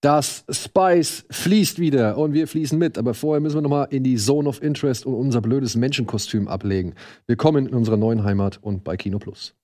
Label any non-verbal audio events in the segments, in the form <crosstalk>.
Das Spice fließt wieder und wir fließen mit. Aber vorher müssen wir noch mal in die Zone of Interest und unser blödes Menschenkostüm ablegen. Willkommen in unserer neuen Heimat und bei Kino Plus.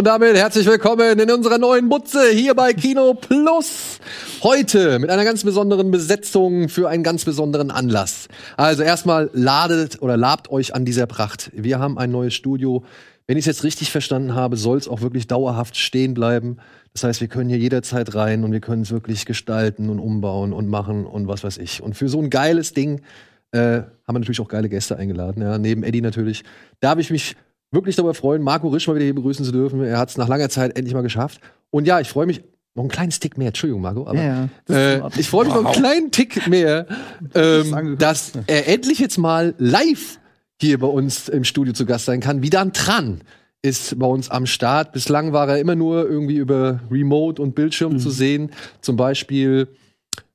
Und damit herzlich willkommen in unserer neuen Butze hier bei Kino Plus. Heute mit einer ganz besonderen Besetzung für einen ganz besonderen Anlass. Also erstmal ladet oder labt euch an dieser Pracht. Wir haben ein neues Studio. Wenn ich es jetzt richtig verstanden habe, soll es auch wirklich dauerhaft stehen bleiben. Das heißt, wir können hier jederzeit rein und wir können es wirklich gestalten und umbauen und machen und was weiß ich. Und für so ein geiles Ding äh, haben wir natürlich auch geile Gäste eingeladen. Ja, neben Eddie natürlich. Da habe ich mich wirklich darüber freuen, Marco Risch mal wieder hier begrüßen zu dürfen. Er hat es nach langer Zeit endlich mal geschafft. Und ja, ich freue mich noch einen kleinen Tick mehr. Entschuldigung, Marco, aber Ja, äh, ich freue mich noch einen kleinen Tick mehr, ähm, dass er endlich jetzt mal live hier bei uns im Studio zu Gast sein kann. Wieder Tran ist bei uns am Start. Bislang war er immer nur irgendwie über Remote und Bildschirm zu sehen. Zum Beispiel,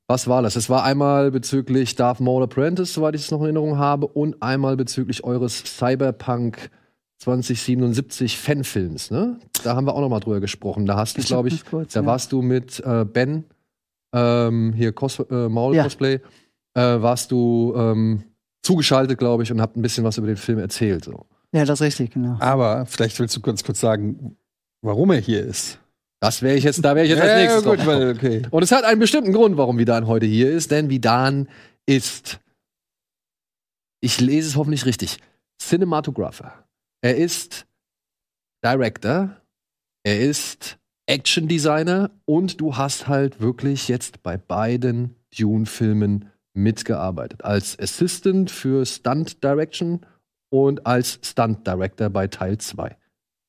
was war das? Das war einmal bezüglich Darth Maul Apprentice, soweit ich es noch in Erinnerung habe, und einmal bezüglich eures Cyberpunk 2077 Fanfilms, ne? Da haben wir auch noch mal drüber gesprochen. Da hast du, glaube ich, kurz, da ja. warst du mit äh, Ben, ähm, hier Cos äh, Maul Ja. Cosplay, äh, warst du ähm, zugeschaltet, glaube ich, und habt ein bisschen was über den Film erzählt. So. Ja, das ist richtig, genau. Aber vielleicht willst du ganz kurz sagen, warum er hier ist. Das wäre ich jetzt, da wäre ich jetzt als nächstes gut, drauf weil, okay. Und es hat einen bestimmten Grund, warum Vidan heute hier ist, denn Vidan ist, ich lese es hoffentlich richtig, Cinematographer. Er ist Director, er ist Action Designer und du hast halt wirklich jetzt bei beiden Dune-Filmen mitgearbeitet. Als Assistant für Stunt Direction und als Stunt Director bei Teil 2.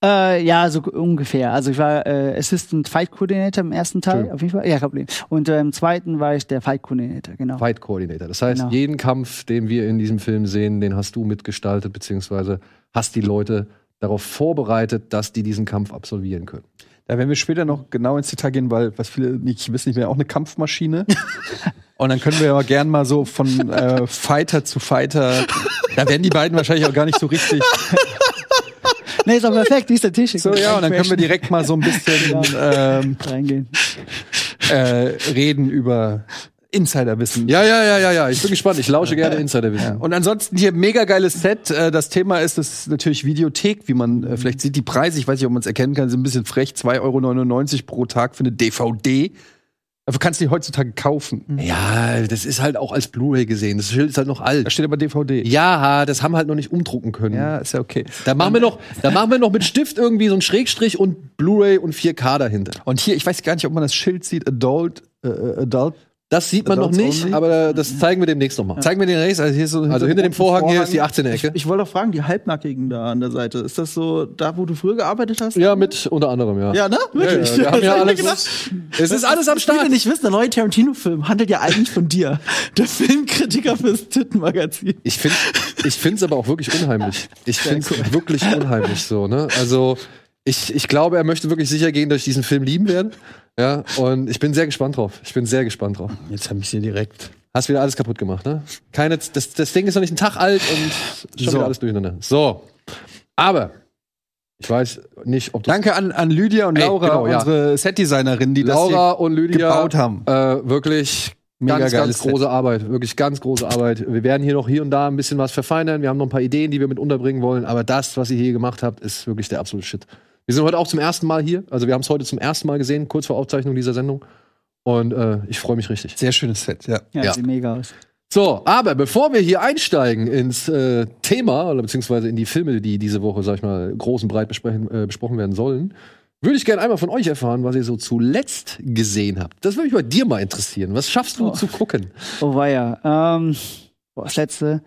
Äh, ja, so ungefähr. Also ich war äh, Assistant Fight Coordinator im ersten Teil, Entschuldigung. auf jeden Fall. Ja, kein Problem. Und äh, im zweiten war ich der Fight Coordinator, genau. Fight Coordinator. Das heißt, Genau. jeden Kampf, den wir in diesem Film sehen, den hast du mitgestaltet, beziehungsweise hast die Leute darauf vorbereitet, dass die diesen Kampf absolvieren können. Da werden wir später noch genau ins Detail gehen, weil, was viele nicht wissen, ich bin ja auch eine Kampfmaschine. <laughs> Und dann können wir aber gern mal so von äh, Fighter zu Fighter. Da werden die beiden wahrscheinlich auch gar nicht so richtig. Nee, ist doch perfekt, dieser Tisch. So, ja, und dann können wir direkt mal so ein bisschen <laughs> ähm, reingehen. äh, reden über Insiderwissen. Ja, ja, ja, ja, ja. Ich bin gespannt. Ich lausche gerne Insiderwissen. Und ansonsten hier mega geiles Set. Äh, Das Thema ist das natürlich Videothek, wie man äh, vielleicht sieht. Die Preise, ich weiß nicht, ob man es erkennen kann, sind ein bisschen frech. 2,99 Euro pro Tag für eine DVD. Dafür kannst du die heutzutage kaufen. Ja, das ist halt auch als Blu-ray gesehen. Das Schild ist halt noch Da alt. steht aber DVD. Ja, das haben wir halt noch nicht umdrucken können. Ja, ist ja okay. Da machen wir noch, da machen wir noch mit Stift irgendwie so einen Schrägstrich und Blu-ray und 4K dahinter. Und hier, ich weiß gar nicht, ob man das Schild sieht, Adult, äh, Adult. Das sieht man noch Adults nicht, only? aber das zeigen wir demnächst noch mal. Zeigen wir den Race, also hier ist so Also hinter dem Vorhang hier ist die 18er Ecke. Ich wollte auch fragen, die Halbnackigen da an der Seite, ist das so da, wo du früher gearbeitet hast? Ja, mit unter anderem, ja. Ja, ne? Wirklich? Ja, ja, wir haben ja <laughs> ich alles. Es ist alles am Start. Viele nicht wissen, der neue Tarantino-Film handelt ja eigentlich von dir. Der Filmkritiker fürs Tittenmagazin. Ich finde ich find's aber auch wirklich unheimlich. Ich finde es wirklich unheimlich so, ne? Also, ich, ich glaube, er möchte wirklich sicher gehen, dass ich diesen Film lieben werde. Ja, und ich bin sehr gespannt drauf. Ich bin sehr gespannt drauf. Jetzt habe ich sie direkt. Hast wieder alles kaputt gemacht, ne? Keine, das, das Ding ist noch nicht einen Tag alt und schon So. wieder alles durcheinander. So. Aber, ich weiß nicht, ob das Danke an, an Lydia und Ey, Laura, genau, ja. unsere Setdesignerin, die Laura das und Lydia gebaut haben. Äh, wirklich Mega ganz, ganz große Arbeit. Wirklich ganz große Arbeit. Wir werden hier noch hier und da ein bisschen was verfeinern. Wir haben noch ein paar Ideen, die wir mit unterbringen wollen. Aber das, was ihr hier gemacht habt, ist wirklich der absolute Shit. Wir sind heute auch zum ersten Mal hier. Also wir haben es heute zum ersten Mal gesehen, kurz vor Aufzeichnung dieser Sendung. Und äh, ich freue mich richtig. Sehr schönes Set, ja. Ja, Ja. sieht mega aus. So, aber bevor wir hier einsteigen ins äh, Thema oder beziehungsweise in die Filme, die diese Woche, sag ich mal, groß und breit besprechen, äh, besprochen werden sollen, würde ich gerne einmal von euch erfahren, was ihr so zuletzt gesehen habt. Das würde mich bei dir mal interessieren. Was schaffst du Oh. zu gucken? Oh weia. Ähm, boah, das letzte.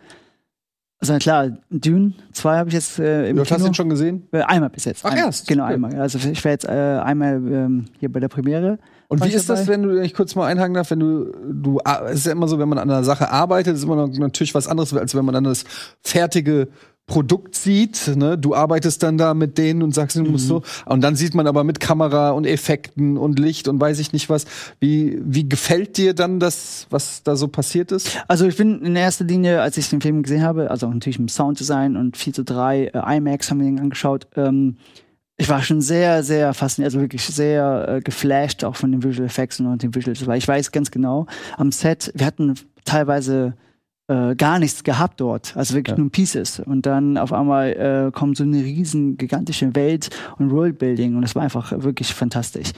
Also klar, Dune 2 habe ich jetzt äh, im Du hast Kino. ihn schon gesehen? Äh, einmal bis jetzt. Ach, einmal. erst? Genau, Okay. einmal. Also ich war jetzt äh, einmal ähm, hier bei der Premiere. Und wie ist das, dabei. wenn du, wenn ich kurz mal einhaken darf, wenn du, du, ah, es ist ja immer so, wenn man an einer Sache arbeitet, ist immer noch natürlich was anderes, als wenn man dann das fertige Produkt sieht. Ne? Du arbeitest dann da mit denen und sagst, du musst so. Und dann sieht man aber mit Kamera und Effekten und Licht und weiß ich nicht was. Wie, wie gefällt dir dann das, was da so passiert ist? Also ich bin in erster Linie, als ich den Film gesehen habe, also natürlich im Sounddesign und 4 zu 3 äh, IMAX haben wir den angeschaut, ähm, ich war schon sehr, sehr fasziniert, also wirklich sehr äh, geflasht auch von den Visual Effects und den Visuals, weil ich weiß ganz genau, am Set, wir hatten teilweise äh, gar nichts gehabt dort, also wirklich nur Pieces. Und dann auf einmal äh, kommt so eine riesen, gigantische Welt und Worldbuilding und das war einfach wirklich fantastisch.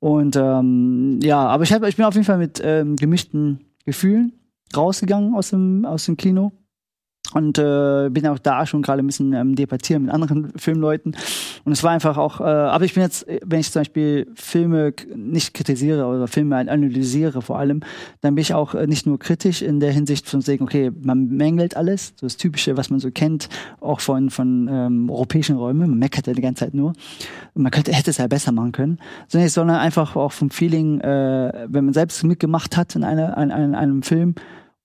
Und ähm, ja, aber ich, hab, ich bin auf jeden Fall mit ähm, gemischten Gefühlen rausgegangen aus dem, aus dem Kino. Und äh, bin auch da schon gerade ein bisschen ähm, debattieren mit anderen Filmleuten. Und es war einfach auch, äh, aber ich bin jetzt, wenn ich zum Beispiel Filme nicht kritisiere oder Filme analysiere vor allem, dann bin ich auch äh, nicht nur kritisch in der Hinsicht von sagen, okay, man mängelt alles, so das Typische, was man so kennt, auch von, von ähm, europäischen Räumen, man meckert ja die ganze Zeit nur. Man könnte, hätte es ja besser machen können, sondern, sondern einfach auch vom Feeling, äh, wenn man selbst mitgemacht hat in, einer, in, in einem Film,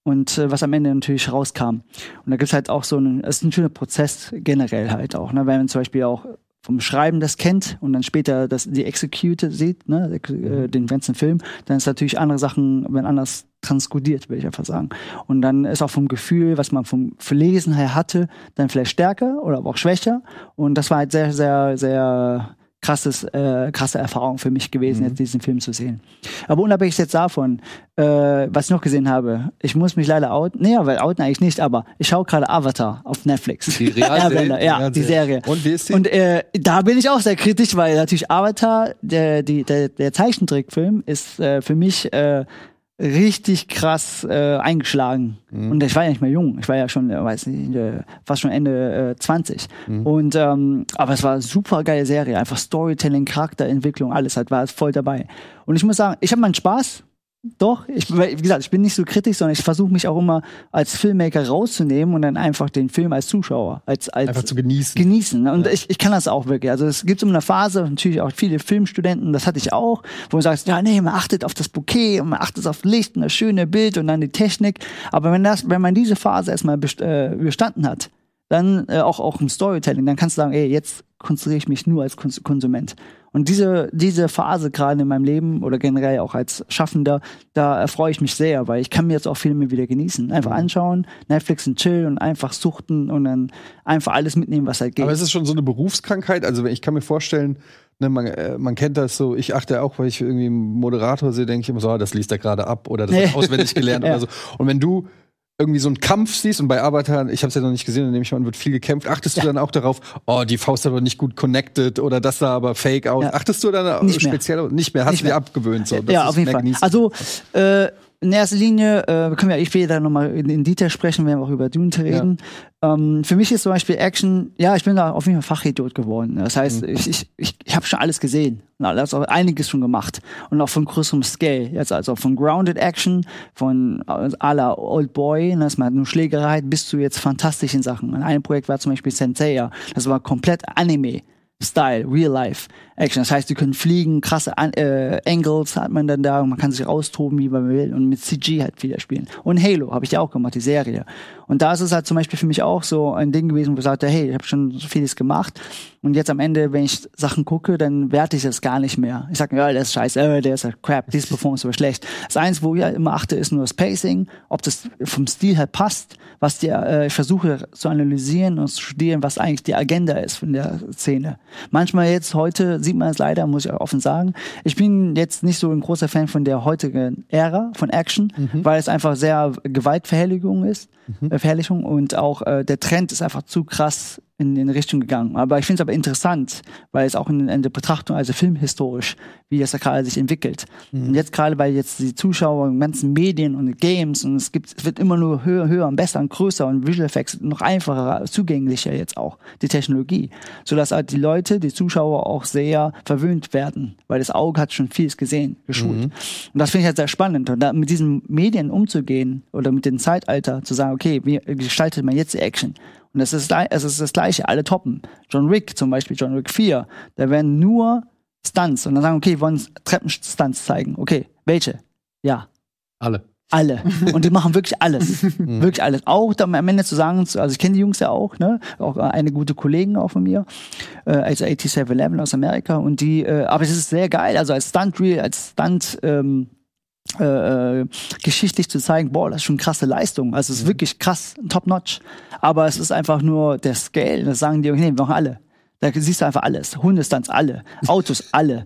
und äh, was am Ende natürlich rauskam. Und da gibt's halt auch so einen, es ist ein schöner Prozess generell halt auch, ne? wenn man zum Beispiel auch vom Schreiben das kennt und dann später das die Execute sieht, ne, äh, den ganzen Film, dann ist natürlich andere Sachen, wenn anders transkodiert, will ich einfach sagen. Und dann ist auch vom Gefühl, was man vom Verlesen her hatte, dann vielleicht stärker oder aber auch schwächer. Und das war halt sehr, sehr, sehr krasses, äh, krasse Erfahrung für mich gewesen, jetzt diesen Film zu sehen. Aber unabhängig jetzt davon, äh, was ich noch gesehen habe, ich muss mich leider outen, nee, weil outen eigentlich nicht, aber ich schaue gerade Avatar auf Netflix. Die Realserie? <laughs> Ja, die Serie. Und wie ist die? Und äh, da bin ich auch sehr kritisch, weil natürlich Avatar, der, die, der, der Zeichentrickfilm, ist äh, für mich äh, richtig krass äh, eingeschlagen. Und ich war ja nicht mehr jung. Ich war ja schon, äh, weiß nicht, äh, fast schon Ende äh, 20. Und ähm, aber es war eine super geile Serie. Einfach Storytelling, Charakterentwicklung, alles halt war voll dabei. Und ich muss sagen, ich habe meinen Spaß. Doch, ich, wie gesagt, ich bin nicht so kritisch, sondern ich versuche mich auch immer als Filmmaker rauszunehmen und dann einfach den Film als Zuschauer, als, als Einfach zu genießen. genießen. ne? Und ich, ich kann das auch wirklich. Also es gibt so eine Phase, natürlich auch viele Filmstudenten, das hatte ich auch, wo du sagst, ja, nee, man achtet auf das Bouquet und man achtet auf Licht und das schöne Bild und dann die Technik. Aber wenn das, wenn man diese Phase erstmal best, äh, überstanden hat, dann äh, auch, auch im Storytelling, dann kannst du sagen, ey, jetzt konzentriere ich mich nur als Kons Konsument. Und diese, diese Phase gerade in meinem Leben oder generell auch als Schaffender, da erfreue ich mich sehr, weil ich kann mir jetzt auch Filme wieder genießen. Einfach anschauen, Netflix und chill und einfach suchten und dann einfach alles mitnehmen, was halt geht. Aber es ist schon so eine Berufskrankheit. Also ich kann mir vorstellen, ne, man, äh, man kennt das so. Ich achte auch, weil ich irgendwie einen Moderator sehe, denke ich immer so, ah, das liest er gerade ab oder das <laughs> hat auswendig gelernt Ja. oder so. Und wenn du irgendwie so einen Kampf siehst und bei Arbeitern, ich habe es ja noch nicht gesehen, nehme ich mal, an, wird viel gekämpft. Achtest du dann auch darauf, oh, die Faust aber nicht gut connected oder das sah aber fake aus? Ja. Achtest du dann Nicht mehr. speziell nicht mehr? Hast du dir mehr. abgewöhnt so? Das ja, auf jeden mehr Fall. Also äh, in erster Linie äh, können wir ich will da nochmal in, in Detail sprechen, wenn wir auch über Dune reden. Ähm, für mich ist zum Beispiel Action, ja, ich bin da auf jeden Fall Fachidiot geworden. Das heißt, Mhm. ich, ich, ich, ich habe schon alles gesehen. Und alles, auch einiges schon gemacht. Und auch von größerem Scale. Jetzt also von Grounded Action, von äh, à la Old Boy, ne, dass man nur Schlägerei bis zu jetzt fantastischen Sachen. An einem Projekt war zum Beispiel Senseiya. Das war komplett Anime. Style, Real Life Action. Das heißt, die können fliegen, krasse äh, Angles hat man dann da und man kann sich austoben, wie man will und mit CG halt wieder spielen. Und Halo habe ich ja auch gemacht, die Serie. Und da ist es halt zum Beispiel für mich auch so ein Ding gewesen, wo ich sagte, hey, ich habe schon so vieles gemacht und jetzt am Ende, wenn ich Sachen gucke, dann werte ich das gar nicht mehr. Ich sage, ja, der ist scheiße, äh, der ist halt crap, diese Performance war schlecht. Das Eins, wo ich halt immer achte, ist nur das Pacing, ob das vom Stil halt passt, was die, äh, ich versuche zu analysieren und zu studieren, was eigentlich die Agenda ist von der Szene. Manchmal jetzt heute sieht man es leider, muss ich offen sagen. Ich bin jetzt nicht so ein großer Fan von der heutigen Ära von Action, weil es einfach sehr Gewaltverherrlichung ist, äh, Verherrlichung und auch äh, der Trend ist einfach zu krass in, in Richtung gegangen. Aber ich finde es aber interessant, weil es auch in, in der Betrachtung, also filmhistorisch, wie das da gerade sich entwickelt. Und jetzt gerade, weil jetzt die Zuschauer in ganzen Medien und Games und es gibt, es wird immer nur höher, höher und besser und größer und Visual Effects noch einfacher, zugänglicher jetzt auch, die Technologie. Sodass halt die Leute, die Zuschauer auch sehr verwöhnt werden, weil das Auge hat schon vieles gesehen, geschult. Und das finde ich halt sehr spannend. Und da mit diesen Medien umzugehen oder mit dem Zeitalter zu sagen, okay, wie gestaltet man jetzt die Action? Und das ist, es ist das Gleiche, alle toppen. John Wick zum Beispiel, John Wick 4, da werden nur Stunts und dann sagen, okay, wir wollen Treppenstunts zeigen. Okay, welche? Ja, Alle. alle. Und die machen wirklich alles. <laughs> wirklich alles. Auch dann am Ende zu sagen, also ich kenne die Jungs ja auch, ne? Auch äh, eine gute Kollegin auch von mir, äh, also 8711 aus Amerika. Und die, äh, aber es ist sehr geil, also als Stunt Reel, als Stunt ähm, äh, geschichtlich zu zeigen, boah, das ist schon krasse Leistung. Also es ist wirklich krass, top notch. Aber es ist einfach nur der Scale. Das sagen die, nee, wir machen alle. Da siehst du einfach alles. Hundestunts, alle. Autos, <laughs> alle.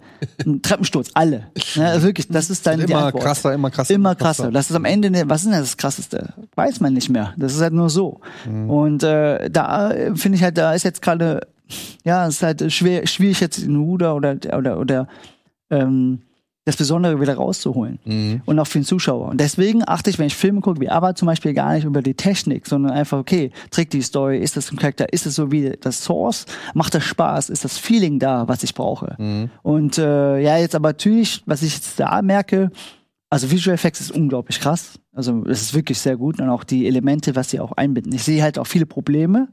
Treppensturz, alle. Ne, wirklich, das ist dann Immer Antwort. krasser, immer krasser. Immer krasser. Das ist am Ende, ne- was ist denn das Krasseste? Weiß man nicht mehr. Das ist halt nur so. Und äh, da äh, finde ich halt, da ist jetzt gerade, ja, es ist halt schwer, schwierig jetzt den Ruder oder oder oder ähm, das Besondere wieder rauszuholen. Und auch für den Zuschauer. Und deswegen achte ich, wenn ich Filme gucke, wie aber zum Beispiel gar nicht über die Technik, sondern einfach, okay, trägt die Story, ist das ein Charakter, ist es so wie das Source, macht das Spaß, ist das Feeling da, was ich brauche. Und äh, ja, jetzt aber natürlich, was ich jetzt da merke, also Visual Effects ist unglaublich krass. Also es ist wirklich sehr gut und auch die Elemente, was sie auch einbinden. Ich sehe halt auch viele Probleme,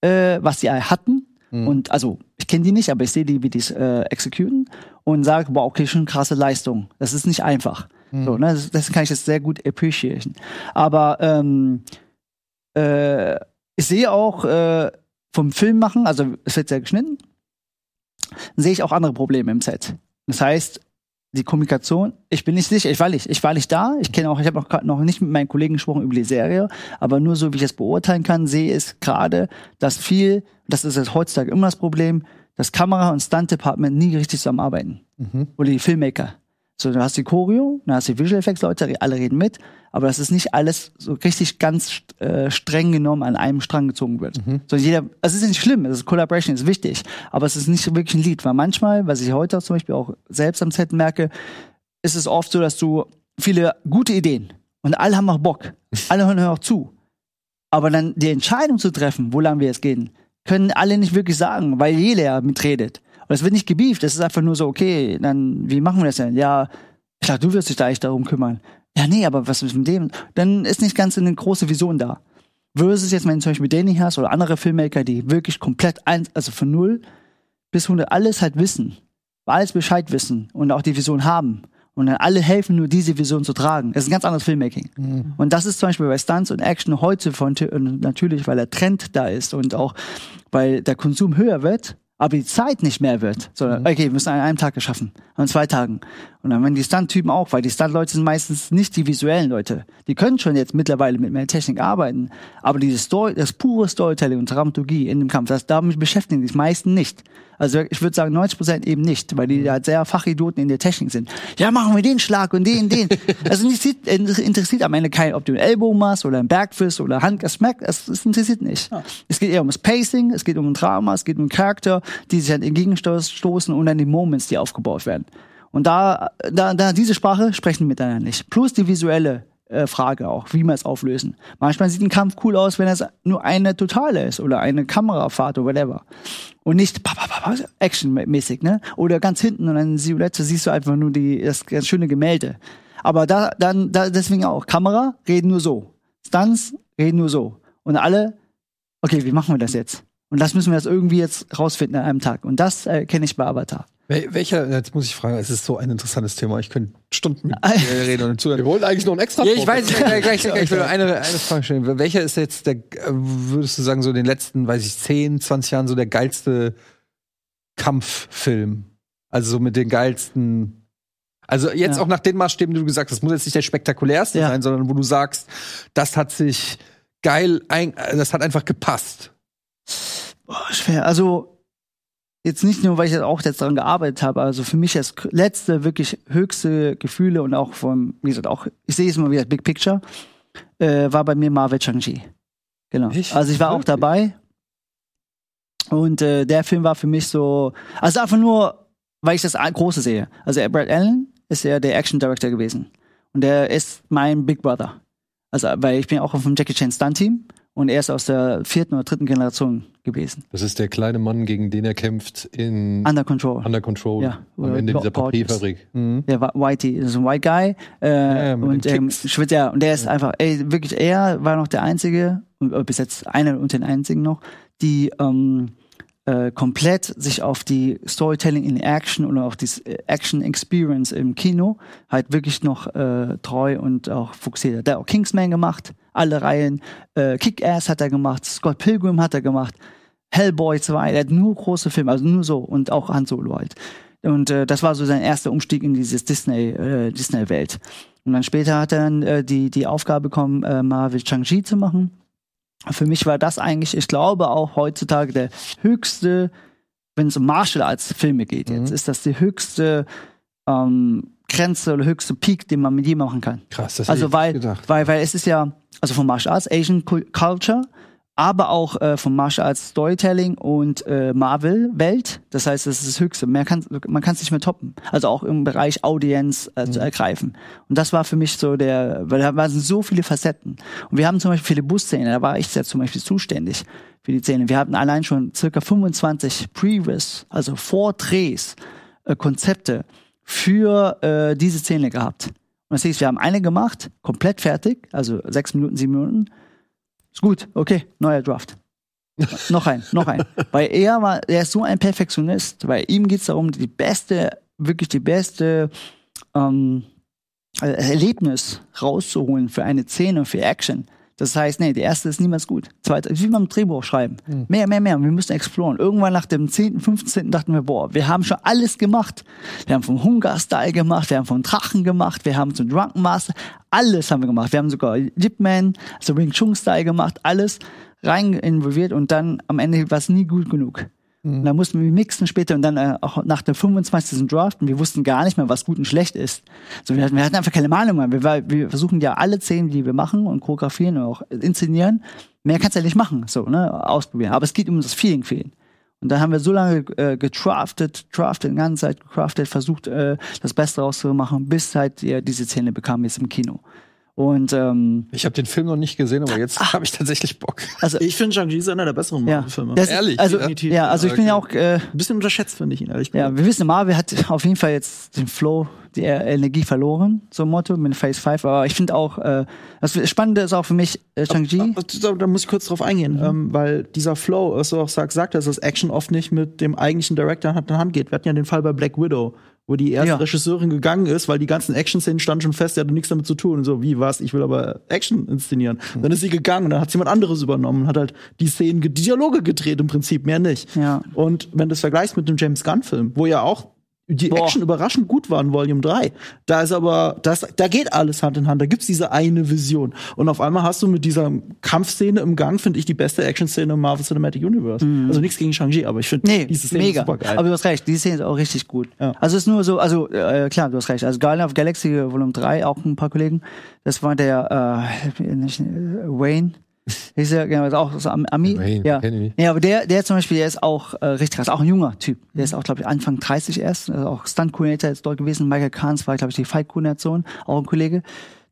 äh, was sie hatten. Und also ich kenne die nicht, aber ich sehe die, wie die es äh, exekuten und sage, boah, okay, schon krasse Leistung. Das ist nicht einfach. So, ne? das, kann ich jetzt sehr gut appreciaten. Aber ähm, äh, ich sehe auch äh, vom Film machen, also es wird sehr geschnitten, sehe ich auch andere Probleme im Set. Das heißt, die Kommunikation, ich bin nicht sicher, ich war nicht, ich war nicht da, ich kenne auch, ich habe noch, noch nicht mit meinen Kollegen gesprochen über die Serie, aber nur so wie ich es beurteilen kann, sehe ich gerade, dass viel, das ist jetzt heutzutage immer das Problem, dass Kamera und Stunt Department nie richtig zusammenarbeiten. Oder die Filmmaker. So, du hast die Choreo, dann hast die Visual Effects Leute, alle reden mit, aber das ist nicht alles so richtig ganz äh, streng genommen an einem Strang gezogen wird. So jeder, es ist nicht schlimm, es ist Collaboration, ist wichtig, aber es ist nicht wirklich ein Lied, weil manchmal, was ich heute auch zum Beispiel auch selbst am Set merke, ist es oft so, dass du viele gute Ideen und alle haben auch Bock, <laughs> alle hören auch zu, aber dann die Entscheidung zu treffen, wo lang wir jetzt gehen, können alle nicht wirklich sagen, weil jeder mitredet. Und es wird nicht gebieft, es ist einfach nur so, okay, dann, wie machen wir das denn? Ja, ich dachte, du wirst dich da eigentlich darum kümmern. Ja, nee, aber was ist mit dem? Dann ist nicht ganz eine große Vision da. Versus jetzt, wenn du zum Beispiel Danny hast oder andere Filmmaker, die wirklich komplett eins, also von null bis 100 alles halt wissen, alles Bescheid wissen und auch die Vision haben. Und dann alle helfen, nur diese Vision zu tragen. Das ist ein ganz anderes Filmmaking. Und das ist zum Beispiel bei Stunts und Action heute von, natürlich, weil der Trend da ist und auch weil der Konsum höher wird, aber die Zeit nicht mehr wird. Sondern, okay, wir müssen an einem Tag geschaffen, an zwei Tagen. Und dann werden die Stunt-Typen auch, weil die Stunt-Leute sind meistens nicht die visuellen Leute. Die können schon jetzt mittlerweile mit mehr Technik arbeiten, aber dieses Story, das pure Storytelling und Dramaturgie in dem Kampf, das damit beschäftigen die meisten nicht. Also ich würde sagen 90 Prozent eben nicht, weil die halt sehr Fachidioten in der Technik sind. Ja, machen wir den Schlag und den, den. <laughs> Also interessiert, interessiert am Ende keinen, ob du einen Ellbogen machst oder einen Bergfist oder Hand, das merkt, das, das interessiert nicht. Es geht eher um das Pacing, es geht um ein Drama, es geht um einen Charakter, die sich halt entgegenstoßen und dann die Moments, die aufgebaut werden. Und da, da, da diese Sprache sprechen miteinander nicht. Plus die visuelle äh, Frage auch, wie wir es auflösen. Manchmal sieht ein Kampf cool aus, wenn es nur eine Totale ist oder eine Kamerafahrt oder whatever. Und nicht actionmäßig, ne? Oder ganz hinten und dann Silhouette siehst du einfach nur die, das ganz schöne Gemälde. Aber da, dann, da, deswegen auch. Kamera reden nur so. Stunts reden nur so. Und alle, okay, wie machen wir das jetzt? Und das müssen wir jetzt irgendwie jetzt rausfinden an einem Tag. Und das äh, kenne ich bei Avatar. Wel welcher, jetzt muss ich fragen, es ist so ein interessantes Thema. Ich könnte Stunden mit dir <laughs> reden und zuhören. Wir wollten eigentlich noch ein extra Ja, ich weiß, ich, gleich, gleich, ich will eine, eine Frage stellen. Welcher ist jetzt der, würdest du sagen, so in den letzten, weiß ich, 10, 20 Jahren so der geilste Kampffilm? Also so mit den geilsten. Also jetzt Ja. auch nach den Maßstäben, die du gesagt hast, muss jetzt nicht der spektakulärste Ja. sein, sondern wo du sagst, das hat sich geil, ein, das hat einfach gepasst. Boah, schwer. Also jetzt nicht nur, weil ich auch jetzt daran gearbeitet habe, also für mich das letzte wirklich höchste Gefühle und auch vom, wie gesagt, auch, ich sehe es immer wieder, Big Picture, äh, war bei mir Marvel Chang-Chi. Genau. Echt? Also ich war auch dabei. Und äh, der Film war für mich so, also einfach nur, weil ich das Große sehe. Also Brad Allen ist ja der Action Director gewesen. Und der ist mein Big Brother. Also, weil ich bin auch auf dem Jackie Chan Stunt Team und er ist aus der vierten oder dritten Generation gewesen. Das ist der kleine Mann, gegen den er kämpft in Under Control. Under Control. Ja, am Ende dieser. Papierfabrik. Der war Whitey, das ist ein White Guy. Äh, ja, mit und ähm, schwitzt ja, und der ist einfach, ey, wirklich, er war noch der Einzige, und, äh, bis jetzt einer unter den einzigen noch, die ähm, äh, komplett sich auf die Storytelling in Action oder auf die Action Experience im Kino halt wirklich noch äh, treu und auch fokussiert. hat. Der hat auch Kingsman gemacht, alle Reihen, äh, Kick-Ass hat er gemacht, Scott Pilgrim hat er gemacht, Hellboy 2, der hat nur große Filme, also nur so und auch Han Solo halt. Und äh, das war so sein erster Umstieg in dieses Disney, äh, Disney-Welt. Und dann später hat er dann äh, die, die Aufgabe bekommen, äh, Marvel Shang-Chi zu machen. Für mich war das eigentlich, ich glaube auch heutzutage der höchste, wenn es um Martial Arts Filme geht, jetzt ist das die höchste ähm, Grenze oder höchste Peak, den man mit ihm machen kann. Krass, das Also weil, gedacht. weil, weil es ist ja, also von Martial Arts, Asian Cul- Culture, aber auch äh, von Martial Arts Storytelling und äh, Marvel Welt. Das heißt, das ist das Höchste. Mehr kann, man kann es nicht mehr toppen. Also auch im Bereich Audienz äh, Mhm. zu ergreifen. Und das war für mich so der, weil da waren so viele Facetten. Und wir haben zum Beispiel viele Busszenen, da war ich ja zum Beispiel zuständig für die Szene. Wir hatten allein schon circa 25 Previous, also Vordrehs, äh, Konzepte für äh, diese Szene gehabt. Und das heißt, wir haben eine gemacht, komplett fertig, also sechs Minuten, sieben Minuten. Ist gut, okay, neuer Draft. <laughs> noch ein, noch ein. Weil er war, er ist so ein Perfektionist, weil ihm geht es darum, die beste, wirklich die beste ähm, äh, Erlebnis rauszuholen für eine Szene, für Action. Das heißt, nee, die erste ist niemals gut. Zweite, wie beim Drehbuch schreiben. Mehr, mehr, mehr. Wir müssen exploren. Irgendwann nach dem 10., 15. dachten wir, boah, wir haben schon alles gemacht. Wir haben vom Hunger-Style gemacht, wir haben vom Drachen gemacht, wir haben zum Drunken Master, alles haben wir gemacht. Wir haben sogar Yip Man, also Wing Chun-Style gemacht, alles rein involviert und dann am Ende war es nie gut genug. Und dann mussten wir mixen später und dann äh, auch nach dem 25. Draft und wir wussten gar nicht mehr, was gut und schlecht ist. Also wir hatten, wir hatten einfach keine Meinung mehr. Wir, wir versuchen ja alle Szenen, die wir machen und choreografieren und auch inszenieren, mehr kannst du ja nicht machen, so, ne, ausprobieren. Aber es geht um das Feeling fehlen. Und dann haben wir so lange äh, getraftet, draftet, die ganze Zeit gecraftet, versucht, äh, das Beste rauszumachen, bis halt ja, diese Szene bekam jetzt im Kino. Und ähm, Ich habe den Film noch nicht gesehen, aber jetzt habe ich tatsächlich Bock. also Ich finde Shang-Chi ist einer der besseren ja, Marvel-Filme. das, Ehrlich, also, definitiv. ja, also ich bin ja auch äh, Ein bisschen unterschätzt, finde ich ihn, ehrlich Ja, wir wissen, Marvel hat auf jeden Fall jetzt den Flow, die äh, Energie verloren, so ein Motto mit Phase 5. Aber ich finde auch, äh, das Spannende ist auch für mich äh, Shang-Chi. Da, da muss ich kurz drauf eingehen, ähm, weil dieser Flow, was du auch sagst, sagt, dass das Action oft nicht mit dem eigentlichen Director Hand in Hand geht. Wir hatten ja den Fall bei Black Widow, wo die erste Ja. Regisseurin gegangen ist, weil die ganzen Action-Szenen standen schon fest, die hatte nichts damit zu tun. Und so, wie was? Ich will aber Action inszenieren. Dann ist sie gegangen und dann hat jemand anderes übernommen und hat halt die Szenen, die Dialoge gedreht im Prinzip, mehr nicht. Ja. Und wenn du es vergleichst mit dem James Gunn-Film, wo ja auch die Boah. Action überraschend gut war in Volume 3. Da ist aber, das, da geht alles Hand in Hand. Da gibt's diese eine Vision. Und auf einmal hast du mit dieser Kampfszene im Gang, finde ich, die beste Action-Szene im Marvel Cinematic Universe. Also nichts gegen Shang-Chi, aber ich finde Nee, diese Szene mega. super geil. Aber du hast recht, die Szene ist auch richtig gut. Ja. Also es ist nur so, also äh, klar, du hast recht. Also Guardian of Galaxy Volume 3, auch ein paar Kollegen. Das war der äh, nicht, Wayne. Ist ja genau, auch Am- Ami. Wayne, ja. ich ja, aber der, der zum Beispiel, der ist auch äh, richtig krass, auch ein junger Typ. Der ist auch, glaube ich, Anfang 30 erst, also auch Stunt-Coordinator ist dort gewesen. Michael Kahns war, glaube ich, die Fight-Koordination, auch ein Kollege.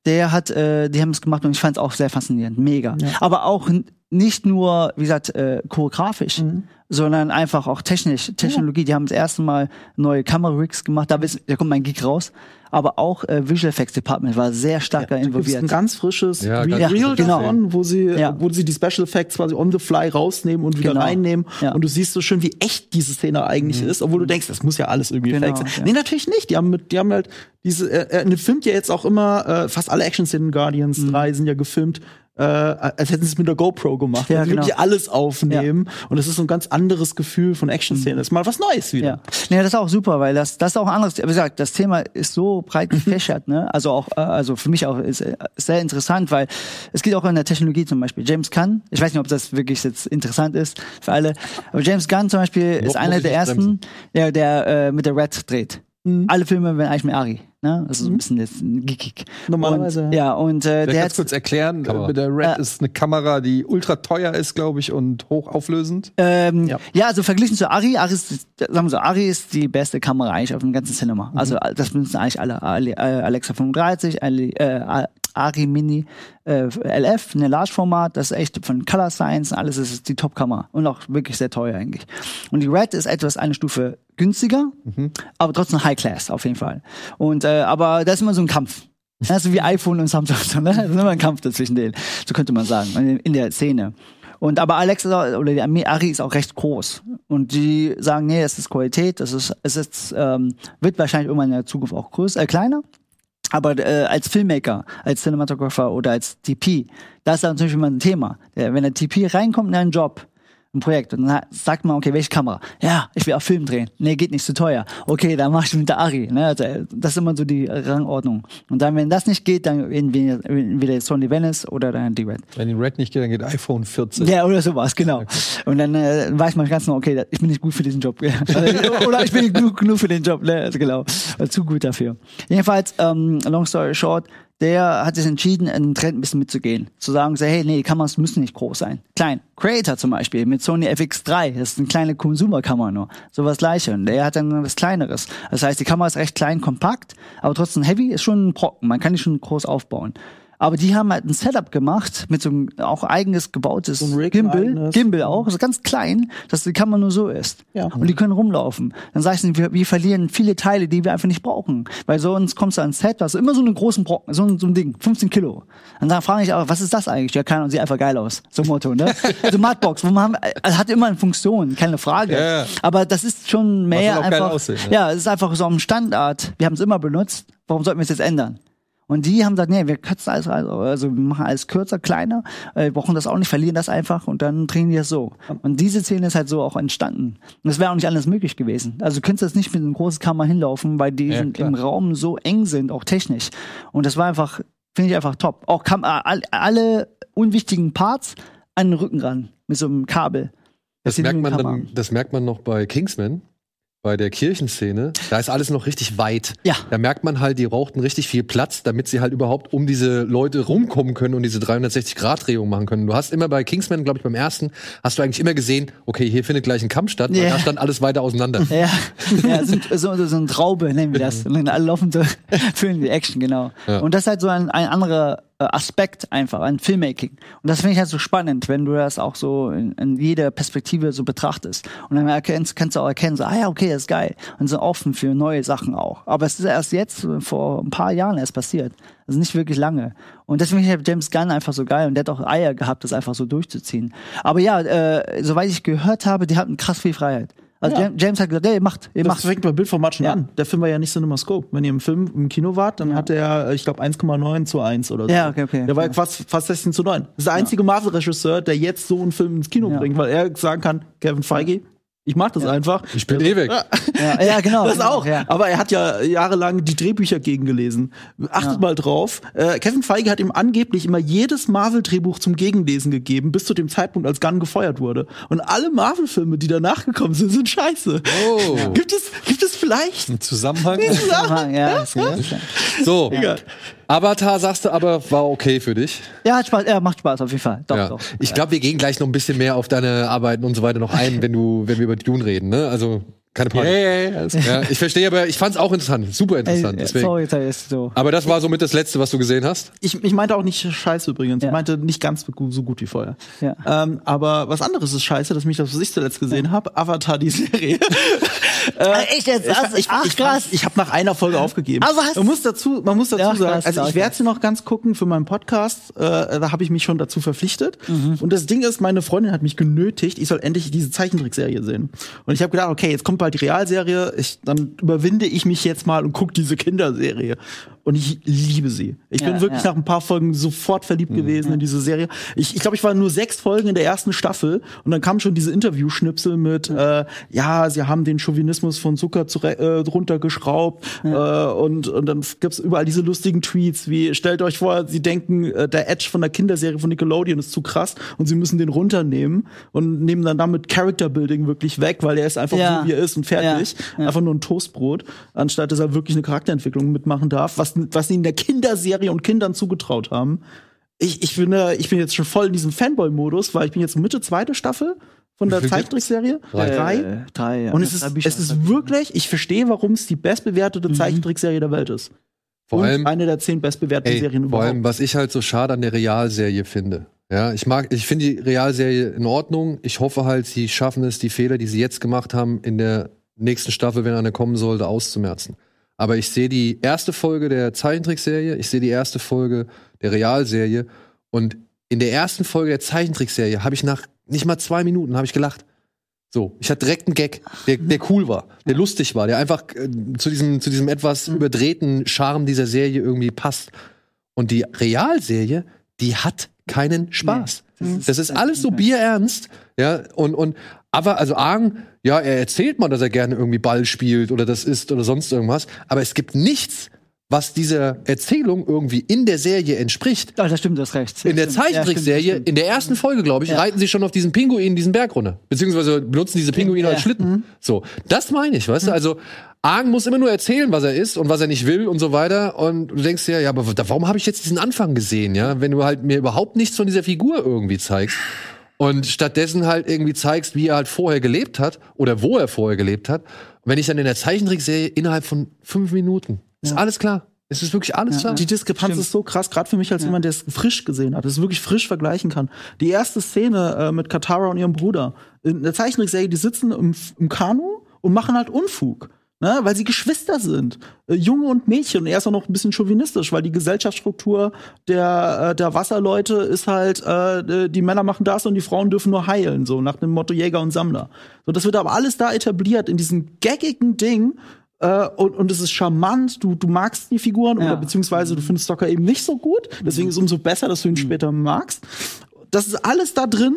Der hat, äh, die haben es gemacht und ich fand es auch sehr faszinierend, mega. Aber auch nicht nur, wie gesagt, äh, choreografisch, sondern einfach auch technisch, Technologie. Die haben das erste Mal neue Kamera-Rigs gemacht, da, bist, da kommt mein Geek raus. Aber auch äh, Visual Effects Department war sehr stark gibt's involviert. ein ganz frisches Ja, Re ganz Reel genau. davon, wo sie, Ja. wo sie die Special Effects quasi on the fly rausnehmen und wieder Genau. reinnehmen. Ja. Und du siehst so schön, wie echt diese Szene eigentlich ist, obwohl du denkst, das muss ja alles irgendwie Genau, fake sein. ja. Nee, natürlich nicht. Die haben mit, die haben halt diese, äh, er filmt ja jetzt auch immer, äh, fast alle Action-Szenen in Guardians Mhm. 3 sind ja gefilmt, äh, als hätten sie es mit der GoPro gemacht. Ja, genau. wirklich alles aufnehmen. Und es ist so ein ganz anderes Gefühl von Action-Szenen. Das ist mal was Neues wieder. Ja, nee, das ist auch super, weil das, das ist auch ein anderes. Wie gesagt, das Thema ist so breit gefächert, ne? Also auch, äh, also für mich auch ist, äh, ist sehr interessant, weil es geht auch in der Technologie zum Beispiel. James Gunn, ich weiß nicht, ob das wirklich jetzt interessant ist für alle, aber James Gunn zum Beispiel ist einer der ersten, der, der äh, mit der Red dreht. Alle Filme werden eigentlich mit Ari. Ne? Also so ein bisschen jetzt geekig. Normalerweise, Und, ja, und äh, Der ganz hat, kurz erklären, Kamera. mit der Red Äh. ist eine Kamera, die ultra teuer ist, glaube ich, und hochauflösend. Ähm, Ja. ja. also verglichen zu Ari, Ari ist, sagen wir so, Ari ist die beste Kamera eigentlich auf dem ganzen Cinema. Mhm. Also das benutzen eigentlich alle. Ali, äh, Alexa 35, Ali, äh, Ari Mini äh, LF, eine Large-Format, das ist echt von Color Science, alles das ist die Top-Kamera und auch wirklich sehr teuer eigentlich. Und die Red ist etwas eine Stufe günstiger, Mhm. aber trotzdem High-Class auf jeden Fall. Und äh, aber da ist immer so ein Kampf. Das ist wie iPhone und Samsung, <laughs> so, ne? Das ist immer ein Kampf dazwischen denen. So könnte man sagen, in- der Szene. Und aber Alexa oder die Ari ist auch recht groß. Und die sagen, nee, das ist Qualität, das ist, es ist, ähm, wird wahrscheinlich irgendwann in der Zukunft auch größer, äh, kleiner. Aber äh, als Filmmaker, als Cinematographer oder als TP, da ist natürlich immer ein Thema. Der, wenn der TP reinkommt in einen Job, ein Projekt, und dann sagt man, okay, welche Kamera? Ja, ich will auf Film drehen. Nee, geht nicht, zu teuer. Okay, dann mach ich mit der Ari. Ne? Also, das ist immer so die Rangordnung. Und dann, wenn das nicht geht, dann entweder, Sony Venice oder dann die Red. Wenn die Red nicht geht, dann geht iPhone 14. Ja, oder sowas, genau. Und dann äh, weiß man ganz genau, okay, ich bin nicht gut für diesen Job. Also, <laughs> oder ich bin nicht genug, genug für den Job, ne? also genau. Zu gut dafür. Jedenfalls, ähm, long story short, der hat sich entschieden, einen Trend ein bisschen mitzugehen. Zu sagen, so, hey, nee, die Kameras müssen nicht groß sein. Klein. Creator zum Beispiel mit Sony FX3, das ist eine kleine Consumer-Kamera nur. Sowas gleiche. Und der hat dann was Kleineres. Das heißt, die Kamera ist recht klein, kompakt, aber trotzdem heavy, ist schon ein Brocken. Man kann die schon groß aufbauen. Aber die haben halt ein Setup gemacht mit so einem auch eigenes gebautes Rig, Gimbal. Gimbal auch, also ganz klein, dass die Kamera nur so ist. Ja. Und die können rumlaufen. Dann sag ich ihnen, wir, wir verlieren viele Teile, die wir einfach nicht brauchen. Weil sonst kommst du ans Set, hast du immer so einen großen Brocken, so ein, so ein Ding, 15 Kilo. Und dann frage ich auch, was ist das eigentlich? Ja, keine Ahnung, sieht einfach geil aus. So ein Motto, ne? <laughs> Also Matbox, wo man äh, hat immer eine Funktion, keine Frage. Ja. Aber das ist schon mehr einfach. aussehen, ne? Ja, es ist einfach so ein Standard. Wir haben es immer benutzt. Warum sollten wir es jetzt ändern? Und die haben gesagt, nee, wir kürzen alles, also wir machen alles kürzer, kleiner, äh, brauchen das auch nicht, verlieren das einfach und dann drehen die das so. Und diese Szene ist halt so auch entstanden. Und es wäre auch nicht anders möglich gewesen. Also du könntest jetzt nicht mit einer großen Kamera hinlaufen, weil die Ja, im Raum so eng sind, auch technisch. Und das war einfach, finde ich einfach top. Auch kam äh, all- alle unwichtigen Parts an den Rücken ran, mit so einem Kabel. Das merkt man dann, das merkt man noch bei Kingsman. Bei der Kirchenszene, da ist alles noch richtig weit. Ja. Da merkt man halt, die brauchten richtig viel Platz, damit sie halt überhaupt um diese Leute rumkommen können und diese 360-Grad-Drehung machen können. Du hast immer bei Kingsman, glaube ich, beim ersten, hast du eigentlich immer gesehen, okay, hier findet gleich ein Kampf statt, weil Ja. da stand alles weiter auseinander. <laughs> Ja, ja so, so, so ein Traube nennen wir das. <laughs> Und dann alle laufen so, <laughs> fühlen die Action, genau. Ja. Und das ist halt so ein, ein anderer Aspekt einfach an Filmmaking. Und das finde ich halt so spannend, wenn du das auch so in, in jeder Perspektive so betrachtest. Und dann erkennst, kannst du auch erkennen, so, ah ja, okay, das ist geil. Und so offen für neue Sachen auch. Aber es ist erst jetzt, äh, vor ein paar Jahren erst passiert. Also nicht wirklich lange. Und deswegen finde ich James Gunn einfach so geil und der hat auch Eier gehabt, das einfach so durchzuziehen. Aber ja, äh, soweit ich gehört habe, die hatten krass viel Freiheit. Also Ja. James- hat gesagt, ey, macht, ihr Das macht. fängt bei Bildformat schon Ja. an. Der Film war ja nicht CinemaScope. Wenn ihr im Film im Kino wart, dann hat er, ich glaube, 1,9 zu 1 oder so. Ja, okay, okay. Der war Ja. ja fast, fast 16 zu 9. Das ist der einzige Marvel-Regisseur, der jetzt so einen Film ins Kino Ja. bringt, weil er sagen kann, Kevin Feige, ich mach das einfach. Ich bin weg. Ja, ja genau. <laughs> Das auch. Ja. Aber er hat ja jahrelang die Drehbücher gegengelesen. Achtet Ja. mal drauf. Äh, Kevin Feige hat ihm angeblich immer jedes Marvel-Drehbuch zum Gegenlesen gegeben, bis zu dem Zeitpunkt, als Gunn gefeuert wurde. Und alle Marvel-Filme, die danach gekommen sind, sind scheiße. Oh. Gibt es, gibt es vielleicht? Ein Zusammenhang? Ja, ja, ist ja. So, Egal. Avatar sagst du aber, war okay für dich. ja, hat Spaß, ja, macht Spaß auf jeden Fall. Doch, ja. doch. Ich glaube, wir gehen gleich noch ein bisschen mehr auf deine Arbeiten und so weiter noch ein, wenn du, wenn wir über Dune reden, ne? Also keine Ja, Panik. ja, ja, alles Ja, ich verstehe, aber ich fand es auch interessant, super Ey, interessant. Deswegen. sorry, so. Aber das war somit das Letzte, was du gesehen hast. Ich, ich meinte auch nicht scheiße übrigens. Ja. Ich meinte nicht ganz so gut, wie vorher. Ja. Ähm, aber was anderes ist scheiße, dass mich das, was ich zuletzt gesehen habe, Avatar, die Serie. <laughs> Ah, echt jetzt? Ich, Das- ich, Ach, ich, krass. Ich, habe nach einer Folge aufgegeben. Aber was? Man muss dazu, man muss dazu Ja, sagen, krass, also ich werde sie noch ganz gucken für meinen Podcast. Äh, da habe ich mich schon dazu verpflichtet. Mhm. Und das Ding ist, meine Freundin hat mich genötigt, ich soll endlich diese Zeichentrickserie sehen. Und ich habe gedacht, okay, jetzt kommt bald die Realserie. Ich, dann überwinde ich mich jetzt mal und guck diese Kinderserie. Und ich liebe sie. Ich Ja, bin wirklich ja. nach ein paar Folgen sofort verliebt gewesen in diese Serie. Ich, ich glaube, ich war nur sechs Folgen in der ersten Staffel und dann kamen schon diese Interview-Schnipsel mit, äh, ja, sie haben den Chauvinismus von Zucker zu, äh, runtergeschraubt äh, und, und dann gibt's überall diese lustigen Tweets wie, stellt euch vor, sie denken, äh, der Edge von der Kinderserie von Nickelodeon ist zu krass und sie müssen den runternehmen und nehmen dann damit Character Building wirklich weg, weil er ist einfach Ja. so, wie er ist und fertig. Ja, ja. Einfach nur ein Toastbrot, anstatt dass er wirklich eine Charakterentwicklung mitmachen darf, was, was sie in der Kinderserie und Kindern zugetraut haben. Ich, ich, bin, äh, ich bin jetzt schon voll in diesem Fanboy-Modus, weil ich bin jetzt Mitte zweite Staffel von der Zeichentrickserie. Drei. Drei. Drei, ja. Und es ist, es ist wirklich, ich verstehe, warum es die bestbewertete Zeichentrickserie der Welt ist. Vor und allem, eine der zehn bestbewerteten ey, Serien vor überhaupt. allem, was ich halt so schade an der Realserie finde. Ja, ich mag, ich finde die Realserie in Ordnung. Ich hoffe halt, sie schaffen es, die Fehler, die sie jetzt gemacht haben, in der nächsten Staffel, wenn eine kommen sollte, auszumerzen. Aber ich sehe die erste Folge der Zeichentrickserie, ich sehe die erste Folge der Realserie und in der ersten Folge der Zeichentrickserie habe ich nach nicht mal zwei Minuten habe ich gelacht. So, ich hatte direkt einen Gag, der, der cool war, der lustig war, der einfach äh, zu diesem, zu diesem etwas überdrehten Charme dieser Serie irgendwie passt. Und die Realserie, die hat keinen Spaß. das, ist alles so bierernst, ja, und, und, aber, also Argen, ja, er erzählt mal, dass er gerne irgendwie Ball spielt oder das ist oder sonst irgendwas, aber es gibt nichts, was dieser Erzählung irgendwie in der Serie entspricht. Ah, das stimmt, du hast recht. In der Das. Ja, Zeichentrickserie, das stimmt. in der ersten Folge, glaube ich, Ja. reiten sie schon auf diesen Pinguin diesen Berg runter. Beziehungsweise benutzen diese Pinguine Ja. als Schlitten. So, das meine ich, weißt du? Also, Argen muss immer nur erzählen, was er ist und was er nicht will und so weiter. Und du denkst dir, ja, aber warum habe ich jetzt diesen Anfang gesehen, ja? Wenn du halt mir überhaupt nichts von dieser Figur irgendwie zeigst. Und stattdessen halt irgendwie zeigst, wie er halt vorher gelebt hat oder wo er vorher gelebt hat. Wenn ich dann in der Zeichentrickserie innerhalb von fünf Minuten, ist alles klar. Es ist wirklich alles klar. Die Diskrepanz ist so krass, gerade für mich als jemand, der es frisch gesehen hat, es wirklich frisch vergleichen kann. Die erste Szene äh, mit Katara und ihrem Bruder in der Zeichentrickserie, die sitzen im, im Kanu und machen halt Unfug. Ne, weil sie Geschwister sind, äh, Junge und Mädchen. Und er ist auch noch ein bisschen chauvinistisch, weil die Gesellschaftsstruktur der, äh, der Wasserleute ist halt, äh, die Männer machen das und die Frauen dürfen nur heilen, so nach dem Motto Jäger und Sammler. So, das wird aber alles da etabliert in diesem gaggigen Ding, äh, und, und es ist charmant, du, du magst die Figuren Ja. oder beziehungsweise du findest Stocker eben nicht so gut. Deswegen ist es umso besser, dass du ihn später magst. Das ist alles da drin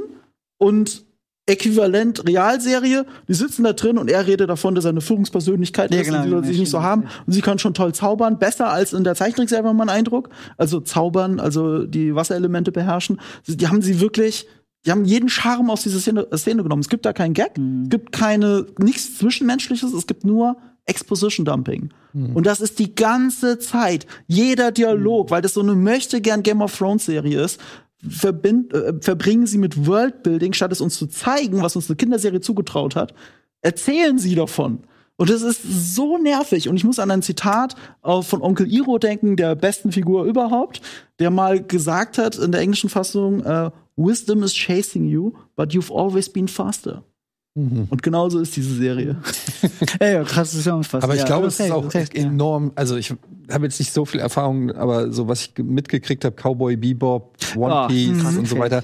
und äquivalent Realserie. Die sitzen da drin und er redet davon, dass er eine Führungspersönlichkeit Ja, ist genau, und die sich nicht so haben. Und sie können schon toll zaubern, besser als in der Zeichentrickserie, man einen Eindruck. Also zaubern, also die Wasserelemente beherrschen. Die haben sie wirklich die haben jeden Charme aus dieser Szene, Szene genommen. Es gibt da keinen Gag, es gibt keine, nichts Zwischenmenschliches, es gibt nur Exposition Dumping. Und das ist die ganze Zeit. Jeder Dialog, weil das so eine möchte gern Game of Thrones Serie ist, verbind, äh, verbringen sie mit Worldbuilding, statt es uns zu zeigen, was uns eine Kinderserie zugetraut hat, erzählen sie davon. Und das ist so nervig. Und ich muss an ein Zitat von Onkel Iro denken, der besten Figur überhaupt, der mal gesagt hat in der englischen Fassung, äh, Wisdom is chasing you, but you've always been faster. Und genauso ist diese Serie. <laughs> Ey, ja, krass Zusammenfassung. Aber ich ja, glaube, okay, es ist auch okay, ja. enorm. Also ich habe jetzt nicht so viel Erfahrung, aber so was ich ge- mitgekriegt habe, Cowboy Bebop, One Ah, Piece mhm, und so okay. weiter.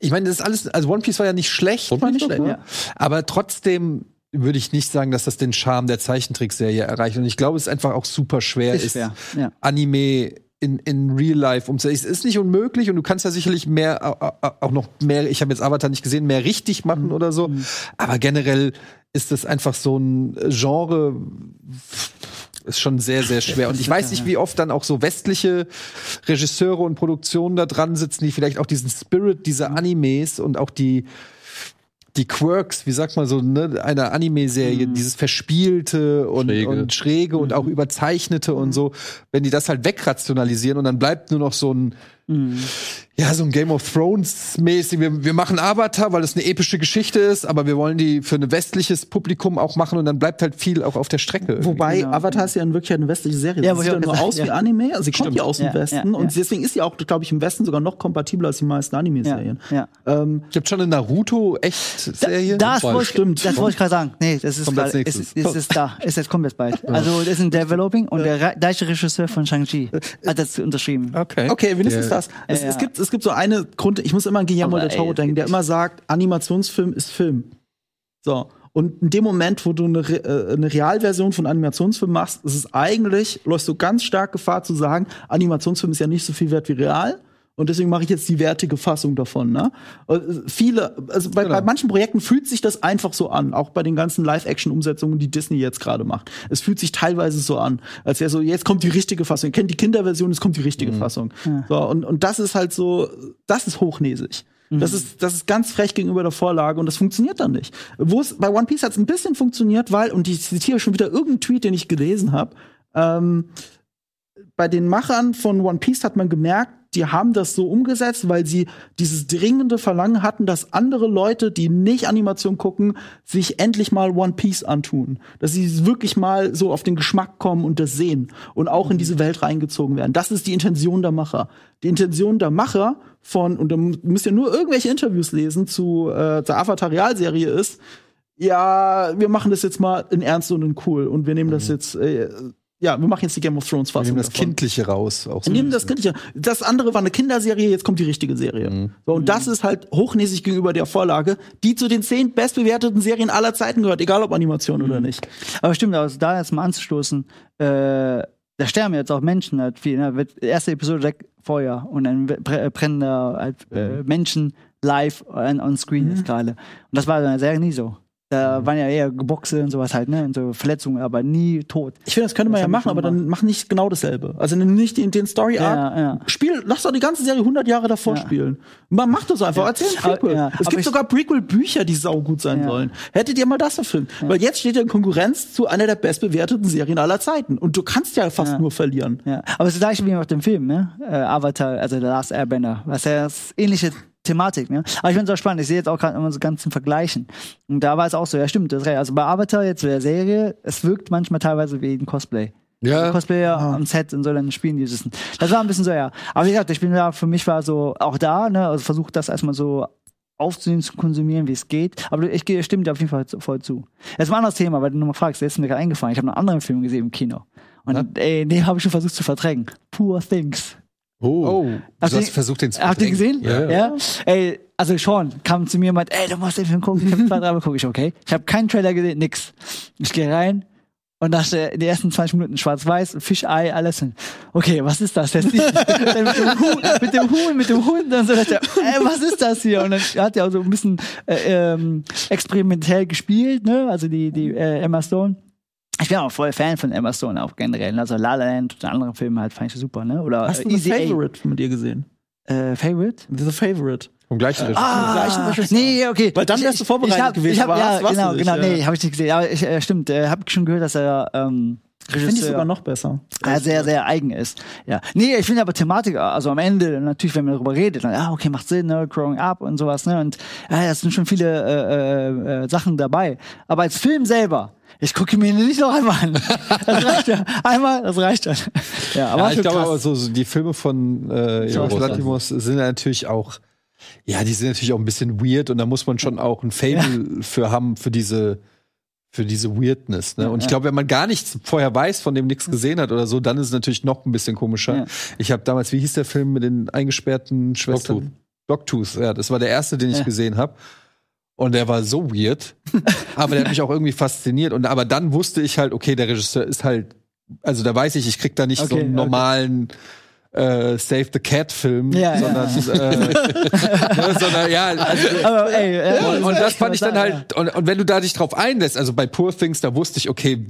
Ich meine, das ist alles. Also One Piece war ja nicht schlecht, war nicht war schlecht. Ja. Aber trotzdem würde ich nicht sagen, dass das den Charme der Zeichentrickserie erreicht. Und ich glaube, es ist einfach auch super schwer, Ist ist schwer, ja. Anime in, in Real Life umzusetzen. Es ist nicht unmöglich und du kannst ja sicherlich mehr, au- au- auch noch mehr, ich habe jetzt Avatar nicht gesehen, mehr richtig Mhm. machen oder so. Aber generell ist das einfach so ein Genre, ist schon sehr, sehr schwer. Und ich weiß nicht, wie oft dann auch so westliche Regisseure und Produktionen da dran sitzen, die vielleicht auch diesen Spirit dieser Mhm. Animes und auch die die Quirks, wie sagt man so, ne, einer Anime-Serie, Mhm. dieses Verspielte und Schräge. und Schräge und auch Überzeichnete Mhm. und so, wenn die das halt wegrationalisieren und dann bleibt nur noch so ein, Mhm. ja, so ein Game of Thrones mäßig. Wir, wir machen Avatar, weil das eine epische Geschichte ist, aber wir wollen die für ein westliches Publikum auch machen und dann bleibt halt viel auch auf der Strecke. irgendwie. Wobei Genau. Avatar ist ja in Wirklichkeit eine westliche Serie. Ja, wollte sieht ich ja nur aus wie ja. Anime. Also sie kommt Stimmt. ja aus dem Ja, Westen ja, und deswegen ist sie auch, glaube ich, im Westen sogar noch kompatibler als die meisten Anime-Serien. Ja, Ähm, Gibt schon eine Naruto-Echt-Serie? Das Bald. wollte ich, Stimmt. das wollte ich gerade sagen. Nee, das ist Kommt nächstes. ist- es ist da, es ist komplett bald. Also, das ist ein Developing und der gleiche Regisseur von Shang-Chi hat das unterschrieben. Okay. Okay, wenigstens Ja. Das. Es, Ja, es, gibt, es gibt so eine Grund, ich muss immer an Guillermo del Toro denken, der immer sagt, Animationsfilm ist Film. So. Und in dem Moment, wo du eine, äh, eine Realversion von Animationsfilm machst, ist es eigentlich, läufst du ganz stark Gefahr zu sagen, Animationsfilm ist ja nicht so viel wert wie real. Und deswegen mache ich jetzt die wertige Fassung davon. Ne? Äh, Viele, also bei, bei manchen Projekten fühlt sich das einfach so an, auch bei den ganzen Live-Action-Umsetzungen, die Disney jetzt gerade macht. Es fühlt sich teilweise so an, als wäre so, jetzt kommt die richtige Fassung. Ihr kennt die Kinderversion, jetzt kommt die richtige Fassung. So, und, und das ist halt so, das ist hochnäsig. Das ist, das ist ganz frech gegenüber der Vorlage und das funktioniert dann nicht. Wo es bei One Piece hat es ein bisschen funktioniert, weil, und ich zitiere schon wieder irgendeinen Tweet, den ich gelesen habe, ähm, bei den Machern von One Piece hat man gemerkt, die haben das so umgesetzt, weil sie dieses dringende Verlangen hatten, dass andere Leute, die nicht Animation gucken, sich endlich mal One Piece antun. Dass sie wirklich mal so auf den Geschmack kommen und das sehen und auch in diese Welt reingezogen werden. Das ist die Intention der Macher. Die Intention der Macher von, und da müsst ihr nur irgendwelche Interviews lesen zu äh, der Avatar-Realserie ist, ja, wir machen das jetzt mal in ernst und in cool und wir nehmen das jetzt, äh, ja, wir machen jetzt die Game of Thrones Wir Fassung. nehmen das davon. Kindliche raus. Auch so Wir nehmen das. Kindliche. Das andere war eine Kinderserie, jetzt kommt die richtige Serie. So, und das ist halt hochnäsig gegenüber der Vorlage, die zu den zehn bestbewerteten Serien aller Zeiten gehört, egal ob Animation oder nicht. Aber stimmt, also da jetzt mal anzustoßen, äh, da sterben jetzt auch Menschen halt viel. Ne? Erste Episode direkt Feuer und dann bre- brennen da halt äh, Menschen live on, on screen jetzt gerade. Und das war in der Serie nie so. Da waren ja eher Geboxe und sowas halt, ne? Und so Verletzungen, aber nie tot. Ich finde, das könnte man Das ja machen, aber dann mach nicht genau dasselbe. Also nimm nicht den, den Story Arc. Ja, ja. Spiel, lass doch die ganze Serie 100 Jahre davor Ja. spielen. Man macht das einfach. Ja. Erzähl ein Aber- Prequel. ja, es aber gibt sogar Prequel-Bücher, die saugut sein Ja. sollen. Hättet ihr mal das verfilmt? Weil jetzt steht er in Konkurrenz zu einer der bestbewerteten Serien aller Zeiten. Und du kannst ja fast Ja. nur verlieren. Ja, aber es ist gleich wie auf dem Film, ne? Äh, Avatar, also The Last Airbender, was ja das ähnliche Thematik, ne? Aber ich es auch spannend. Ich sehe jetzt auch gerade immer so ganzen Vergleichen. Und da war es auch so, ja stimmt, das ist recht. Also bei Avatar jetzt bei der Serie, es wirkt manchmal teilweise wie ein Cosplay. Ja. Cosplayer am Set und so dann spielen die das. Das war ein bisschen so, ja. Aber wie gesagt, ich bin da, für mich war so auch da, ne? Also versucht das erstmal so aufzunehmen, zu konsumieren, wie es geht. Aber ich gehe- stimme dir auf jeden Fall voll zu. Jetzt mal ein anderes Thema, weil du nochmal fragst, der ist mir gerade eingefallen. Ich habe einen anderen Film gesehen im Kino. Und ey, den habe ich schon versucht zu verdrängen. Poor Things. Oh. Oh, du Habt hast versucht, den zu Habt ihr gesehen? Ja. Ey, also Sean kam zu mir und meint, ey, du musst den Film gucken. Ich hab zwei, drei Mal gucke ich, okay. Ich habe keinen Trailer gesehen, nix. Ich gehe rein und nach der, in den ersten 20 Minuten schwarz-weiß, Fischei, alles. Und, Okay, was ist das jetzt? <laughs> dann mit, dem Huhn, mit dem Huhn, mit dem Hund und so. dachte ich, Ey, was ist das hier? Und dann hat er auch so ein bisschen äh, ähm, experimentell gespielt, ne? Also die, die äh, Emma Stone. Ich bin auch voll Fan von Emma Stone, auch generell. Also La La Land und andere Filme halt fand ich super, ne? Oder Hast du äh, The Easy A. Favorite mit dir gesehen? Äh, Favorite? The Favorite. Vom gleichen Regisseur. Ah, gleichen Regisseur. nee, okay. Weil dann wärst du vorbereitet hab, gewesen, Ich hab, aber ja, hast- warst genau, du nicht, genau. ja. Nee, habe ich nicht gesehen. Aber ich, äh, stimmt, äh, habe schon gehört, dass er ähm, Finde ich Regisseur sogar noch besser. ja, sehr, sehr eigen ist. Ja. Nee, ich finde aber Thematik, also am Ende, natürlich, wenn man darüber redet, dann, ah, okay, macht Sinn, ne, Growing Up und sowas, ne, und ja, da sind schon viele äh, äh, äh, Sachen dabei. Aber als Film selber, ich gucke mir ihn nicht noch einmal an. Das reicht ja. <laughs> Einmal, das reicht dann. Ja, aber Ja, ich glaube aber so, so die Filme von äh, krass. Lanthimos sind ja natürlich auch, ja, die sind natürlich auch ein bisschen weird und da muss man schon auch ein Fable für haben, für diese, für diese Weirdness. Ne? Und ich ja. glaube, wenn man gar nichts vorher weiß, von dem nichts gesehen hat oder so, dann ist es natürlich noch ein bisschen komischer. Ja. Ich habe damals, wie hieß der Film mit den eingesperrten Schwestern? Dogtooth, ja, das war der erste, den ich Ja. gesehen habe. Und der war so weird, <laughs> aber der hat mich auch irgendwie fasziniert. Und aber dann wusste ich halt, okay, der Regisseur ist halt, also da weiß ich, ich krieg da nicht so Okay, einen okay. Äh, Save the Cat Film, Ja, ja. sondern, Äh, <laughs> ne, sondern ja, also, aber, ey, äh, und, und das fand ich dann ja. halt, und, und wenn du da dich drauf einlässt, also bei Poor Things, da wusste ich, okay,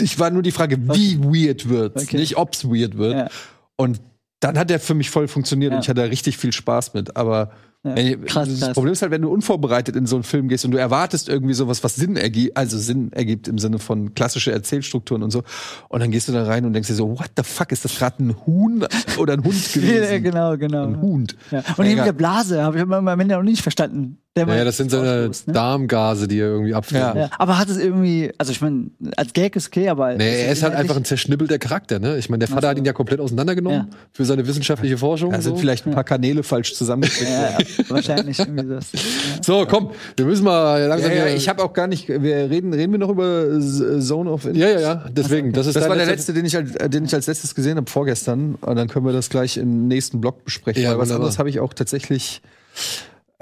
ich war nur die Frage, wie weird wird's, Okay. nicht ob's weird wird. Ja. Und dann hat der für mich voll funktioniert Ja. und ich hatte richtig viel Spaß mit. Aber Ja, krass, das krass. Problem ist halt, wenn du unvorbereitet in so einen Film gehst und du erwartest irgendwie sowas, was Sinn ergibt, also Sinn ergibt im Sinne von klassische Erzählstrukturen und so. Und dann gehst du da rein und denkst dir so, what the fuck, ist das gerade ein Huhn oder ein Hund <laughs> Ja, gewesen? genau, genau. Ein Hund. Ja. Und eben der Blase habe ich am Ende noch nicht verstanden. Der Ja, das sind seine ausstoßt, ne? Darmgase, die er irgendwie abfällt. Ja. Ja, aber hat es irgendwie, also ich meine, als Gag ist okay, aber. Nee, er ist halt einfach ein zerschnibbelter Charakter, ne? Ich meine, der Vater so. hat ihn ja komplett auseinandergenommen Ja. für seine wissenschaftliche Forschung. Da sind so. vielleicht ein paar Kanäle falsch zusammengekriegt. Ja, ja, wahrscheinlich irgendwie das. Ja. <laughs> so, komm, wir müssen mal langsam. ja, ich habe auch gar nicht. Wir reden, reden wir noch über Zone of Interest. ja, ja, ja. Deswegen, das ist Das war der letzte, den ich, als, den ich als letztes gesehen habe vorgestern. Und dann können wir das gleich im nächsten Blog besprechen. Ja, Weil was anderes habe ich auch tatsächlich.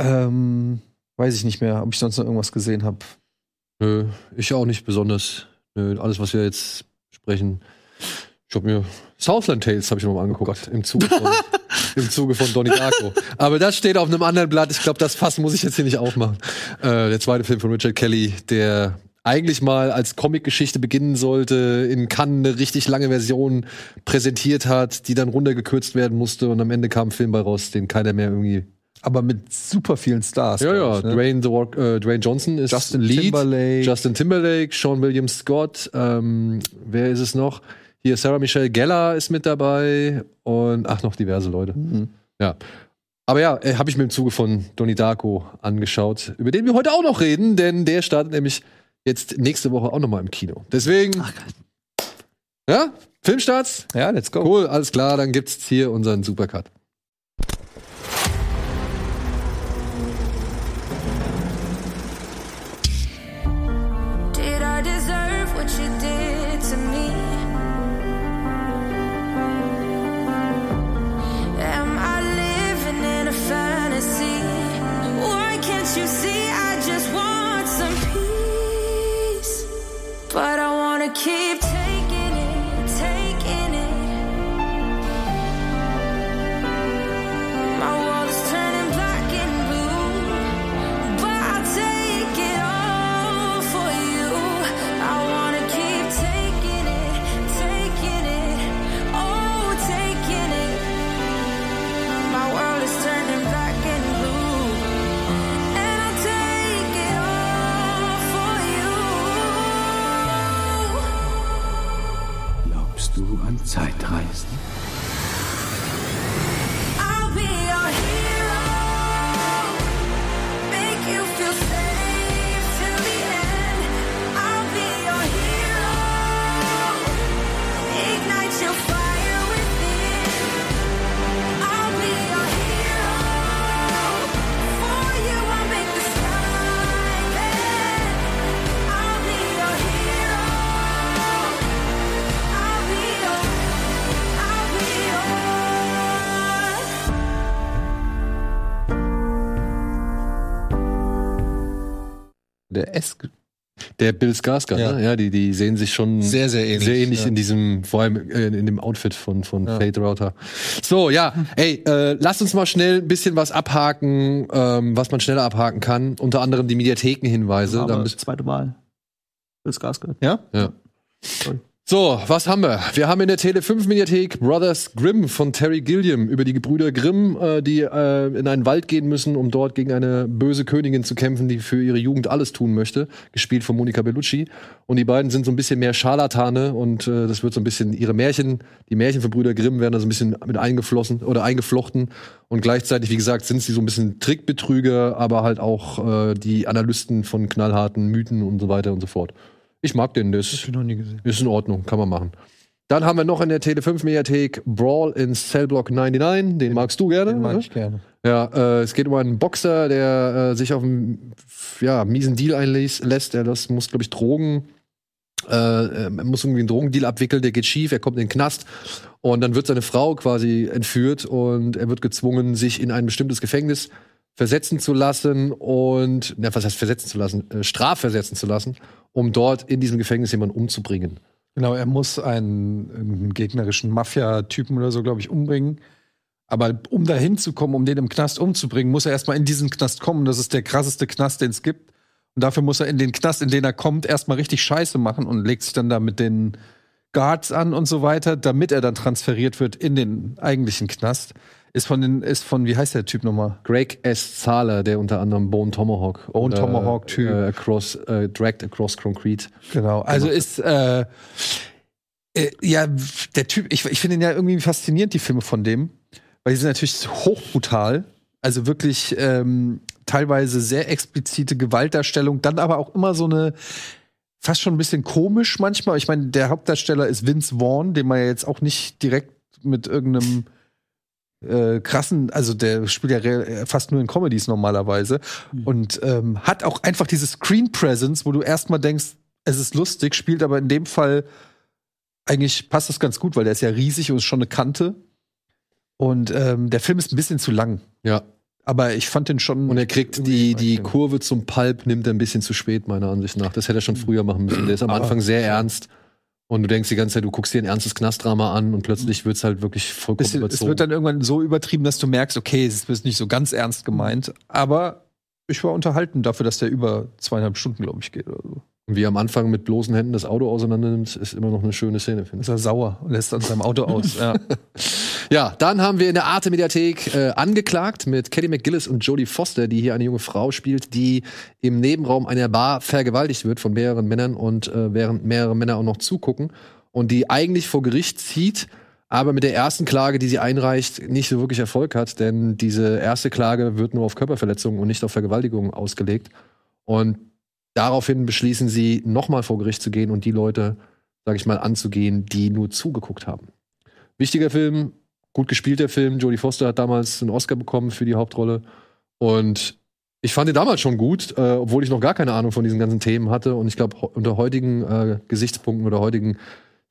Ähm, weiß ich nicht mehr, ob ich sonst noch irgendwas gesehen habe. Nö, ich auch nicht besonders. Nö, alles, was wir jetzt sprechen. Ich hab mir Southland Tales habe ich mir mal angeguckt im Zuge von, <laughs> im Zuge von Donnie Darko. Aber das steht auf einem anderen Blatt. Ich glaube, das Fass muss ich jetzt hier nicht aufmachen. Äh, der zweite Film von Richard Kelly, der eigentlich mal als Comicgeschichte beginnen sollte, in Cannes eine richtig lange Version präsentiert hat, die dann runtergekürzt werden musste und am Ende kam ein Film bei raus, den keiner mehr irgendwie Aber mit super vielen Stars. ja, ja, ich, ne? Dwayne, The Rock, äh, Dwayne Johnson ist Justin Lead. Timberlake. Justin Timberlake, Sean William Scott, ähm, wer ist es noch? Hier Sarah Michelle Gellar ist mit dabei und ach noch diverse Leute. Mhm. Ja. Aber ja, äh, habe ich mir im Zuge von Donnie Darko angeschaut, über den wir heute auch noch reden, denn der startet nämlich jetzt nächste Woche auch noch mal im Kino. Deswegen, ja, Filmstarts, Ja, let's go. cool, alles klar, dann gibt's hier unseren Supercut. Der S. Der Bill Skarsgård, Ja. ne? ja, die, die sehen sich schon Sehr, sehr ähnlich, sehr ähnlich ja. in diesem, vor allem äh, in dem Outfit von, von Fate Router. So, ja, ey, äh, lasst uns mal schnell ein bisschen was abhaken, ähm, was man schneller abhaken kann. Unter anderem die Mediathekenhinweise. Bist- zweite Wahl. Bill Skarsgård. Ja? ja. So, was haben wir? Wir haben in der Tele 5 Mediathek Brothers Grimm von Terry Gilliam über die Gebrüder Grimm, äh, die äh, in einen Wald gehen müssen, um dort gegen eine böse Königin zu kämpfen, die für ihre Jugend alles tun möchte, gespielt von Monica Bellucci. Und die beiden sind so ein bisschen mehr Scharlatane und äh, das wird so ein bisschen ihre Märchen, die Märchen von Brüder Grimm werden da so ein bisschen mit eingeflossen oder eingeflochten. Und gleichzeitig, wie gesagt, sind sie so ein bisschen Trickbetrüger, aber halt auch äh, die Analysten von knallharten Mythen und so weiter und so fort. Ich mag den, das ich noch nie gesehen. ist in Ordnung, kann man machen. Dann haben wir noch in der Tele 5 Mediathek Brawl in Cellblock 99. Den magst du gerne. Den mag oder? ich gerne. Ja, äh, es geht um einen Boxer, der äh, sich auf einen ja, miesen Deal einlässt. Er das muss, glaube ich, Drogen. Äh, er muss irgendwie einen Drogendeal abwickeln, der geht schief, er kommt in den Knast und dann wird seine Frau quasi entführt und er wird gezwungen, sich in ein bestimmtes Gefängnis versetzen zu lassen und, na, was heißt versetzen zu lassen, äh, strafversetzen zu lassen, um dort in diesem Gefängnis jemanden umzubringen. Genau, er muss einen, einen gegnerischen Mafia-Typen oder so, glaube ich, umbringen. Aber um da hinzukommen, um den im Knast umzubringen, muss er erstmal in diesen Knast kommen. Das ist der krasseste Knast, den es gibt. Und dafür muss er in den Knast, in den er kommt, erstmal richtig Scheiße machen und legt sich dann da mit den Guards an und so weiter, damit er dann transferiert wird in den eigentlichen Knast. Ist von den, ist von, wie heißt der Typ nochmal? Greg S. Zahler, der unter anderem Bone Tomahawk Bone oder, Tomahawk-Typ. äh, across, äh, Dragged Across Concrete. Genau. Also ist, äh, äh, ja, der Typ, ich, ich finde ihn ja irgendwie faszinierend, die Filme von dem, weil die sind natürlich hochbrutal. Also wirklich ähm, teilweise sehr explizite Gewaltdarstellung, dann aber auch immer so eine fast schon ein bisschen komisch manchmal. Ich meine, der Hauptdarsteller ist Vince Vaughn, den man ja jetzt auch nicht direkt mit irgendeinem äh, krassen, also der spielt ja fast nur in Comedies normalerweise und ähm, hat auch einfach diese Screen Presence, wo du erstmal denkst, es ist lustig, spielt aber in dem Fall eigentlich passt das ganz gut, weil der ist ja riesig und ist schon eine Kante. Und ähm, der Film ist ein bisschen zu lang. Ja. Aber ich fand den schon. Und er kriegt die, die Kurve zum Pulp, nimmt er ein bisschen zu spät, meiner Ansicht nach. Das hätte er schon früher machen müssen. Der ist am Aber- Anfang sehr ernst. Und du denkst die ganze Zeit, du guckst dir ein ernstes Knastdrama an und plötzlich wird's halt wirklich vollkommen Bisschen, es überzogen. wird dann irgendwann so übertrieben, dass du merkst, okay, es ist nicht so ganz ernst gemeint. Aber ich war unterhalten dafür, dass der über zweieinhalb Stunden, glaube ich, geht oder so. Wie er am Anfang mit bloßen Händen das Auto auseinander nimmt, ist immer noch eine schöne Szene, finde ich. Ist er sauer und lässt an seinem Auto aus. ja. <laughs> Ja, dann haben wir in der Arte-Mediathek äh, angeklagt mit Kelly McGillis und Jodie Foster, die hier eine junge Frau spielt, die im Nebenraum einer Bar vergewaltigt wird von mehreren Männern und äh, während mehrere Männer auch noch zugucken und die eigentlich vor Gericht zieht, aber mit der ersten Klage, die sie einreicht, nicht so wirklich Erfolg hat, denn diese erste Klage wird nur auf Körperverletzungen und nicht auf Vergewaltigungen ausgelegt. Und daraufhin beschließen sie, nochmal vor Gericht zu gehen und die Leute, sag ich mal, anzugehen, die nur zugeguckt haben. Wichtiger Film, gut gespielter Film. Jodie Foster hat damals einen Oscar bekommen für die Hauptrolle. Und ich fand ihn damals schon gut, äh, obwohl ich noch gar keine Ahnung von diesen ganzen Themen hatte. Und ich glaube, unter heutigen äh, Gesichtspunkten oder heutigen,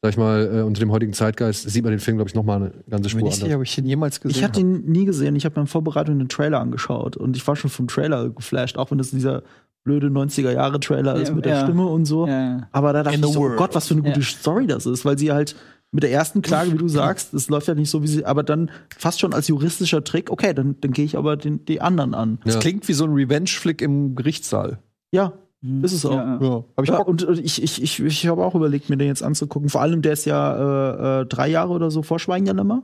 sag ich mal, äh, unter dem heutigen Zeitgeist sieht man den Film, glaube ich, noch mal eine ganze Ich bin Spur nicht sicher, anders. ob ich ihn jemals gesehen Ich hatte ihn nie gesehen. Ich habe mir in Vorbereitung den Trailer angeschaut und ich war schon vom Trailer geflasht, auch wenn das dieser blöde 90er-Jahre-Trailer ist Ja, mit der ja. Stimme und so. Ja. Aber da dachte In ich so, oh. Gott, was für eine gute Ja. Story das ist, weil sie halt mit der ersten Klage, wie du <laughs> sagst, es läuft ja nicht so, wie sie, aber dann fast schon als juristischer Trick, okay, dann, dann gehe ich aber den, die anderen an. Das Ja. klingt wie so ein Revenge-Flick im Gerichtssaal. Ja, ist es auch. Ja. Ja, hab ich Ja, Bock. und und ich, ich, ich, ich habe auch überlegt, mir den jetzt anzugucken. Vor allem, der ist ja äh, äh, drei Jahre oder so vor Schweigen der Lämmer.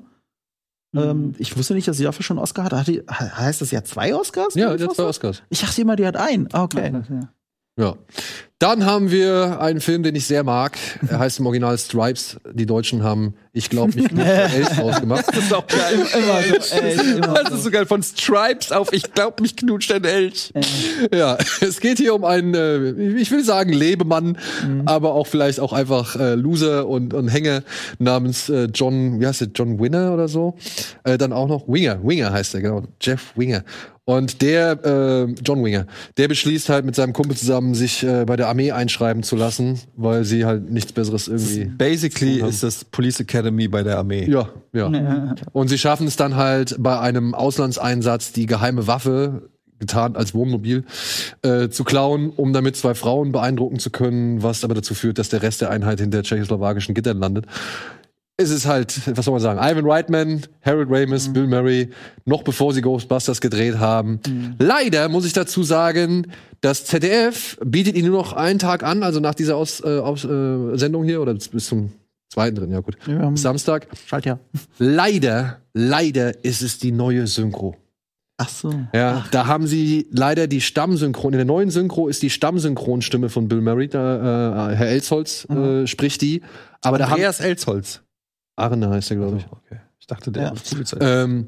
Ähm, ich wusste nicht, dass sie dafür schon einen Oscar hat. hat die, he- heißt das ja zwei Oscars? Ja, der hat zwei? Oscars. Ich dachte immer, die hat einen. Ah, okay. Ja. Ja. Dann haben wir einen Film, den ich sehr mag. Er heißt im Original Stripes. Die Deutschen haben, ich glaube, nicht genug <laughs> Elf rausgemacht. Das ist auch geil. Immer so, ey, immer Das ist so geil. Von Stripes auf Ich glaub, mich knutscht ein Elch. Ja, es geht hier um einen, äh, ich will sagen Lebemann, Mhm. aber auch vielleicht auch einfach äh, Loser und, und Hänge namens äh, John, wie heißt der, John Winner oder so. Äh, dann auch noch Winger, Winger heißt er, genau, Jeff Winger. Und der, äh, John Winger, der beschließt halt mit seinem Kumpel zusammen, sich äh, bei der Armee einschreiben zu lassen, weil sie halt nichts Besseres irgendwie. Basically ist das Police Academy bei der Armee. Ja, ja. Und sie schaffen es dann halt bei einem Auslandseinsatz, die geheime Waffe getarnt als Wohnmobil äh, zu klauen, um damit zwei Frauen beeindrucken zu können, was aber dazu führt, dass der Rest der Einheit hinter tschechoslowakischen Gittern landet. Es ist halt, was soll man sagen, Ivan Reitman, Harold Ramis, Bill Murray, noch bevor sie Ghostbusters gedreht haben. Leider muss ich dazu sagen, das ZDF bietet ihn nur noch einen Tag an, also nach dieser Aus, äh, Aus, äh, Sendung hier, oder bis, zum zweiten drin, ja gut. Ja, Bis Samstag. Schalt ja. Leider, leider ist es die neue Synchro. Ach so. Ja, da haben sie leider die Stammsynchron. In der neuen Synchro ist die Stammsynchronstimme von Bill Murray, da, äh, Herr Elsholz äh, spricht die. Aber da haben Andreas Elsholz. Arne heißt er, glaube ich. Okay. Ich dachte, der Ja. Polizei. Ähm,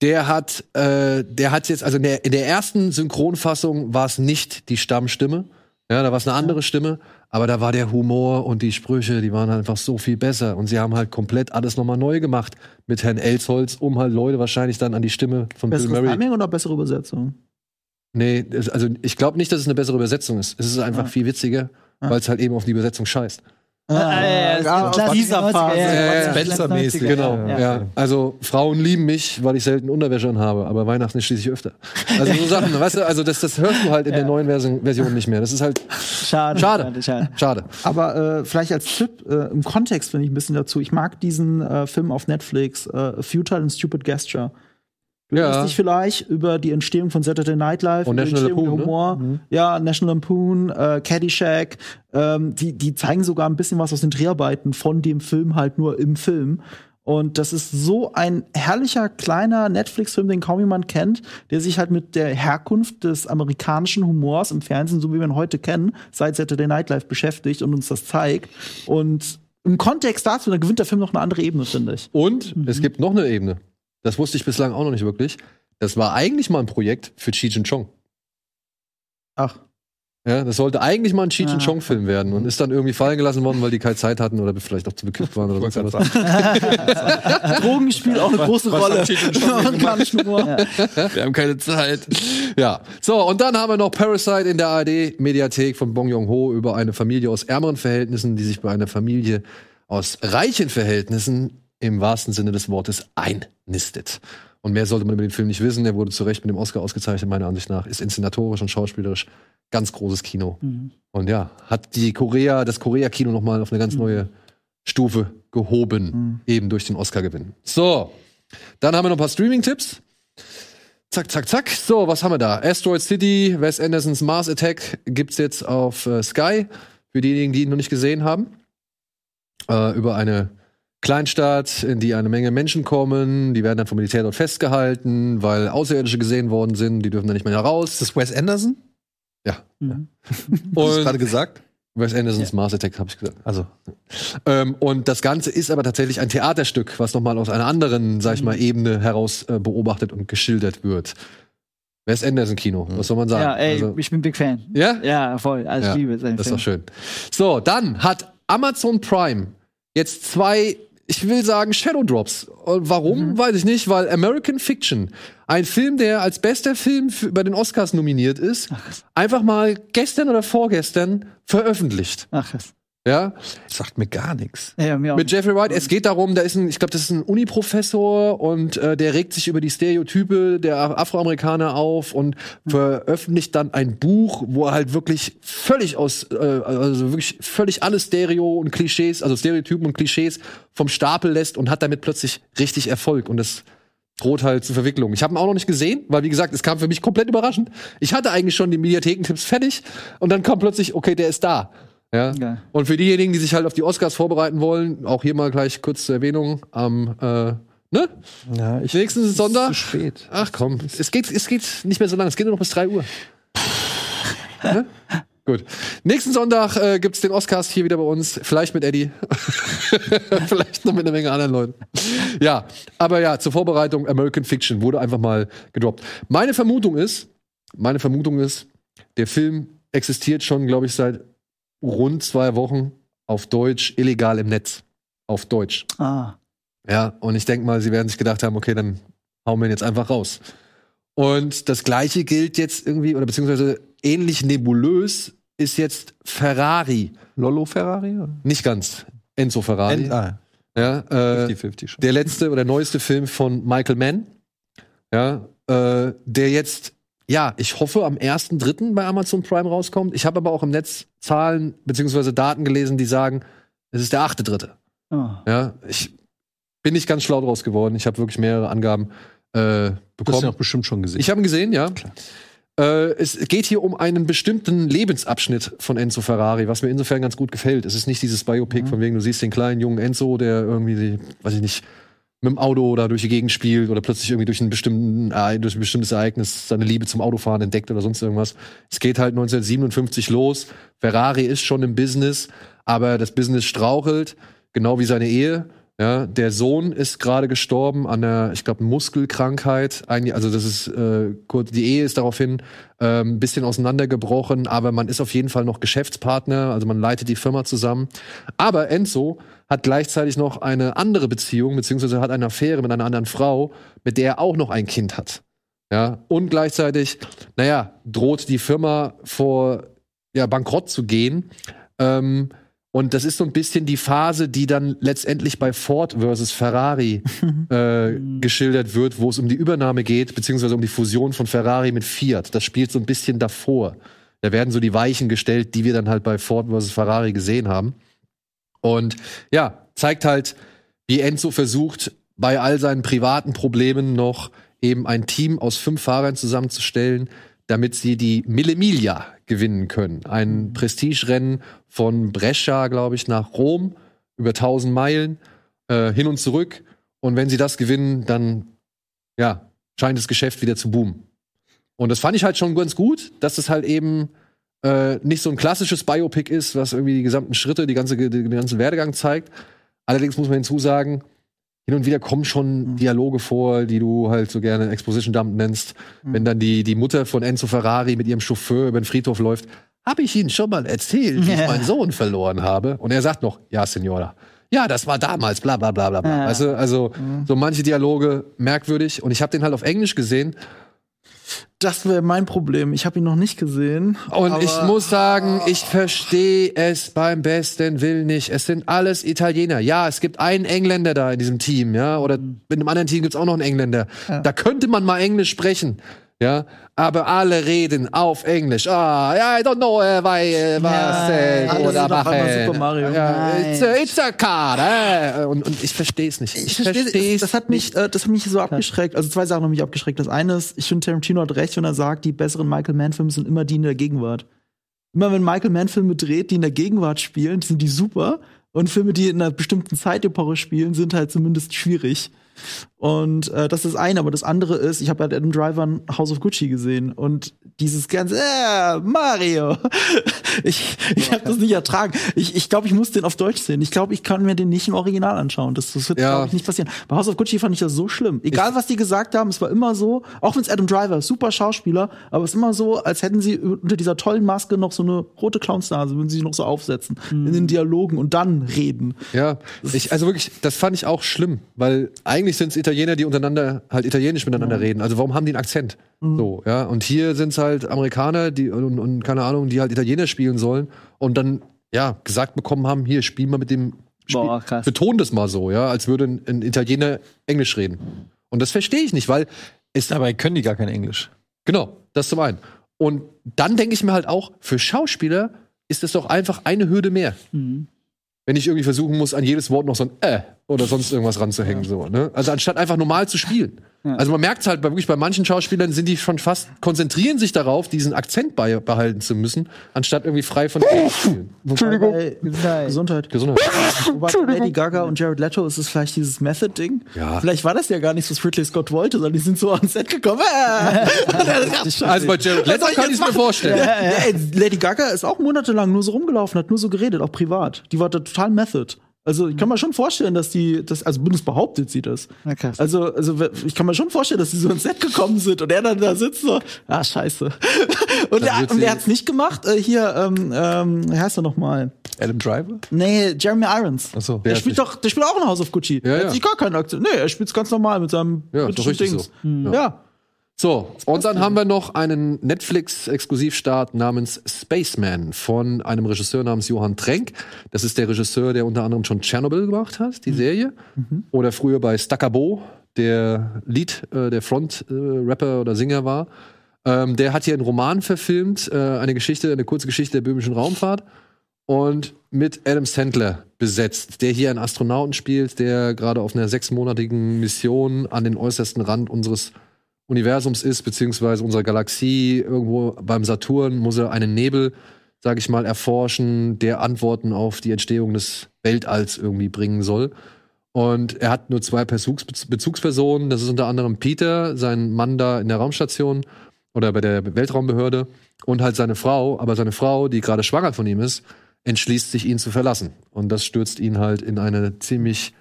der hat, äh, der hat jetzt, also in der, in der ersten Synchronfassung war es nicht die Stammstimme. Ja, da war es eine andere Stimme, aber da war der Humor und die Sprüche, die waren halt einfach so viel besser. Und sie haben halt komplett alles nochmal neu gemacht mit Herrn Elsholz, um halt Leute wahrscheinlich dann an die Stimme von Bill Besseres Murray. Timing oder bessere Übersetzung? Nee, also ich glaube nicht, dass es eine bessere Übersetzung ist. Es ist einfach Ah. viel witziger, Ah. weil es halt eben auf die Übersetzung scheißt. Ah, ja, ja, ja, das ist aus dieser 90er, Phase. ja, Ja, ja, ja, Spencer-mäßig, 90er, Genau, ja. Also Frauen lieben mich, weil ich selten Unterwäsche anhabe, aber Weihnachten ist schließlich öfter. Also so Sachen, weißt du, also das, das hörst du halt in der neuen Version, Version nicht mehr. Das ist halt Schade, Schade. schade, schade. schade. Aber äh, vielleicht als Tipp äh, im Kontext finde ich ein bisschen dazu. Ich mag diesen äh, Film auf Netflix, äh, A Futile and Stupid Gesture. Du Ja. dich vielleicht über die Entstehung von Saturday Night Live, Und National Entstehung Lampoon, ne? Humor. Ja, National Lampoon, äh, Caddyshack. Ähm, die, die zeigen sogar ein bisschen was aus den Dreharbeiten von dem Film halt nur im Film. Und das ist so ein herrlicher kleiner Netflix-Film, den kaum jemand kennt, der sich halt mit der Herkunft des amerikanischen Humors im Fernsehen, so wie wir ihn heute kennen, seit Saturday Night Live beschäftigt und uns das zeigt. Und im Kontext dazu, dann gewinnt der Film noch eine andere Ebene, finde ich. Und es gibt noch eine Ebene. Das wusste ich bislang auch noch nicht wirklich. Das war eigentlich mal ein Projekt für Cheech and Chong. Ach. Ja, das sollte eigentlich mal ein Cheech and Ah. Chong-Film werden und ist dann irgendwie fallen gelassen worden, weil die keine Zeit hatten oder vielleicht auch zu bekifft waren oder sonst was. <laughs> Drogen spielt auch eine große was Rolle. Chong Amerikanischen Humor. Wir haben keine Zeit. Ja, so, und dann haben wir noch Parasite in der ARD-Mediathek von Bong Joon-ho über eine Familie aus ärmeren Verhältnissen, die sich bei einer Familie aus reichen Verhältnissen im wahrsten Sinne des Wortes einnistet. Und mehr sollte man über den Film nicht wissen. Er wurde zu Recht mit dem Oscar ausgezeichnet, meiner Ansicht nach. Ist inszenatorisch und schauspielerisch ganz großes Kino. Und ja, hat die Korea, das Korea-Kino noch mal auf eine ganz neue Stufe gehoben, eben durch den Oscar-Gewinn. So, dann haben wir noch ein paar Streaming-Tipps. Zack, zack, zack. So, was haben wir da? Asteroid City, Wes Andersons Mars Attack gibt's jetzt auf äh, Sky. Für diejenigen, die ihn noch nicht gesehen haben. Äh, über eine Kleinstadt, in die eine Menge Menschen kommen. Die werden dann vom Militär dort festgehalten, weil Außerirdische gesehen worden sind. Die dürfen dann nicht mehr heraus. Ist das Wes Anderson? Ja. Mhm. <laughs> Hast du gerade gesagt? Wes Andersons Mars Attack, habe ich gesagt. Also, Ähm, und das Ganze ist aber tatsächlich ein Theaterstück, was nochmal aus einer anderen, sag ich mal, Ebene heraus äh, beobachtet und geschildert wird. Wes Anderson Kino, was soll man sagen? Ja, ey, Also- ich bin Big Fan. ja? Ja, voll. Also Ja, ich liebe seinen Das ist Film. doch schön. So, dann hat Amazon Prime jetzt zwei, ich will sagen, Shadow Drops. Und warum, weiß ich nicht, weil American Fiction, ein Film, der als bester Film bei den Oscars nominiert ist, einfach mal gestern oder vorgestern veröffentlicht. Ach. Ja, sagt mir gar nichts. Ja, mir auch. mit Jeffrey Wright. Es geht darum, da ist ein, ich glaube, das ist ein Uniprofessor und äh, der regt sich über die Stereotype der Afroamerikaner auf und veröffentlicht dann ein Buch, wo er halt wirklich völlig aus, äh, also wirklich völlig alle Stereo und Klischees, also Stereotypen und Klischees vom Stapel lässt und hat damit plötzlich richtig Erfolg und das droht halt zu Verwicklung. Ich habe ihn auch noch nicht gesehen, weil wie gesagt, es kam für mich komplett überraschend. Ich hatte eigentlich schon die Mediathekentipps fertig und dann kam plötzlich, okay, der ist da. Ja. Geil. Und für diejenigen, die sich halt auf die Oscars vorbereiten wollen, auch hier mal gleich kurz zur Erwähnung am äh, ne? Ja, ich Nächsten Sonntag. Zu spät. Ach komm, es geht, es geht nicht mehr so lange, es geht nur noch bis 3 Uhr. ne? Gut. Nächsten Sonntag äh, gibt's den Oscars hier wieder bei uns. Vielleicht mit Eddie. <laughs> Vielleicht noch mit einer Menge anderen Leuten. Ja, aber ja, zur Vorbereitung American Fiction wurde einfach mal gedroppt. Meine Vermutung ist, meine Vermutung ist, der Film existiert schon, glaube ich, seit rund zwei Wochen auf Deutsch illegal im Netz. Auf Deutsch. Ah. Ja, und ich denke mal, sie werden sich gedacht haben, okay, dann hauen wir ihn jetzt einfach raus. Und das gleiche gilt jetzt irgendwie, oder beziehungsweise ähnlich nebulös ist jetzt Ferrari. Lollo Ferrari? oder? Nicht ganz. Enzo Ferrari. End- ah, ja, äh, 50-50 schon. der letzte oder neueste Film von Michael Mann. Ja, äh, der jetzt, ja, ich hoffe, am 1.3. bei Amazon Prime rauskommt. Ich habe aber auch im Netz Zahlen beziehungsweise Daten gelesen, die sagen, es ist der 8.3. Oh. Ja, ich bin nicht ganz schlau draus geworden. Ich habe wirklich mehrere Angaben äh, Du hast ihn bekommen. auch bestimmt schon gesehen. Ich habe ihn gesehen, ja. Äh, es geht hier um einen bestimmten Lebensabschnitt von Enzo Ferrari, was mir insofern ganz gut gefällt. Es ist nicht dieses Biopic, von wegen du siehst den kleinen jungen Enzo, der irgendwie, weiß ich nicht, mit dem Auto da durch die Gegend spielt oder plötzlich irgendwie durch, einen bestimmten, äh, durch ein bestimmtes Ereignis seine Liebe zum Autofahren entdeckt oder sonst irgendwas. Es geht halt 1957 los. Ferrari ist schon im Business, aber das Business strauchelt, genau wie seine Ehe. Ja, der Sohn ist gerade gestorben an einer, ich glaube, Muskelkrankheit. Also das ist äh, die Ehe ist daraufhin ähm, ein bisschen auseinandergebrochen, aber man ist auf jeden Fall noch Geschäftspartner, also man leitet die Firma zusammen. Aber Enzo hat gleichzeitig noch eine andere Beziehung, beziehungsweise hat eine Affäre mit einer anderen Frau, mit der er auch noch ein Kind hat. Ja, und gleichzeitig, naja, droht die Firma vor ja, bankrott zu gehen. Ähm, und das ist so ein bisschen die Phase, die dann letztendlich bei Ford versus Ferrari <laughs> äh, geschildert wird, wo es um die Übernahme geht, beziehungsweise um die Fusion von Ferrari mit Fiat. Das spielt so ein bisschen davor. Da werden so die Weichen gestellt, die wir dann halt bei Ford versus Ferrari gesehen haben. Und ja, zeigt halt, wie Enzo versucht, bei all seinen privaten Problemen noch eben ein Team aus fünf Fahrern zusammenzustellen, damit sie die Mille Miglia gewinnen können. Ein Prestigerennen von Brescia, glaube ich, nach Rom über 1000 Meilen äh, hin und zurück. Und wenn sie das gewinnen, dann ja, scheint das Geschäft wieder zu boomen. Und das fand ich halt schon ganz gut, dass es halt eben äh, nicht so ein klassisches Biopic ist, was irgendwie die gesamten Schritte, die ganze, den ganzen Werdegang zeigt. Allerdings muss man hinzusagen, hin und wieder kommen schon Dialoge vor, die du halt so gerne Exposition Dump nennst. Wenn dann die, die Mutter von Enzo Ferrari mit ihrem Chauffeur über den Friedhof läuft, habe ich Ihnen schon mal erzählt, wie ich <laughs> meinen Sohn verloren habe. Und er sagt noch, ja, Signora. Ja, das war damals, bla bla bla bla. bla. Ja. Weißt du, also so manche Dialoge merkwürdig. Und ich habe den halt auf Englisch gesehen. Das wäre mein Problem. Ich habe ihn noch nicht gesehen. Und ich muss sagen, ich verstehe es beim besten Willen nicht. Es sind alles Italiener. Ja, es gibt einen Engländer da in diesem Team, ja. Oder mit einem anderen Team gibt's auch noch einen Engländer. Da könnte man mal Englisch sprechen. Ja, aber alle reden auf Englisch. Ah, ja, I don't know, äh, weil, äh, was, äh, alle oder einmal machen. Super Mario. Ja, it's a, it's a card, äh. und, und ich verstehe es nicht. Ich verstehe, das hat mich, äh, das hat mich so abgeschreckt. Also zwei Sachen haben mich abgeschreckt. Das eine ist, ich finde Tarantino hat recht, wenn er sagt, die besseren Michael Mann Filme sind immer die in der Gegenwart. Immer wenn Michael Mann Filme dreht, die in der Gegenwart spielen, sind die super. Und Filme, die in einer bestimmten Zeitepoche spielen, sind halt zumindest schwierig. Und äh, das ist eine, aber das andere ist, ich habe halt Adam Driver in House of Gucci gesehen und dieses ganze äh, Mario. <laughs> Ich, ich habe das nicht ertragen. Ich, ich glaube, ich muss den auf Deutsch sehen. Ich glaube, ich kann mir den nicht im Original anschauen. Das, das wird, Ja. glaube ich, nicht passieren. Bei House of Gucci fand ich das so schlimm. Egal, was die gesagt haben, es war immer so, auch wenn es Adam Driver ist, super Schauspieler, aber es ist immer so, als hätten sie unter dieser tollen Maske noch so eine rote Clownsnase, würden sie sich noch so aufsetzen in den Dialogen und dann reden. Ja, ich, also wirklich, das fand ich auch schlimm, weil eigentlich sind es Italiener, die untereinander halt italienisch miteinander reden. Also warum haben die einen Akzent? So, ja. Und hier sind es halt Amerikaner, die und, und keine Ahnung, die halt Italiener spielen sollen und dann ja gesagt bekommen haben, hier spielen wir mit dem Spiel, Boah, krass. beton das mal so, ja, als würde ein, ein Italiener Englisch reden. Und das verstehe ich nicht, weil es Dabei können die gar kein Englisch. Genau, das zum einen. Und dann denke ich mir halt auch, für Schauspieler ist es doch einfach eine Hürde mehr. Wenn ich irgendwie versuchen muss, an jedes Wort noch so ein äh oder sonst irgendwas ranzuhängen. So, ne? Also anstatt einfach normal zu spielen. Also man merkt es halt bei, wirklich bei manchen Schauspielern sind die schon fast, konzentrieren sich darauf, diesen Akzent bei, behalten zu müssen, anstatt irgendwie frei von zu spielen. Entschuldigung. Gesundheit. Gesundheit. Gesundheit. Wobei bei Lady Gaga und Jared Leto ist es vielleicht dieses Method-Ding. Ja. Vielleicht war das ja gar nicht, was Ridley Scott wollte, sondern die sind so ans Set gekommen. <laughs> Also bei Jared Leto ich kann ich mir machen? vorstellen. Ja, Lady Gaga ist auch monatelang nur so rumgelaufen, hat nur so geredet, auch privat. Die war da total Method. Also ich kann mir schon vorstellen, dass die, das, also zumindest behauptet sie das. Na, krass. Also, also ich kann mir schon vorstellen, dass sie so ins Set gekommen sind und er dann da sitzt so, ah scheiße. <laughs> Und, er, und er hat's nicht gemacht. Äh, hier, ähm, ähm, wie heißt er noch mal? Adam Driver? Nee, Jeremy Irons. Ach so. Der spielt doch, der spielt auch in House of Gucci. Ja, der ja. hat sich gar keinen Akzent. Nee, er spielt's ganz normal mit seinem Ja, britischen Dings. so. Ja. So, und dann haben wir noch einen Netflix-Exklusivstart namens Spaceman von einem Regisseur namens Johann Trenk. Das ist der Regisseur, der unter anderem schon Chernobyl gemacht hat, die Serie. Oder früher bei Staccabo, der Lied, äh, der Front-Rapper oder Singer war. Ähm, der hat hier einen Roman verfilmt, äh, eine Geschichte, eine kurze Geschichte der böhmischen Raumfahrt. Und mit Adam Sandler besetzt, der hier einen Astronauten spielt, der gerade auf einer sechsmonatigen Mission an den äußersten Rand unseres Universums ist, beziehungsweise unserer Galaxie, irgendwo beim Saturn, muss er einen Nebel, sage ich mal, erforschen, der Antworten auf die Entstehung des Weltalls irgendwie bringen soll. Und er hat nur zwei Bezugs Bezugspersonen. Das ist unter anderem Peter, sein Mann da in der Raumstation oder bei der Weltraumbehörde und halt seine Frau. Aber seine Frau, die gerade schwanger von ihm ist, entschließt sich, ihn zu verlassen. Und das stürzt ihn halt in eine ziemlich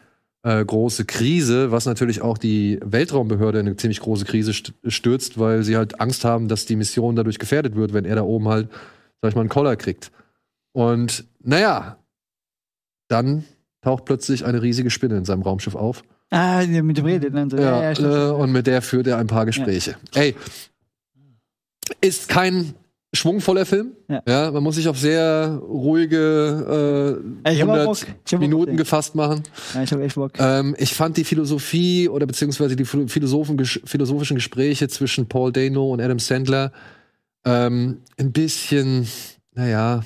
äh, große Krise, was natürlich auch die Weltraumbehörde in eine ziemlich große Krise st stürzt, weil sie halt Angst haben, dass die Mission dadurch gefährdet wird, wenn er da oben halt, sag ich mal, einen Koller kriegt. Und naja, dann taucht plötzlich eine riesige Spinne in seinem Raumschiff auf. Ah, mit dem redet. Ne? So, Ja, ja, stimmt. äh, und mit der führt er ein paar Gespräche. Ey, ist kein schwungvoller Film. Ja. Ja. man muss sich auf sehr ruhige äh, Ey, ich hab auch 100 Bock. Ich hab auch Minuten gefasst machen. ja, ich hab echt Bock. Ähm, ich fand die Philosophie oder beziehungsweise die philo- Philosophen philosophischen Gespräche zwischen Paul Dano und Adam Sandler ähm, ein bisschen, naja,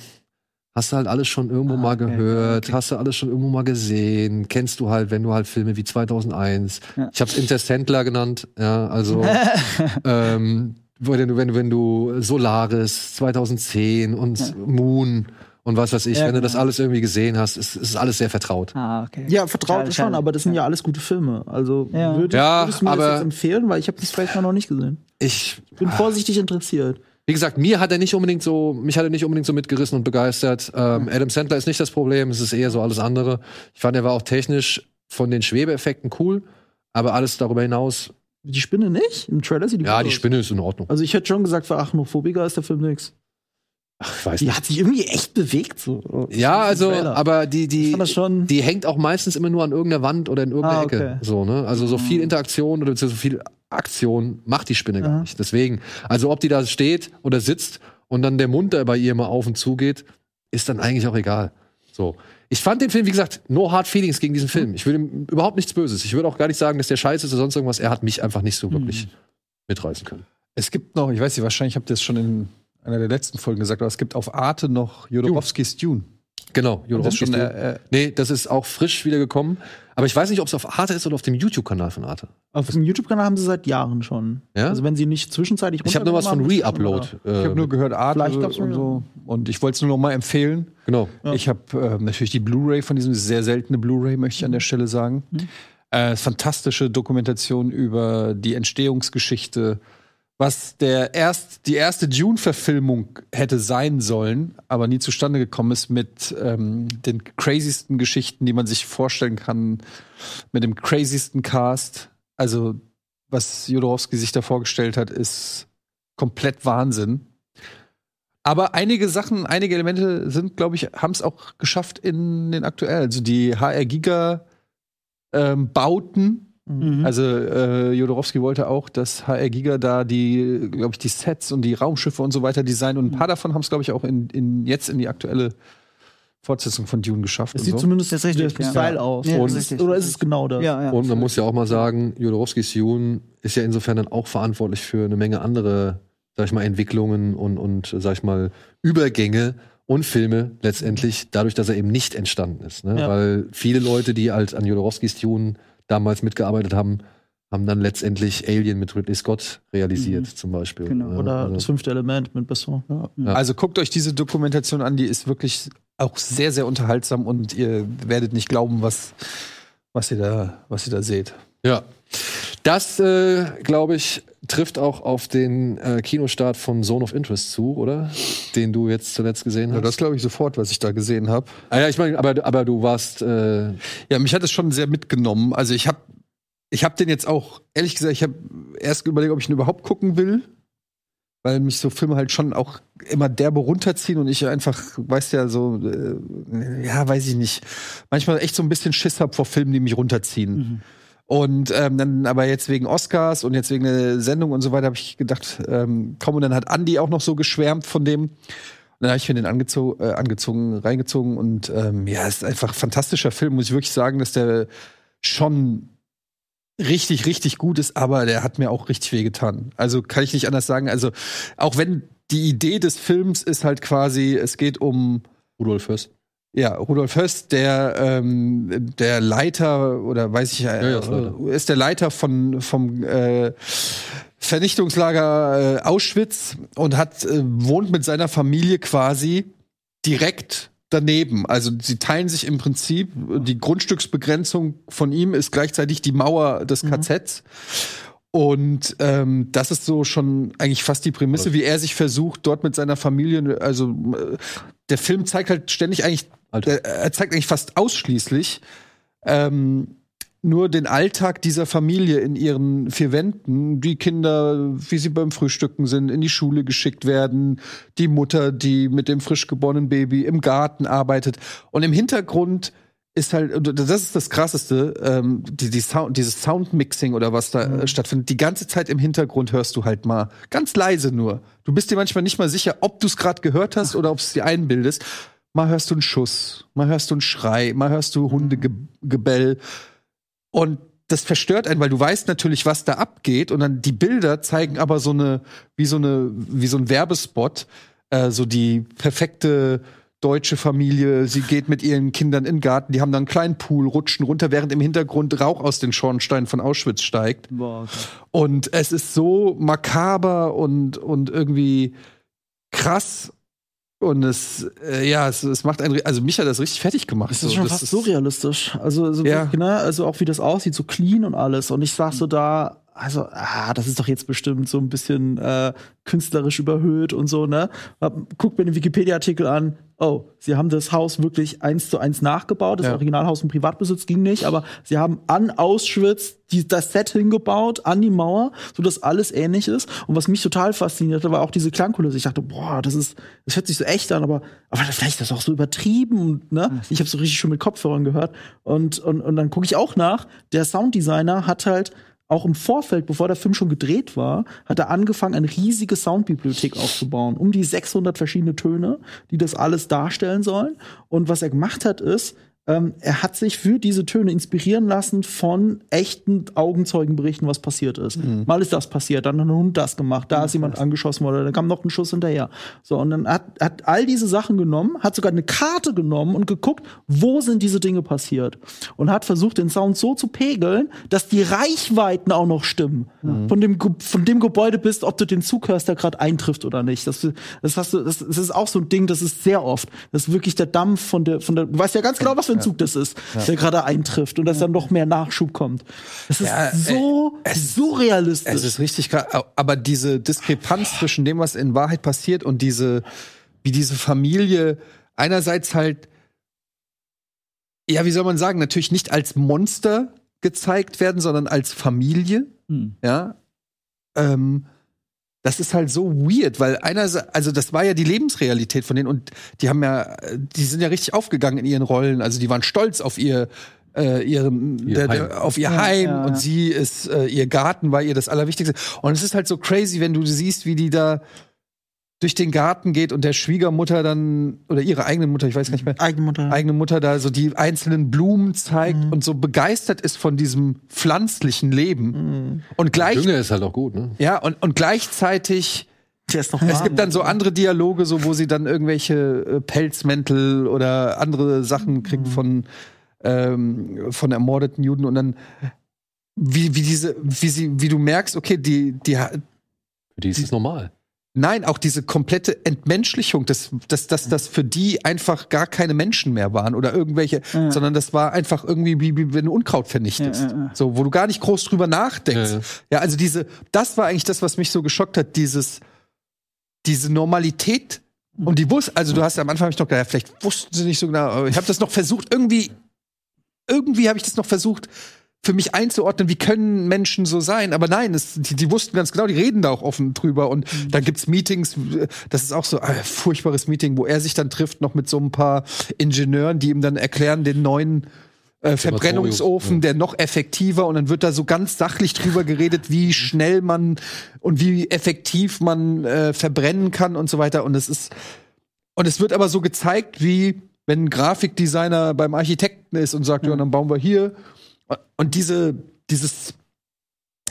hast du halt alles schon irgendwo Ah, mal gehört, okay. hast du alles schon irgendwo mal gesehen, kennst du halt, wenn du halt Filme wie 2001, Ja. ich hab's Interstandler genannt, ja, also <laughs> ähm, wenn du, wenn, du- wenn du Solaris 2010 und Moon und was weiß ich, Ja, wenn du das genau. alles irgendwie gesehen hast, ist, ist alles sehr vertraut. ah, okay. Ja, vertraut Schade, ist schon, schade. aber das sind ja alles gute Filme. Also Ja. würdest, Ja, würdest du mir aber- das jetzt empfehlen, weil ich habe das vielleicht noch nicht gesehen. Ich Bin vorsichtig interessiert. Wie gesagt, mir hat er nicht unbedingt so, mich hat er nicht unbedingt so mitgerissen und begeistert. Ähm, Adam Sandler ist nicht das Problem, es ist eher so alles andere. Ich fand, er war auch technisch von den Schwebeeffekten cool, aber alles darüber hinaus, Die Spinne nicht? Im Trailer sieht die ja, die aus. Spinne ist in Ordnung. Also ich hätte schon gesagt, für Achnophobiker ist der Film nix. Ach, ich weiß Die nicht. hat sich irgendwie echt bewegt so. Ja, also, aber die, die, die hängt auch meistens immer nur an irgendeiner Wand oder in irgendeiner Ah, okay. Ecke. So, ne? Also so viel Interaktion oder so viel Aktion macht die Spinne gar nicht. Deswegen, also ob die da steht oder sitzt und dann der Mund da bei ihr mal auf und zu geht, ist dann eigentlich auch egal. So. Ich fand den Film, wie gesagt, no hard feelings gegen diesen Film. Ich will ihm überhaupt nichts Böses. Ich würde auch gar nicht sagen, dass der scheiße ist oder sonst irgendwas. Er hat mich einfach nicht so wirklich mitreißen können. Es gibt noch, ich weiß nicht, wahrscheinlich habt ihr es schon in einer der letzten Folgen gesagt, aber es gibt auf Arte noch Jodorowskis Dune. Genau, Jodorowsky ist schon, Dune. äh, Nee, das ist auch frisch wieder gekommen. Aber ich weiß nicht, ob es auf Arte ist oder auf dem YouTube-Kanal von Arte. Auf dem YouTube-Kanal haben sie seit Jahren schon. Ja? Also wenn sie nicht zwischenzeitlich Ich habe nur was von Re-Upload. Ich habe äh, nur gehört, Arte Vielleicht gab's und so. Und ich wollte es nur noch mal empfehlen. Genau. Ich habe äh, natürlich die Blu-ray von diesem sehr seltene Blu-ray, möchte ich an der Stelle sagen. Äh, fantastische Dokumentation über die Entstehungsgeschichte, was der erst, die erste Dune-Verfilmung hätte sein sollen, aber nie zustande gekommen ist mit ähm, den craziesten Geschichten, die man sich vorstellen kann, mit dem craziesten Cast. Also, was Jodorowsky sich da vorgestellt hat, ist komplett Wahnsinn. Aber einige Sachen, einige Elemente sind, glaube ich, haben es auch geschafft in den aktuellen. Also die HR Giga ähm, Bauten. Mhm. Also äh, Jodorowsky wollte auch, dass HR Giga da die, glaube ich, die Sets und die Raumschiffe und so weiter designen. Und ein paar davon haben es, glaube ich, auch in, in jetzt in die aktuelle Fortsetzung von Dune geschafft. Es sieht so. zumindest Das ist richtig, der ja. Style aus. Ja, Und richtig, oder ist es genau das? Ja, ja. Und man muss ja auch mal sagen, Jodorowskis Dune ist ja insofern dann auch verantwortlich für eine Menge andere, sag ich mal, Entwicklungen und, und sag ich mal, Übergänge und Filme letztendlich, dadurch, dass er eben nicht entstanden ist. Ne? Ja. Weil viele Leute, die halt an Jodorowskis Dune damals mitgearbeitet haben, haben dann letztendlich Alien mit Ridley Scott realisiert, zum Beispiel. Genau. Ja, Oder also- das fünfte Element mit Besson. Ja. Also guckt euch diese Dokumentation an, die ist wirklich auch sehr, sehr unterhaltsam und ihr werdet nicht glauben, was, was, ihr, da, was ihr da seht. Ja. Das, äh, glaube ich, trifft auch auf den äh, Kinostart von Zone of Interest zu, oder? Den du jetzt zuletzt gesehen hast. Ja, das glaube ich sofort, was ich da gesehen habe. ah, ja, ich meine, aber, aber du warst. Äh, Ja, mich hat es schon sehr mitgenommen. Also ich habe ich hab den jetzt auch, ehrlich gesagt, ich habe erst überlegt, ob ich ihn überhaupt gucken will. Weil mich so Filme halt schon auch immer derbe runterziehen und ich einfach, weißt ja, so, äh, ja, weiß ich nicht, manchmal echt so ein bisschen Schiss hab vor Filmen, die mich runterziehen. Und ähm, dann aber jetzt wegen Oscars und jetzt wegen der Sendung und so weiter habe ich gedacht, ähm, komm, und dann hat Andy auch noch so geschwärmt von dem. Und dann habe ich mir den angezo äh, angezogen, reingezogen und ähm, ja, ist einfach ein fantastischer Film, muss ich wirklich sagen, dass der schon richtig, richtig gut ist, aber der hat mir auch richtig wehgetan. Also kann ich nicht anders sagen. Also auch wenn die Idee des Films ist halt quasi, es geht um Rudolf Höss. Ja, Rudolf Höss, der, ähm, der Leiter oder weiß ich, äh, ja, ist Leiter. ist der Leiter von, vom äh, Vernichtungslager äh, Auschwitz und hat, äh, wohnt mit seiner Familie quasi direkt daneben. Also sie teilen sich im Prinzip, die Grundstücksbegrenzung von ihm ist gleichzeitig die Mauer des KZs. Und ähm, das ist so schon eigentlich fast die Prämisse, wie er sich versucht, dort mit seiner Familie, also äh, der Film zeigt halt ständig eigentlich, der, er zeigt eigentlich fast ausschließlich ähm, nur den Alltag dieser Familie in ihren vier Wänden, die Kinder, wie sie beim Frühstücken sind, in die Schule geschickt werden, die Mutter, die mit dem frisch geborenen Baby im Garten arbeitet. Und im Hintergrund ist halt, das ist das Krasseste, ähm, die, die Sound, dieses Soundmixing oder was da äh, stattfindet. Die ganze Zeit im Hintergrund hörst du halt mal ganz leise nur. Du bist dir manchmal nicht mal sicher, ob du es gerade gehört hast oder ob es dir einbildest. Mal hörst du einen Schuss, mal hörst du einen Schrei, mal hörst du Hundegebell. Und das verstört einen, weil du weißt natürlich, was da abgeht. Und dann die Bilder zeigen aber so eine, wie so eine, wie so ein Werbespot, äh, so die perfekte deutsche Familie. Sie geht mit ihren Kindern in den Garten, die haben dann einen kleinen Pool, rutschen runter, während im Hintergrund Rauch aus den Schornsteinen von Auschwitz steigt. Boah, okay. Und es ist so makaber und, und irgendwie krass. Und es, äh, ja, es, es macht einen, also mich hat das richtig fertig gemacht. Das ist So, schon das fast ist- surrealistisch. Also, so, Ja. wirklich, ne? also auch wie das aussieht, so clean und alles. Und ich sag so da, also, ah, das ist doch jetzt bestimmt so ein bisschen äh, künstlerisch überhöht und so, ne? Guckt mir den Wikipedia-Artikel an. Oh, sie haben das Haus wirklich eins zu eins nachgebaut. Das Ja. Originalhaus im Privatbesitz ging nicht, aber sie haben an Auschwitz die, das Set hingebaut, an die Mauer, so dass alles ähnlich ist. Und was mich total fasziniert hat, war auch diese Klangkulisse. Ich dachte, boah, das ist, das hört sich so echt an, aber, aber vielleicht ist das auch so übertrieben, ne? Ich habe so richtig schon mit Kopfhörern gehört. Und, und, und dann gucke ich auch nach, der Sounddesigner hat halt auch im Vorfeld, bevor der Film schon gedreht war, hat er angefangen, eine riesige Soundbibliothek aufzubauen, um die 600 verschiedene Töne, die das alles darstellen sollen. Und was er gemacht hat, ist, ähm, er hat sich für diese Töne inspirieren lassen von echten Augenzeugenberichten, was passiert ist. Mal ist das passiert, dann hat ein Hund das gemacht, da ist jemand angeschossen worden, dann kam noch ein Schuss hinterher. So, und dann hat, hat all diese Sachen genommen, hat sogar eine Karte genommen und geguckt, wo sind diese Dinge passiert. Und hat versucht, den Sound so zu pegeln, dass die Reichweiten auch noch stimmen. Von, dem, von dem Gebäude bist, ob du den Zug hörst, der gerade eintrifft oder nicht. Das, das, hast du, das, das ist auch so ein Ding, das ist sehr oft. Das ist wirklich der Dampf von der, von der, du weißt ja ganz genau, was für ein Zug das ist, der gerade eintrifft und dass dann noch mehr Nachschub kommt. Das ist Ja, so, so realistisch. Es ist richtig krass. Aber diese Diskrepanz zwischen dem, was in Wahrheit passiert und diese, wie diese Familie einerseits halt, ja, wie soll man sagen, natürlich nicht als Monster gezeigt werden, sondern als Familie. Hm. Ja. Ähm, das ist halt so weird, weil einerseits, also das war ja die Lebensrealität von denen und die haben ja, die sind ja richtig aufgegangen in ihren Rollen. Also die waren stolz auf ihr, äh, ihrem, Ihr der, Heim. der, auf ihr Heim ja, und sie ist, äh, ihr Garten war ihr das Allerwichtigste. Und es ist halt so crazy, wenn du siehst, wie die da durch den Garten geht und der Schwiegermutter dann, oder ihre eigene Mutter, ich weiß gar nicht mehr, Eigene Mutter. eigene Mutter da so die einzelnen Blumen zeigt und so begeistert ist von diesem pflanzlichen Leben. Und gleich, Dünge ist halt auch gut, ne? ja, und, und gleichzeitig noch es warm. gibt dann so andere Dialoge, so wo sie dann irgendwelche äh, Pelzmäntel oder andere Sachen kriegt von ähm, von ermordeten Juden und dann wie, wie diese wie sie wie du merkst, okay, die die Für die ist es normal. Nein, auch diese komplette Entmenschlichung, dass dass dass das für die einfach gar keine Menschen mehr waren oder irgendwelche, Ja. sondern das war einfach irgendwie wie, wie wenn du Unkraut vernichtest, Ja, ja, ja. so wo du gar nicht groß drüber nachdenkst. Ja, also diese das war eigentlich das, was mich so geschockt hat, dieses diese Normalität und die wussten, also du hast am Anfang hab ich noch gedacht, vielleicht wussten sie nicht so genau, aber ich habe das noch versucht, irgendwie, irgendwie habe ich das noch versucht, für mich einzuordnen, wie können Menschen so sein? Aber nein, es, die, die wussten ganz genau, die reden da auch offen drüber. Und dann gibt's Meetings, das ist auch so ein furchtbares Meeting, wo er sich dann trifft, noch mit so ein paar Ingenieuren, die ihm dann erklären, den neuen äh, Verbrennungsofen, ja. der noch effektiver und dann wird da so ganz sachlich drüber geredet, wie schnell man und wie effektiv man äh, verbrennen kann und so weiter. Und es ist und es wird aber so gezeigt, wie wenn ein Grafikdesigner beim Architekten ist und sagt, ja, dann bauen wir hier. Und diese, dieses,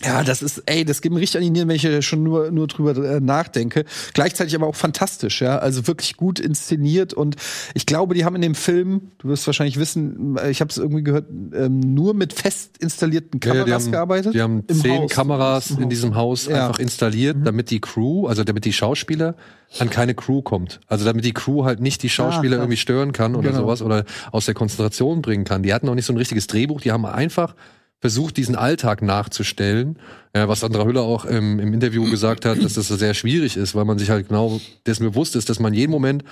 ja, das ist, ey, das geht mir richtig an die Nieren, wenn ich schon nur, nur drüber äh, nachdenke. Gleichzeitig aber auch fantastisch, ja. Also wirklich gut inszeniert und ich glaube, die haben in dem Film, du wirst wahrscheinlich wissen, ich habe es irgendwie gehört, ähm, nur mit fest installierten Ja, Kameras die haben, gearbeitet. Die haben Im zehn Haus. Kameras in diesem Haus Ja. einfach installiert, damit die Crew, also damit die Schauspieler an keine Crew kommt. Also damit die Crew halt nicht die Schauspieler krass. irgendwie stören kann oder Genau. sowas oder aus der Konzentration bringen kann. Die hatten auch nicht so ein richtiges Drehbuch, die haben einfach versucht, diesen Alltag nachzustellen. Ja, was Sandra Hüller auch im, im Interview gesagt hat, dass das sehr schwierig ist, weil man sich halt genau dessen bewusst ist, dass man jeden Moment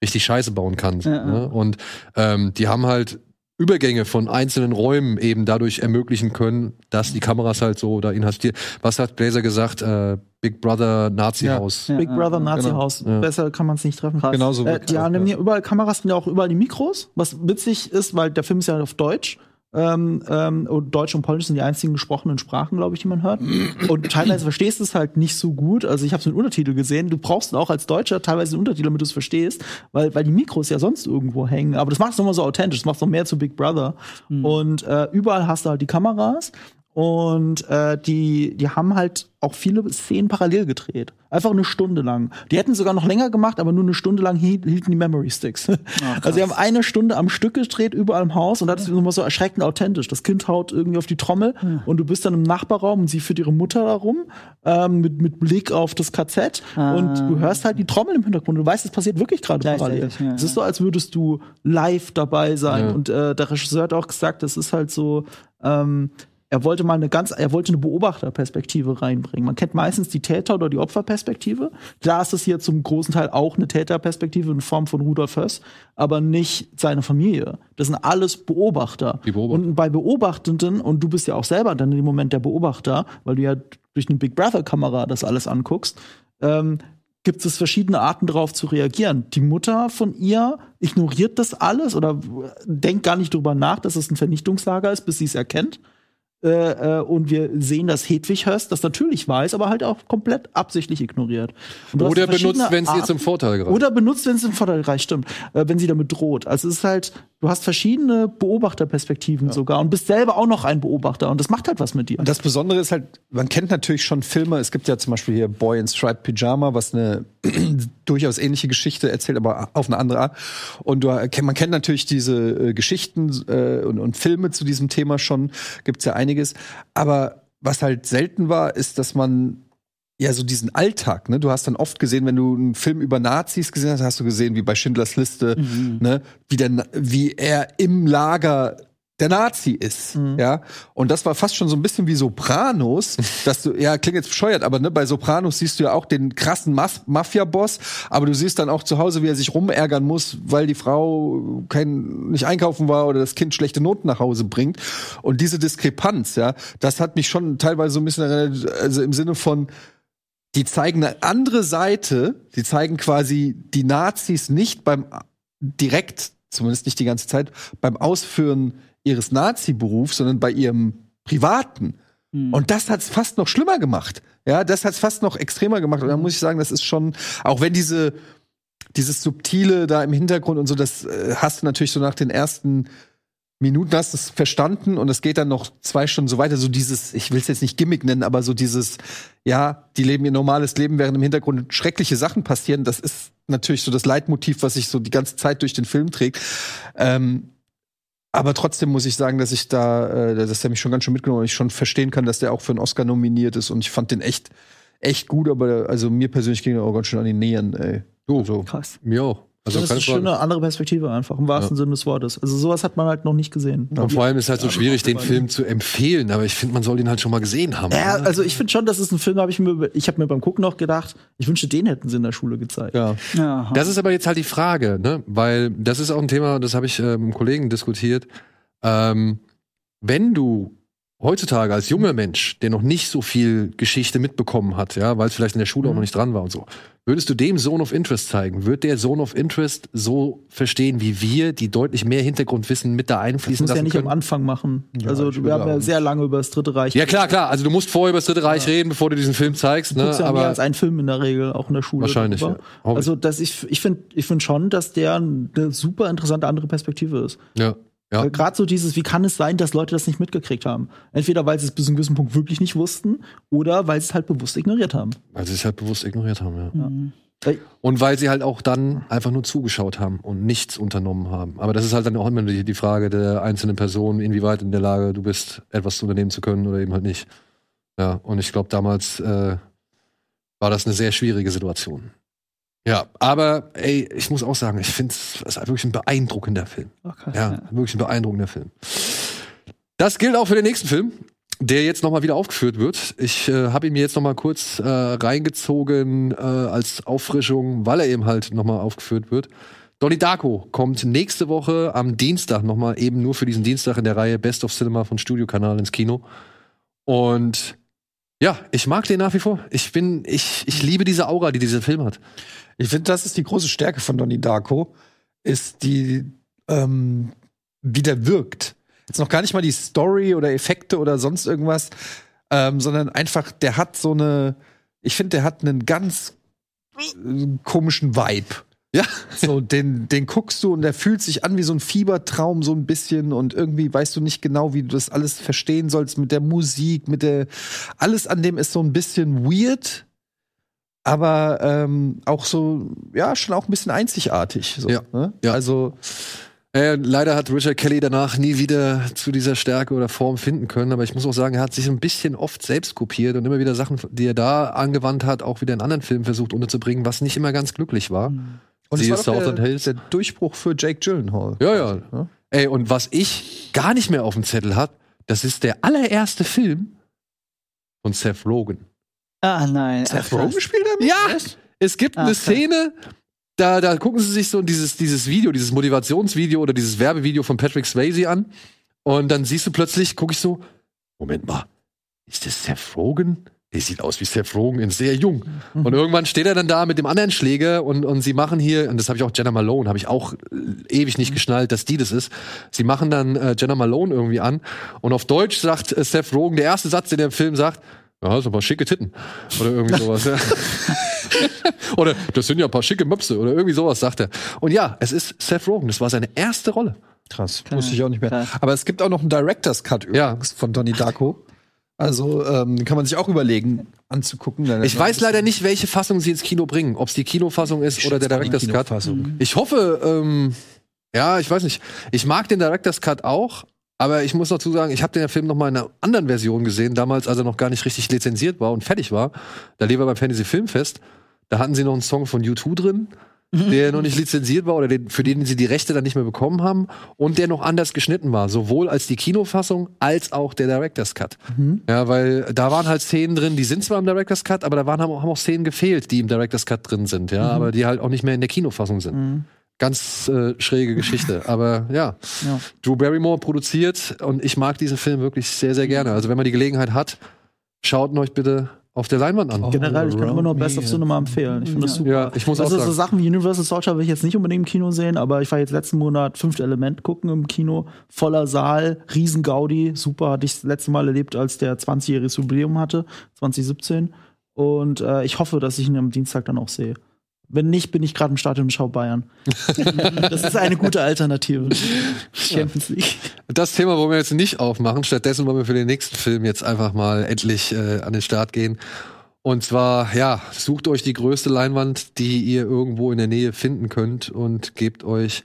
richtig Scheiße bauen kann. Ja. Ne? Und ähm, die haben halt Übergänge von einzelnen Räumen eben dadurch ermöglichen können, dass die Kameras halt so da inhaftiert. Was hat Blazer gesagt? Äh, Big Brother Nazi-Haus. Ja. Big Brother Nazi Genau. Haus. Ja. Besser kann man es nicht treffen. Genau so Äh, die haben ja. überall Kameras drin, ja auch überall die Mikros. Was witzig ist, weil der Film ist ja auf Deutsch. Ähm, ähm, und Deutsch und Polnisch sind die einzigen gesprochenen Sprachen, glaube ich, die man hört. Und teilweise verstehst du es halt nicht so gut. Also ich habe es mit Untertitel gesehen. Du brauchst auch als Deutscher teilweise einen Untertitel, damit du es verstehst, weil, weil die Mikros ja sonst irgendwo hängen. Aber das macht es nochmal so authentisch. Das macht es noch mehr zu Big Brother. Und äh, überall hast du halt die Kameras. Und äh, die, die haben halt auch viele Szenen parallel gedreht. Einfach eine Stunde lang. Die hätten sogar noch länger gemacht, aber nur eine Stunde lang hiel- hielten die Memory Sticks. <laughs> also sie haben eine Stunde am Stück gedreht, überall im Haus und das ist immer so erschreckend authentisch. Das Kind haut irgendwie auf die Trommel und du bist dann im Nachbarraum und sie führt ihre Mutter darum ähm, mit, mit Blick auf das KZ und du hörst halt die Trommel im Hintergrund. Du weißt, es passiert wirklich gerade parallel. Gleichzeitig, ja, Es ist so, als würdest du live dabei sein. Ja. Und äh, der Regisseur hat auch gesagt, das ist halt so, ähm, er wollte mal eine ganz, er wollte eine Beobachterperspektive reinbringen. Man kennt meistens die Täter- oder die Opferperspektive. Klar ist es hier zum großen Teil auch eine Täterperspektive in Form von Rudolf Höss, aber nicht seine Familie. Das sind alles Beobachter. Die Beobachter. Und bei Beobachtenden, und du bist ja auch selber dann in dem Moment der Beobachter, weil du ja durch eine Big Brother-Kamera das alles anguckst, ähm, gibt es verschiedene Arten darauf zu reagieren. Die Mutter von ihr ignoriert das alles oder denkt gar nicht drüber nach, dass es ein Vernichtungslager ist, bis sie es erkennt. Äh, äh, und wir sehen, dass Hedwig Höst das natürlich weiß, aber halt auch komplett absichtlich ignoriert. Oder benutzt, wenn es ihr zum Vorteil gereicht. oder benutzt, wenn es im Vorteil reicht, stimmt. Äh, wenn sie damit droht. Also es ist halt, du hast verschiedene Beobachterperspektiven sogar und bist selber auch noch ein Beobachter und das macht halt was mit dir. Und das Besondere ist halt, man kennt natürlich schon Filme. Es gibt ja zum Beispiel hier Boy in Striped Pyjama, was eine <clears throat> durchaus ähnliche Geschichte erzählt, aber auf eine andere Art. Und du, äh, man kennt natürlich diese äh, Geschichten äh, und, und Filme zu diesem Thema schon. Gibt's ja einiges. Aber was halt selten war, ist, dass man ja, so diesen Alltag, ne? Du hast dann oft gesehen, wenn du einen Film über Nazis gesehen hast, hast du gesehen, wie bei Schindlers Liste, ne? Wie, der, wie er im Lager der Nazi ist, ja. Und das war fast schon so ein bisschen wie Sopranos, <laughs> dass du, ja, klingt jetzt bescheuert, aber ne, bei Sopranos siehst du ja auch den krassen Mas Mafia-Boss, aber du siehst dann auch zu Hause, wie er sich rumärgern muss, weil die Frau kein, nicht einkaufen war oder das Kind schlechte Noten nach Hause bringt. Und diese Diskrepanz, ja, das hat mich schon teilweise so ein bisschen erinnert, also im Sinne von, die zeigen eine andere Seite. Die zeigen quasi die Nazis nicht beim direkt, zumindest nicht die ganze Zeit, beim Ausführen ihres Nazi-Berufs, sondern bei ihrem privaten. Und das hat's fast noch schlimmer gemacht. Ja, das hat's fast noch extremer gemacht. Und da muss ich sagen, das ist schon, auch wenn diese, dieses Subtile da im Hintergrund und so, das äh, hast du natürlich so nach den ersten Minuten hast du es verstanden und es geht dann noch zwei Stunden so weiter. So dieses, ich will es jetzt nicht Gimmick nennen, aber so dieses, ja, die leben ihr normales Leben, während im Hintergrund schreckliche Sachen passieren. Das ist natürlich so das Leitmotiv, was sich so die ganze Zeit durch den Film trägt. Ähm, aber trotzdem muss ich sagen, dass ich da, äh, dass der mich schon ganz schön mitgenommen hat. und Ich schon verstehen kann, dass der auch für einen Oscar nominiert ist und ich fand den echt, echt gut, aber also mir persönlich ging er auch ganz schön an die Nähern, ey. Du, Also, Krass. mir auch. Also das ist eine schöne andere Perspektive einfach, im wahrsten Sinne des Wortes. Also sowas hat man halt noch nicht gesehen. Und vor allem ist halt so schwierig, den Film zu empfehlen, aber ich finde, man soll ihn halt schon mal gesehen haben. Ja, oder? also ich finde schon, das ist ein Film, habe ich mir, ich habe mir beim Gucken noch gedacht, ich wünschte, den hätten sie in der Schule gezeigt. ja. Ja. Das ist aber jetzt halt die Frage, ne? Weil das ist auch ein Thema, das habe ich äh, mit einem Kollegen diskutiert. Ähm, wenn du heutzutage als junger Mensch, der noch nicht so viel Geschichte mitbekommen hat, ja, weil es vielleicht in der Schule auch noch nicht dran war und so, würdest du dem Zone of Interest zeigen? Wird der Zone of Interest so verstehen wie wir, die deutlich mehr Hintergrundwissen mit da Das einfließen muss ja lassen nicht am können? Anfang machen. also ich wir haben ja sehr lange über das Dritte Reich. Ja klar, klar. Also du musst vorher über das Dritte Reich reden, bevor du diesen Film zeigst. Du Ne? ja mehr Aber als einen Film in der Regel, auch in der Schule. Wahrscheinlich, ja. Also, dass ich, ich finde ich find schon, dass der eine super interessante andere Perspektive ist. ja, ja. Weil Gerade so dieses, wie kann es sein, dass Leute das nicht mitgekriegt haben? Entweder weil sie es bis zu einem gewissen Punkt wirklich nicht wussten oder weil sie es halt bewusst ignoriert haben. weil sie es halt bewusst ignoriert haben. Ja. Weil- Und weil sie halt auch dann einfach nur zugeschaut haben und nichts unternommen haben. Aber das ist halt dann auch immer die, die Frage der einzelnen Person, inwieweit in der Lage du bist, etwas zu unternehmen zu können oder eben halt nicht. Ja, und ich glaube, damals äh, war das eine sehr schwierige Situation. Ja, aber ey, ich muss auch sagen, ich finde es ist wirklich ein beeindruckender Film. Okay. Ja, wirklich ein beeindruckender Film. Das gilt auch für den nächsten Film, der jetzt nochmal wieder aufgeführt wird. Ich äh, habe ihn mir jetzt nochmal kurz äh, reingezogen äh, als Auffrischung, weil er eben halt nochmal aufgeführt wird. Donnie Darko kommt nächste Woche am Dienstag nochmal eben nur für diesen Dienstag in der Reihe Best of Cinema von Studiokanal ins Kino. Und ja, ich mag den nach wie vor. Ich bin, ich, ich liebe diese Aura, die dieser Film hat. Ich finde, das ist die große Stärke von Donnie Darko, ist die, ähm, wie der wirkt. Jetzt noch gar nicht mal die Story oder Effekte oder sonst irgendwas, ähm, sondern einfach, der hat so eine, ich finde, der hat einen ganz äh, komischen Vibe. Ja. So, den, den guckst du und der fühlt sich an wie so ein Fiebertraum, so ein bisschen. Und irgendwie weißt du nicht genau, wie du das alles verstehen sollst mit der Musik, mit der. Alles an dem ist so ein bisschen weird, aber ähm, auch so, ja, schon auch ein bisschen einzigartig. So, Ja. Ne? Ja. Also, Äh, leider hat Richard Kelly danach nie wieder zu dieser Stärke oder Form finden können, aber ich muss auch sagen, er hat sich ein bisschen oft selbst kopiert und immer wieder Sachen, die er da angewandt hat, auch wieder in anderen Filmen versucht unterzubringen, was nicht immer ganz glücklich war. und Siehe es war der, Hills. der Durchbruch für Jake Gyllenhaal. Ja, ja. Ja. Ey, und was ich gar nicht mehr auf dem Zettel hab, das ist der allererste Film von Seth Rogen. Ah, nein. Seth Rogen spielt er mit? Ja, es gibt Ah, eine. Szene, da, da gucken sie sich so dieses, dieses Video, dieses Motivationsvideo oder dieses Werbevideo von Patrick Swayze an. Und dann siehst du plötzlich, gucke ich so, Moment mal, ist das Seth Rogen? der sieht aus wie Seth Rogen in sehr jung. Und irgendwann steht er dann da mit dem anderen Schläger und, und sie machen hier, und das habe ich auch Jenna Malone, habe ich auch äh, ewig nicht geschnallt, dass die das ist. Sie machen dann äh, Jenna Malone irgendwie an und auf Deutsch sagt äh, Seth Rogen, der erste Satz, den der im Film sagt, ja, das sind ein paar schicke Titten. Oder irgendwie sowas. ja. <laughs> oder das sind ja ein paar schicke Möpse oder irgendwie sowas, sagt er. Und ja, es ist Seth Rogen, das war seine erste Rolle. Krass, wusste ich auch nicht mehr. Krass. Aber es gibt auch noch einen Director's Cut übrigens von Donnie Darko. Also ähm, kann man sich auch überlegen, anzugucken. Ich weiß leider nicht, welche Fassung sie ins Kino bringen. Ob es die Kinofassung ist oder der Director's Cut. Kinofassung. Ich hoffe, ähm, ja, ich weiß nicht. Ich mag den Director's Cut auch, aber ich muss dazu sagen, ich habe den Film noch mal in einer anderen Version gesehen, damals, als er noch gar nicht richtig lizenziert war und fertig war. Da lief er beim Fantasy Filmfest. Da hatten sie noch einen Song von U2 drin, der noch nicht lizenziert war oder den, für den sie die Rechte dann nicht mehr bekommen haben und der noch anders geschnitten war, sowohl als die Kinofassung als auch der Director's Cut. Ja, weil da waren halt Szenen drin, die sind zwar im Director's Cut, aber da waren haben auch, haben auch Szenen gefehlt, die im Director's Cut drin sind, ja, aber die halt auch nicht mehr in der Kinofassung sind. Ganz äh, schräge Geschichte, <laughs> aber ja. Ja. Drew Barrymore produziert und ich mag diesen Film wirklich sehr, sehr gerne. Also wenn man die Gelegenheit hat, schaut ihn euch bitte auf der Leinwand an. Generell, ich kann immer nur Best of. Cinema empfehlen. Ich finde das super. Ja, ich muss auch also so sagen. Sachen wie Universal Soldier will ich jetzt nicht unbedingt im Kino sehen, aber ich war jetzt letzten Monat fünfte Element gucken im Kino. Voller Saal, riesen Gaudi. Super, hatte ich das letzte Mal erlebt, als der 20-jähriges Jubiläum hatte, 2017. Und äh, ich hoffe, dass ich ihn am Dienstag dann auch sehe. Wenn nicht, bin ich gerade im Stadion und schau Bayern. <laughs> das ist eine gute Alternative. Champions League. Das Thema wollen wir jetzt nicht aufmachen. Stattdessen wollen wir für den nächsten Film jetzt einfach mal endlich äh, an den Start gehen. Und zwar, ja, sucht euch die größte Leinwand, die ihr irgendwo in der Nähe finden könnt und gebt euch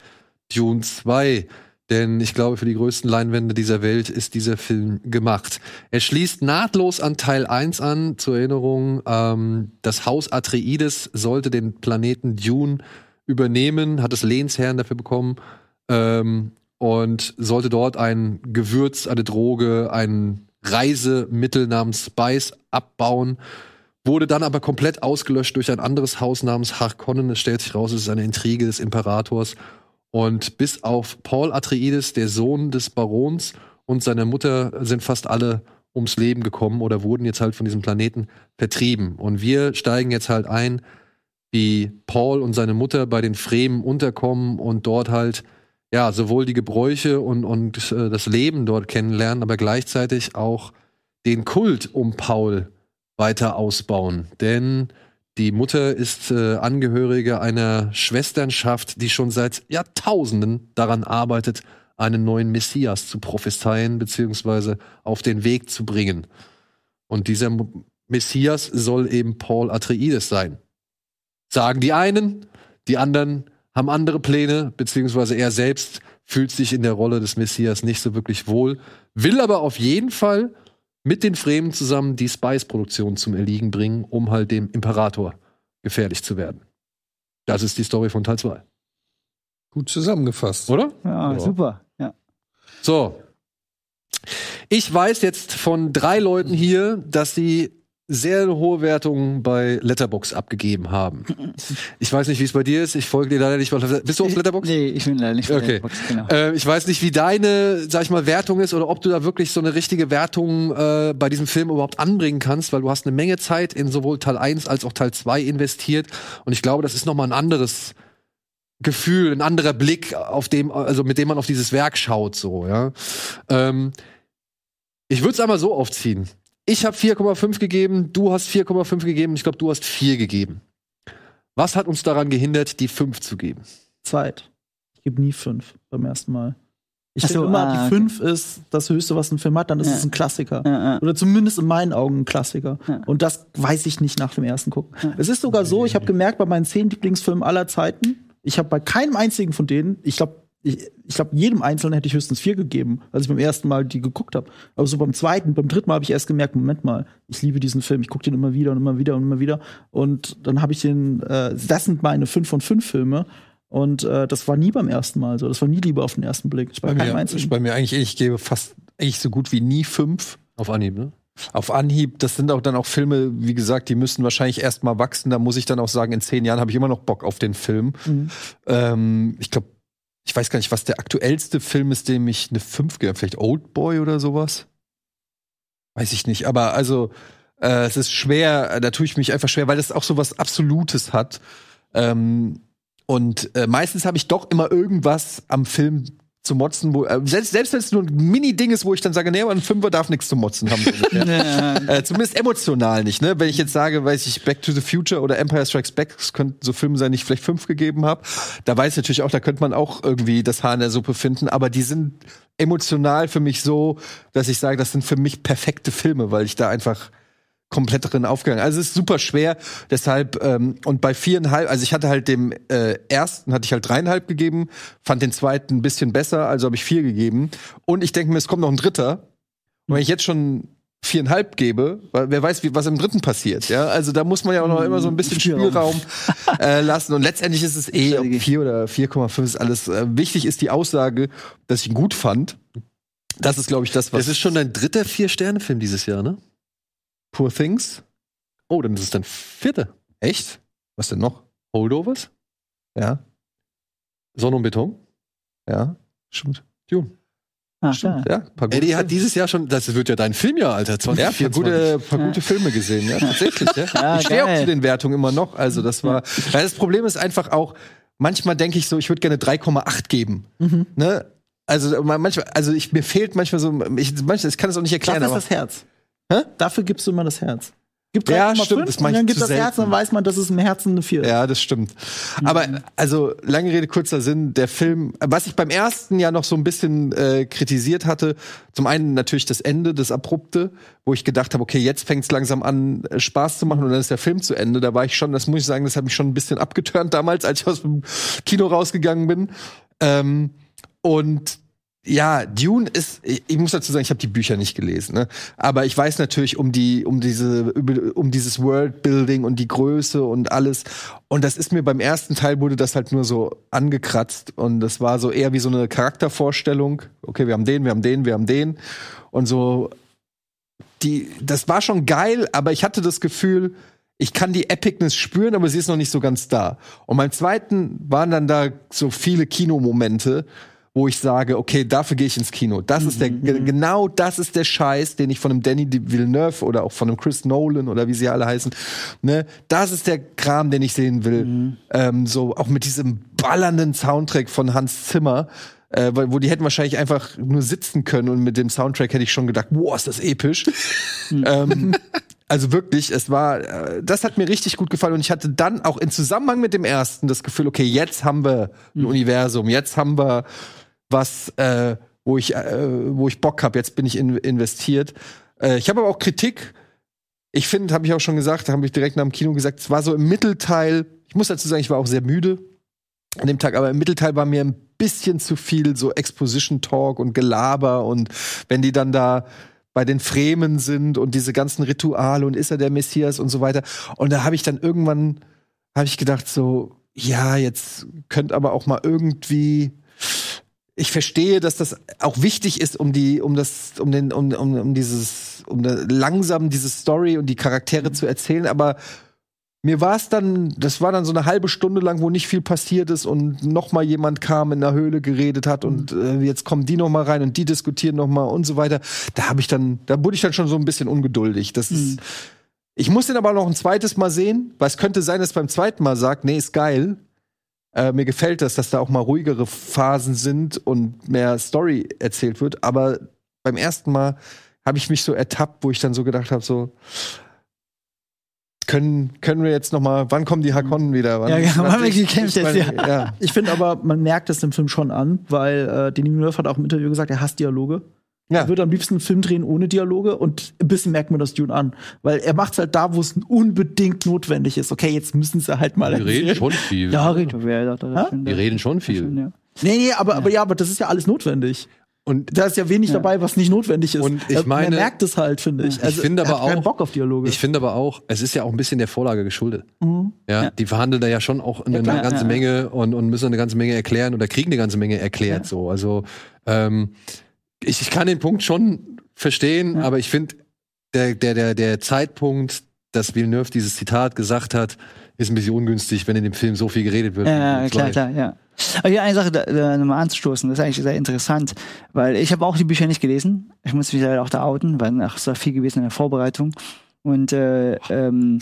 Dune 2. Denn ich glaube, für die größten Leinwände dieser Welt ist dieser Film gemacht. Er schließt nahtlos an Teil 1 an. Zur Erinnerung, ähm, das Haus Atreides sollte den Planeten Dune übernehmen, hat es Lehnsherren dafür bekommen. Ähm, und sollte dort ein Gewürz, eine Droge, ein Reisemittel namens Spice abbauen, wurde dann aber komplett ausgelöscht durch ein anderes Haus namens Harkonnen. Es stellt sich raus, es ist eine Intrige des Imperators. Und bis auf Paul Atreides, der Sohn des Barons und seiner Mutter, sind fast alle ums Leben gekommen oder wurden jetzt halt von diesem Planeten vertrieben. Und wir steigen jetzt halt ein, wie Paul und seine Mutter bei den Fremen unterkommen und dort halt ja, sowohl die Gebräuche und, und äh, das Leben dort kennenlernen, aber gleichzeitig auch den Kult um Paul weiter ausbauen. Denn die Mutter ist äh, Angehörige einer Schwesternschaft, die schon seit Jahrtausenden daran arbeitet, einen neuen Messias zu prophezeien beziehungsweise auf den Weg zu bringen. Und dieser Messias soll eben Paul Atreides sein. Sagen die einen, die anderen haben andere Pläne, beziehungsweise er selbst fühlt sich in der Rolle des Messias nicht so wirklich wohl, will aber auf jeden Fall mit den Fremen zusammen die Spice-Produktion zum Erliegen bringen, um halt dem Imperator gefährlich zu werden. Das ist die Story von Teil 2. Gut zusammengefasst. Oder? Ja, Ja. super. Ja. So. Ich weiß jetzt von drei Leuten hier, dass sie sehr hohe Wertungen bei Letterbox abgegeben haben. <laughs> Ich weiß nicht, wie es bei dir ist. Ich folge dir leider nicht. Bist du auf Letterbox? Nee, ich bin leider nicht bei Okay. Letterboxd, genau. Äh, ich weiß nicht, wie deine, sag ich mal, Wertung ist oder ob du da wirklich so eine richtige Wertung äh, bei diesem Film überhaupt anbringen kannst, weil du hast eine Menge Zeit in sowohl Teil 1 als auch Teil 2 investiert. Und ich glaube, das ist nochmal ein anderes Gefühl, ein anderer Blick, auf dem, also mit dem man auf dieses Werk schaut, so, ja. Ähm, ich würde es einmal so aufziehen. Ich habe 4,5 gegeben, du hast 4,5 gegeben, ich glaube, du hast 4 gegeben. Was hat uns daran gehindert, die 5 zu geben? Zeit. Ich gebe nie fünf beim ersten Mal. Ich so, finde immer, ah, die okay. fünf ist das Höchste, was ein Film hat, dann ist Ja. es ein Klassiker. Ja, ja. Oder zumindest in meinen Augen ein Klassiker. Ja. Und das weiß ich nicht nach dem ersten Gucken. Ja. Es ist sogar so, ich habe gemerkt, bei meinen zehn Lieblingsfilmen aller Zeiten, ich habe bei keinem einzigen von denen, ich glaube, ich, ich glaube, jedem Einzelnen hätte ich höchstens vier gegeben, als ich beim ersten Mal die geguckt habe. Aber so beim zweiten, beim dritten Mal habe ich erst gemerkt, Moment mal, ich liebe diesen Film, ich gucke den immer wieder und immer wieder und immer wieder. Und dann habe ich den, äh, das sind meine fünf von fünf Filme. Und äh, das war nie beim ersten Mal so. Das war nie Liebe auf den ersten Blick. Ich Bei bei keinem mir, einzigen. bei mir eigentlich, ich gebe fast eigentlich so gut wie nie fünf. Auf Anhieb, ne? Auf Anhieb, das sind auch dann auch Filme, wie gesagt, die müssen wahrscheinlich erst mal wachsen. Da muss ich dann auch sagen, in zehn Jahren habe ich immer noch Bock auf den Film. Mhm. Ähm, ich glaube, ich weiß gar nicht, was der aktuellste Film ist, dem ich eine 5 gebe. Vielleicht Old Boy oder sowas? Weiß ich nicht. Aber also, Äh, es ist schwer, da tue ich mich einfach schwer, weil das auch so was Absolutes hat. Ähm, und äh, meistens habe ich doch immer irgendwas am Film zu motzen, wo, äh, selbst, selbst wenn es nur ein Mini-Ding ist, wo ich dann sage, nee, aber ein Fünfer darf nichts zu motzen haben. So ungefähr. <laughs> äh, zumindest emotional nicht, ne? Wenn ich jetzt sage, weiß ich, Back to the Future oder Empire Strikes Back, das könnten so Filme sein, die ich vielleicht fünf gegeben habe. Da weiß ich natürlich auch, da könnte man auch irgendwie das Haar in der Suppe finden, aber die sind emotional für mich so, dass ich sage, das sind für mich perfekte Filme, weil ich da einfach komplett drin aufgegangen. Also es ist super schwer, deshalb ähm, und bei viereinhalb, also ich hatte halt dem äh, ersten hatte ich halt dreieinhalb gegeben, fand den zweiten ein bisschen besser, also habe ich vier gegeben und ich denke mir, es kommt noch ein dritter und wenn ich jetzt schon viereinhalb gebe, weil wer weiß, wie, was im dritten passiert, ja, also da muss man ja auch noch immer so ein bisschen Spielraum äh, lassen und letztendlich ist es eh ob vier oder 4,5 ist alles äh, wichtig ist die Aussage, dass ich ihn gut fand. Das ist glaube ich das, was Das ist schon dein dritter Vier-Sterne-Film dieses Jahr, ne? Poor Things. Oh, dann ist es dein vierter. Echt? Was denn noch? Holdovers? Ja, Sonne und Beton? ja, stimmt. Dune. Ah, klar. Ja, gute Eddie hat dieses Jahr schon, das wird ja dein Filmjahr, Alter, <laughs> ja, paar 2024. gute, paar gute Filme gesehen, ja, tatsächlich. Ja. <laughs> Ja, ich stehe auch zu den Wertungen immer noch. Also das war. Weil das Problem ist einfach auch, manchmal denke ich so, ich würde gerne 3,8 geben. Ne? Also ma- manchmal, also ich, mir fehlt manchmal so, ich, manchmal, ich kann es auch nicht erklären, aber ist das Herz. Hä? Dafür gibst du immer das Herz. Gib Ja, 3,5 stimmt, das und dann gibt das Herz, selten. dann weiß man, dass es im Herzen eine 4 ist. Ja, das stimmt. Aber also lange Rede kurzer Sinn, der Film, was ich beim ersten ja noch so ein bisschen äh, kritisiert hatte, zum einen natürlich das Ende, das abrupte, wo ich gedacht habe, okay, jetzt fängt es langsam an äh, Spaß zu machen und dann ist der Film zu Ende. Da war ich schon, das muss ich sagen, das hat mich schon ein bisschen abgeturnt damals, als ich aus dem Kino rausgegangen bin. Ähm, und ja, Dune ist, ich, muss dazu sagen, ich habe die Bücher nicht gelesen, ne? aber ich weiß natürlich um die, um diese, um dieses Worldbuilding und die Größe und alles. Und das ist mir beim ersten Teil wurde das halt nur so angekratzt und das war so eher wie so eine Charaktervorstellung. Okay, wir haben den, wir haben den, wir haben den und so. Die, das war schon geil, aber ich hatte das Gefühl, ich kann die Epicness spüren, aber sie ist noch nicht so ganz da. Und beim zweiten waren dann da so viele Kinomomente, wo ich sage, okay, dafür gehe ich ins Kino. Das ist der, ge- genau das ist der Scheiß, den ich von einem Danny Villeneuve oder auch von einem Chris Nolan oder wie sie alle heißen, ne, das ist der Kram, den ich sehen will. Ähm, so auch mit diesem ballernden Soundtrack von Hans Zimmer. Äh, weil- wo die hätten wahrscheinlich einfach nur sitzen können und mit dem Soundtrack hätte ich schon gedacht, wow, ist das episch. <laughs> ähm, also wirklich, es war, äh, das hat mir richtig gut gefallen und ich hatte dann auch in Zusammenhang mit dem ersten das Gefühl, okay, jetzt haben wir ein Universum, jetzt haben wir was, äh, wo ich, äh, wo ich Bock habe, jetzt bin ich in, investiert. Äh, ich habe aber auch Kritik. Ich finde, habe ich auch schon gesagt, habe ich direkt nach dem Kino gesagt, es war so im Mittelteil. Ich muss dazu sagen, ich war auch sehr müde an dem Tag, aber im Mittelteil war mir ein bisschen zu viel so Exposition Talk und Gelaber und wenn die dann da bei den Fremen sind und diese ganzen Rituale und ist er der Messias und so weiter. Und da habe ich dann irgendwann habe ich gedacht so, ja, jetzt könnt aber auch mal irgendwie ich verstehe, dass das auch wichtig ist, um die, um das, um den, um, um, um dieses, um langsam diese Story und die Charaktere zu erzählen, aber mir war es dann, das war dann so eine halbe Stunde lang, wo nicht viel passiert ist und noch mal jemand kam in der Höhle geredet hat und äh, jetzt kommen die noch mal rein und die diskutieren noch mal und so weiter. Da habe ich dann, da wurde ich dann schon so ein bisschen ungeduldig. Das ist, ich muss den aber noch ein zweites Mal sehen, weil es könnte sein, dass beim zweiten Mal sagt, nee, ist geil. Äh, mir gefällt das, dass da auch mal ruhigere Phasen sind und mehr Story erzählt wird. Aber beim ersten Mal habe ich mich so ertappt, wo ich dann so gedacht habe, so können, können wir jetzt noch mal, wann kommen die Hakonnen wieder? Wann, Ja, genau, wann wann- wird gekämpft jetzt, ja. ja. Ich finde aber, man merkt es dem Film schon an, weil äh, Denis Villeneuve hat auch im Interview gesagt, er hasst Dialoge. Ja. Er würde am liebsten einen Film drehen ohne Dialoge und ein bisschen merkt man das Dune an. Weil er macht es halt da, wo es unbedingt notwendig ist. Okay, jetzt müssen sie halt mal Die reden schon viel. Ja, schon, Die reden schon viel. Ja. Nee, nee, aber, aber ja, aber das ist ja alles notwendig. Und Da ist ja wenig dabei, was nicht notwendig ist. Und ich Er- meine- man merkt es halt, finde ich. Ich finde er aber auch- Bock auf Dialoge. ich finde aber auch, es ist ja auch ein bisschen der Vorlage geschuldet. Mhm. Ja, Ja. die verhandeln da ja schon auch eine, klar, ganze ja. Menge und, und müssen eine ganze Menge erklären oder kriegen eine ganze Menge erklärt. Ja. So, also ähm, ich, ich kann den Punkt schon verstehen, aber ich finde der, der, der, der Zeitpunkt, dass Villeneuve dieses Zitat gesagt hat, ist ein bisschen ungünstig, wenn in dem Film so viel geredet wird. Ja, klar, klar, ja. Aber hier eine Sache da, da nochmal anzustoßen, das ist eigentlich sehr interessant, weil ich habe auch die Bücher nicht gelesen. Ich muss mich leider auch da outen, weil nach so viel gewesen in der Vorbereitung. Und äh, ähm,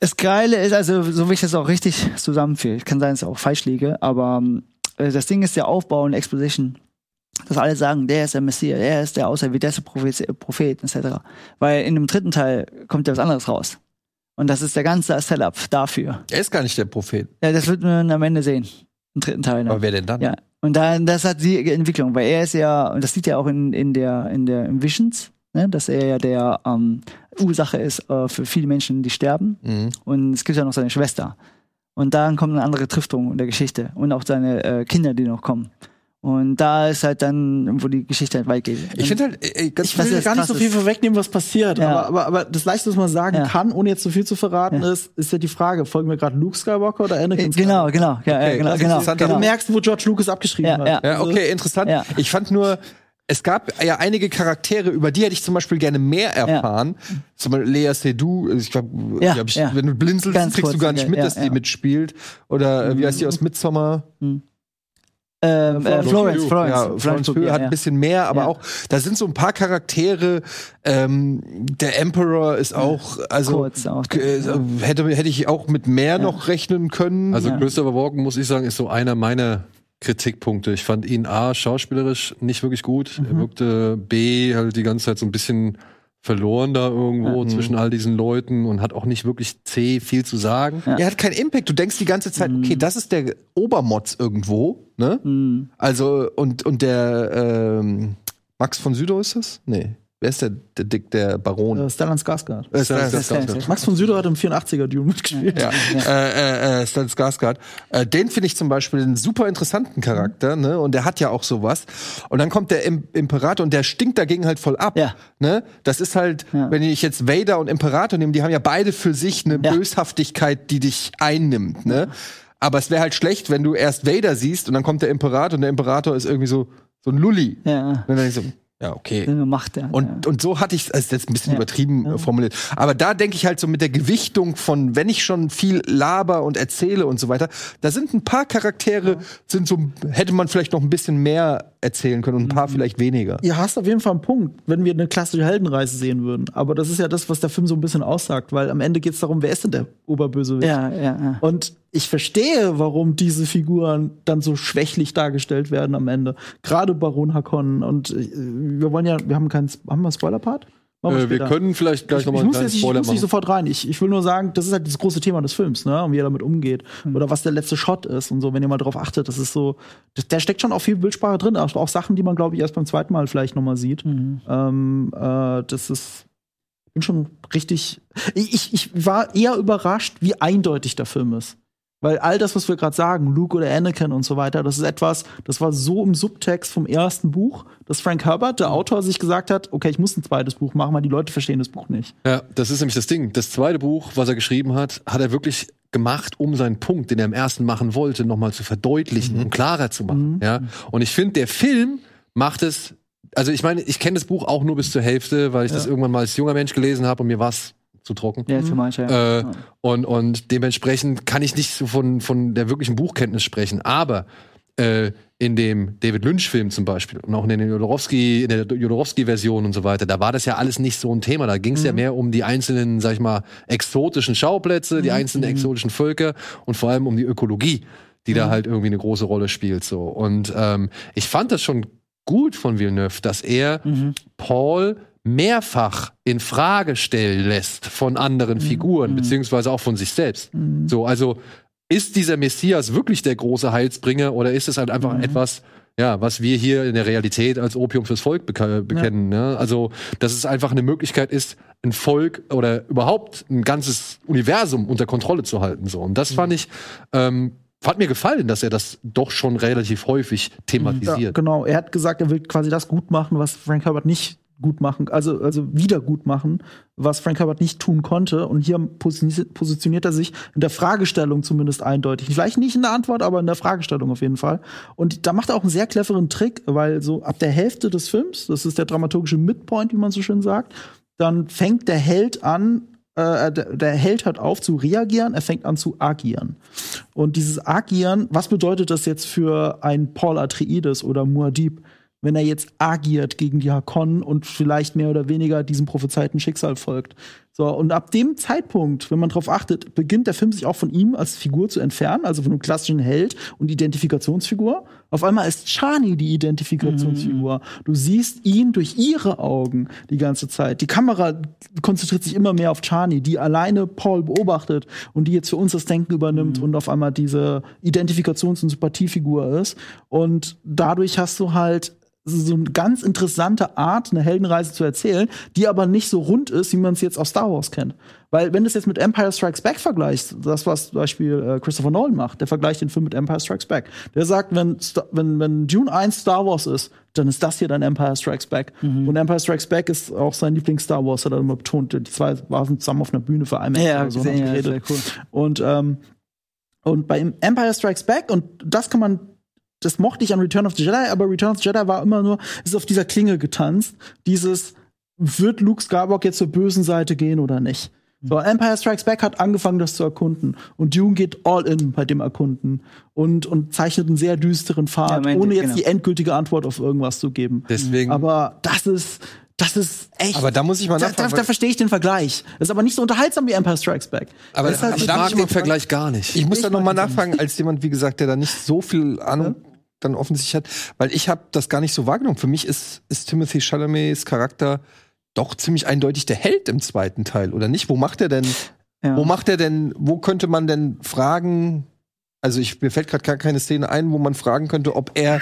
das Geile ist, also so wie ich das auch richtig zusammenführe, kann sein, dass ich auch falsch liege, aber äh, das Ding ist der Aufbau und Exposition, dass alle sagen, der ist der Messias, der ist der Auserwählte, der ist der Prophet, Prophet etc. Weil in dem dritten Teil kommt ja was anderes raus. Und das ist der ganze Setup dafür. Er ist gar nicht der Prophet. Ja, das wird man am Ende sehen. Im dritten Teil. dann. Aber wer denn dann? Ja. Und dann, das hat die Entwicklung, weil er ist ja, und das sieht ja auch in, in der, in der im Visions, ne, dass er ja der ähm, Ursache ist äh, für viele Menschen, die sterben. Mhm. Und es gibt ja noch seine Schwester. Und dann kommt eine andere Triftung in der Geschichte. Und auch seine äh, Kinder, die noch kommen. Und da ist halt dann, wo die Geschichte halt weit geht. Ich finde halt, ey, ganz Ich will das gar nicht so viel ist- vorwegnehmen, was passiert. Ja. Aber, aber, aber das Leichte, was man sagen Ja. kann, ohne jetzt zu viel zu verraten, Ja. ist, ist ja die Frage, folgen wir gerade Luke Skywalker oder Anakin Äh, genau, genau, ja, Okay, ja, genau, das ist genau, interessant. genau. Du merkst, wo George Lucas abgeschrieben Ja, hat. ja. Ja, okay, interessant. Ja. Ich fand nur, es gab ja einige Charaktere, über die hätte ich zum Beispiel gerne mehr erfahren. Zum Beispiel Lea Seydoux, ich glaube, Ja, ja. wenn du blinzelst, Ganz kriegst du gar nicht ja, mit, ja, dass die ja. mitspielt. Oder äh, wie heißt die aus Midsommar? Ähm, äh, Florence, Florence, ja, Florence Pugh Pugh, hat ein bisschen mehr, aber Ja. auch, da sind so ein paar Charaktere. Ähm, der Emperor ist auch, also Kurz auch. äh, hätte, hätte ich auch mit mehr noch rechnen können. Also Ja. Christopher Walken, muss ich sagen, ist so einer meiner Kritikpunkte. Ich fand ihn A, schauspielerisch nicht wirklich gut. Mhm. Er wirkte B, halt die ganze Zeit so ein bisschen verloren da irgendwo Mhm. zwischen all diesen Leuten und hat auch nicht wirklich C viel zu sagen. Ja. Er hat keinen Impact. Du denkst die ganze Zeit, okay, das ist der Obermotz irgendwo, ne? Mhm. Also, und, und der ähm, Max von Südow ist das? Nee. Wer ist der, der Dick, der Baron? Äh, Stellan Skarsgård. Äh, das- das- Max von Südow hat im 84er Dune mitgespielt. ja, äh, äh, äh, Stan Skarsgård. Äh, den finde ich zum Beispiel einen super interessanten Charakter, ne? Und der hat ja auch sowas. Und dann kommt der Im Imperator und der stinkt dagegen halt voll ab. Ja. Ne? Das ist halt, Ja. wenn ich jetzt Vader und Imperator nehme, die haben ja beide für sich eine Ja. Böshaftigkeit, die dich einnimmt, ne? Aber es wäre halt schlecht, wenn du erst Vader siehst und dann kommt der Imperator und der Imperator ist irgendwie so, so ein Lulli. Ja, Und dann ich so, ja, okay. macht er. Und, und so hatte ich, also das ist jetzt ein bisschen Ja. übertrieben äh, formuliert, aber da denke ich halt so mit der Gewichtung von, wenn ich schon viel laber und erzähle und so weiter, da sind ein paar Charaktere, sind so, hätte man vielleicht noch ein bisschen mehr erzählen können und ein Mhm. paar vielleicht weniger. Ihr hast auf jeden Fall einen Punkt, wenn wir eine klassische Heldenreise sehen würden. Aber das ist ja das, was der Film so ein bisschen aussagt, weil am Ende geht es darum, wer ist denn der Oberbösewicht? ja, ja, ja. Und ich verstehe, warum diese Figuren dann so schwächlich dargestellt werden am Ende. Gerade Baron Hakon und äh, wir wollen ja, wir haben keinen, haben wir einen Spoiler-Part? Äh, wir können vielleicht gleich ich, nochmal ich einen muss, kleinen jetzt, nicht- ich Spoiler muss nicht sofort rein. Ich, ich will nur sagen, das ist halt das große Thema des Films, ne? Und wie er damit umgeht. Hm. Oder was der letzte Shot ist und so, wenn ihr mal drauf achtet. Das ist so, das, da steckt schon auch viel Bildsprache drin, aber auch Sachen, die man, glaube ich, erst beim zweiten Mal vielleicht noch mal sieht. Mhm. Ähm, äh, das ist bin schon richtig. Ich, ich, ich war eher überrascht, wie eindeutig der Film ist. Weil all das, was wir gerade sagen, Luke oder Anakin und so weiter, das ist etwas, das war so im Subtext vom ersten Buch, dass Frank Herbert, der Autor, sich gesagt hat, okay, ich muss ein zweites Buch machen, weil die Leute verstehen das Buch nicht. Ja, das ist nämlich das Ding. Das zweite Buch, was er geschrieben hat, hat er wirklich gemacht, um seinen Punkt, den er im ersten machen wollte, nochmal zu verdeutlichen und klarer zu machen. Ja. Und ich finde, der Film macht es. Also ich meine, ich kenne das Buch auch nur bis zur Hälfte, weil ich das irgendwann mal als junger Mensch gelesen habe und mir war es zu trocken. Ja, für manche. ja. Äh, und, und dementsprechend kann ich nicht so von, von der wirklichen Buchkenntnis sprechen. Aber äh, in dem David Lynch-Film zum Beispiel und auch in, den Jodorowsky, in der Jodorowsky-Version und so weiter, da war das ja alles nicht so ein Thema. Da ging es ja mehr um die einzelnen, sag ich mal, exotischen Schauplätze, die einzelnen exotischen Völker und vor allem um die Ökologie, die da halt irgendwie eine große Rolle spielt. So. Und ähm, ich fand das schon gut von Villeneuve, dass er Paul mehrfach in Frage stellen lässt von anderen Figuren, beziehungsweise auch von sich selbst. So, also ist dieser Messias wirklich der große Heilsbringer oder ist es halt einfach etwas, ja, was wir hier in der Realität als Opium fürs Volk beka- bekennen? Ne? Also, dass es einfach eine Möglichkeit ist, ein Volk oder überhaupt ein ganzes Universum unter Kontrolle zu halten. So. Und das fand ich, ähm, hat mir gefallen, dass er das doch schon relativ häufig Ja, thematisiert. genau. Er hat gesagt, er will quasi das gut machen, was Frank Herbert nicht gut machen, also, also wieder gut machen, was Frank Herbert nicht tun konnte. Und hier positioniert er sich in der Fragestellung zumindest eindeutig. Vielleicht nicht in der Antwort, aber in der Fragestellung auf jeden Fall. Und da macht er auch einen sehr cleveren Trick, weil so ab der Hälfte des Films, das ist der dramaturgische Midpoint, wie man so schön sagt, dann fängt der Held an, äh, der, der Held hört auf zu reagieren, er fängt an zu agieren. Und dieses Agieren, was bedeutet das jetzt für ein Paul Atreides oder Muad'Dib, wenn er jetzt agiert gegen die Hakonnen und vielleicht mehr oder weniger diesem prophezeiten Schicksal folgt? So, und ab dem Zeitpunkt, wenn man darauf achtet, beginnt der Film sich auch von ihm als Figur zu entfernen, also von einem klassischen Held und Identifikationsfigur. Auf einmal ist Chani die Identifikationsfigur. Du siehst ihn durch ihre Augen die ganze Zeit. Die Kamera konzentriert sich immer mehr auf Chani, die alleine Paul beobachtet und die jetzt für uns das Denken übernimmt und auf einmal diese Identifikations- und Sympathiefigur ist. Und dadurch hast du halt so eine ganz interessante Art, eine Heldenreise zu erzählen, die aber nicht so rund ist, wie man es jetzt aus Star Wars kennt. Weil, wenn du es jetzt mit Empire Strikes Back vergleichst, das, was zum Beispiel äh, Christopher Nolan macht, der vergleicht den Film mit Empire Strikes Back. Der sagt, wenn, wenn, wenn Dune 1 Star Wars ist, dann ist das hier dann Empire Strikes Back. Und Empire Strikes Back ist auch sein Lieblings-Star Wars, hat er immer betont. Die zwei waren zusammen auf einer Bühne für IMAX Ja, oder so gesehen, haben ja, geredet. sehr cool. Und, ähm, und bei Empire Strikes Back, und das kann man, das mochte ich an Return of the Jedi, aber Return of the Jedi war immer nur, ist auf dieser Klinge getanzt. Dieses, wird Luke Skywalker jetzt zur bösen Seite gehen oder nicht? So, Empire Strikes Back hat angefangen, das zu erkunden. Und Dune geht all in bei dem Erkunden. Und, und zeichnet einen sehr düsteren Ja, Pfad, meinte- ohne jetzt genau. die endgültige Antwort auf irgendwas zu geben. Deswegen. Aber das ist, das ist echt. Aber da muss ich mal da, nachfragen, da, da weil- verstehe ich den Vergleich. Das ist aber nicht so unterhaltsam wie Empire Strikes Back. Aber- Das ist halt aber ich darf mag ich den Vergleich gar nicht. Ich muss Ich da noch mag mal ihn nicht. nachfragen, als jemand, wie gesagt, der da nicht so viel Ahnung dann offensichtlich hat, weil ich habe das gar nicht so wahrgenommen. Für mich ist, ist Timothy Chalamets Charakter doch ziemlich eindeutig der Held im zweiten Teil, oder nicht? Wo macht er denn, Ja. wo macht er denn, wo könnte man denn fragen, also ich, mir fällt gerade gar keine Szene ein, wo man fragen könnte, ob er,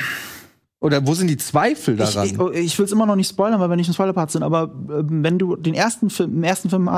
oder wo sind die Zweifel Ich, daran? ich, oh, ich will es immer noch nicht spoilern, weil wir nicht im Spoilerpart sind, aber ähm, wenn du den ersten Film, im ersten Film,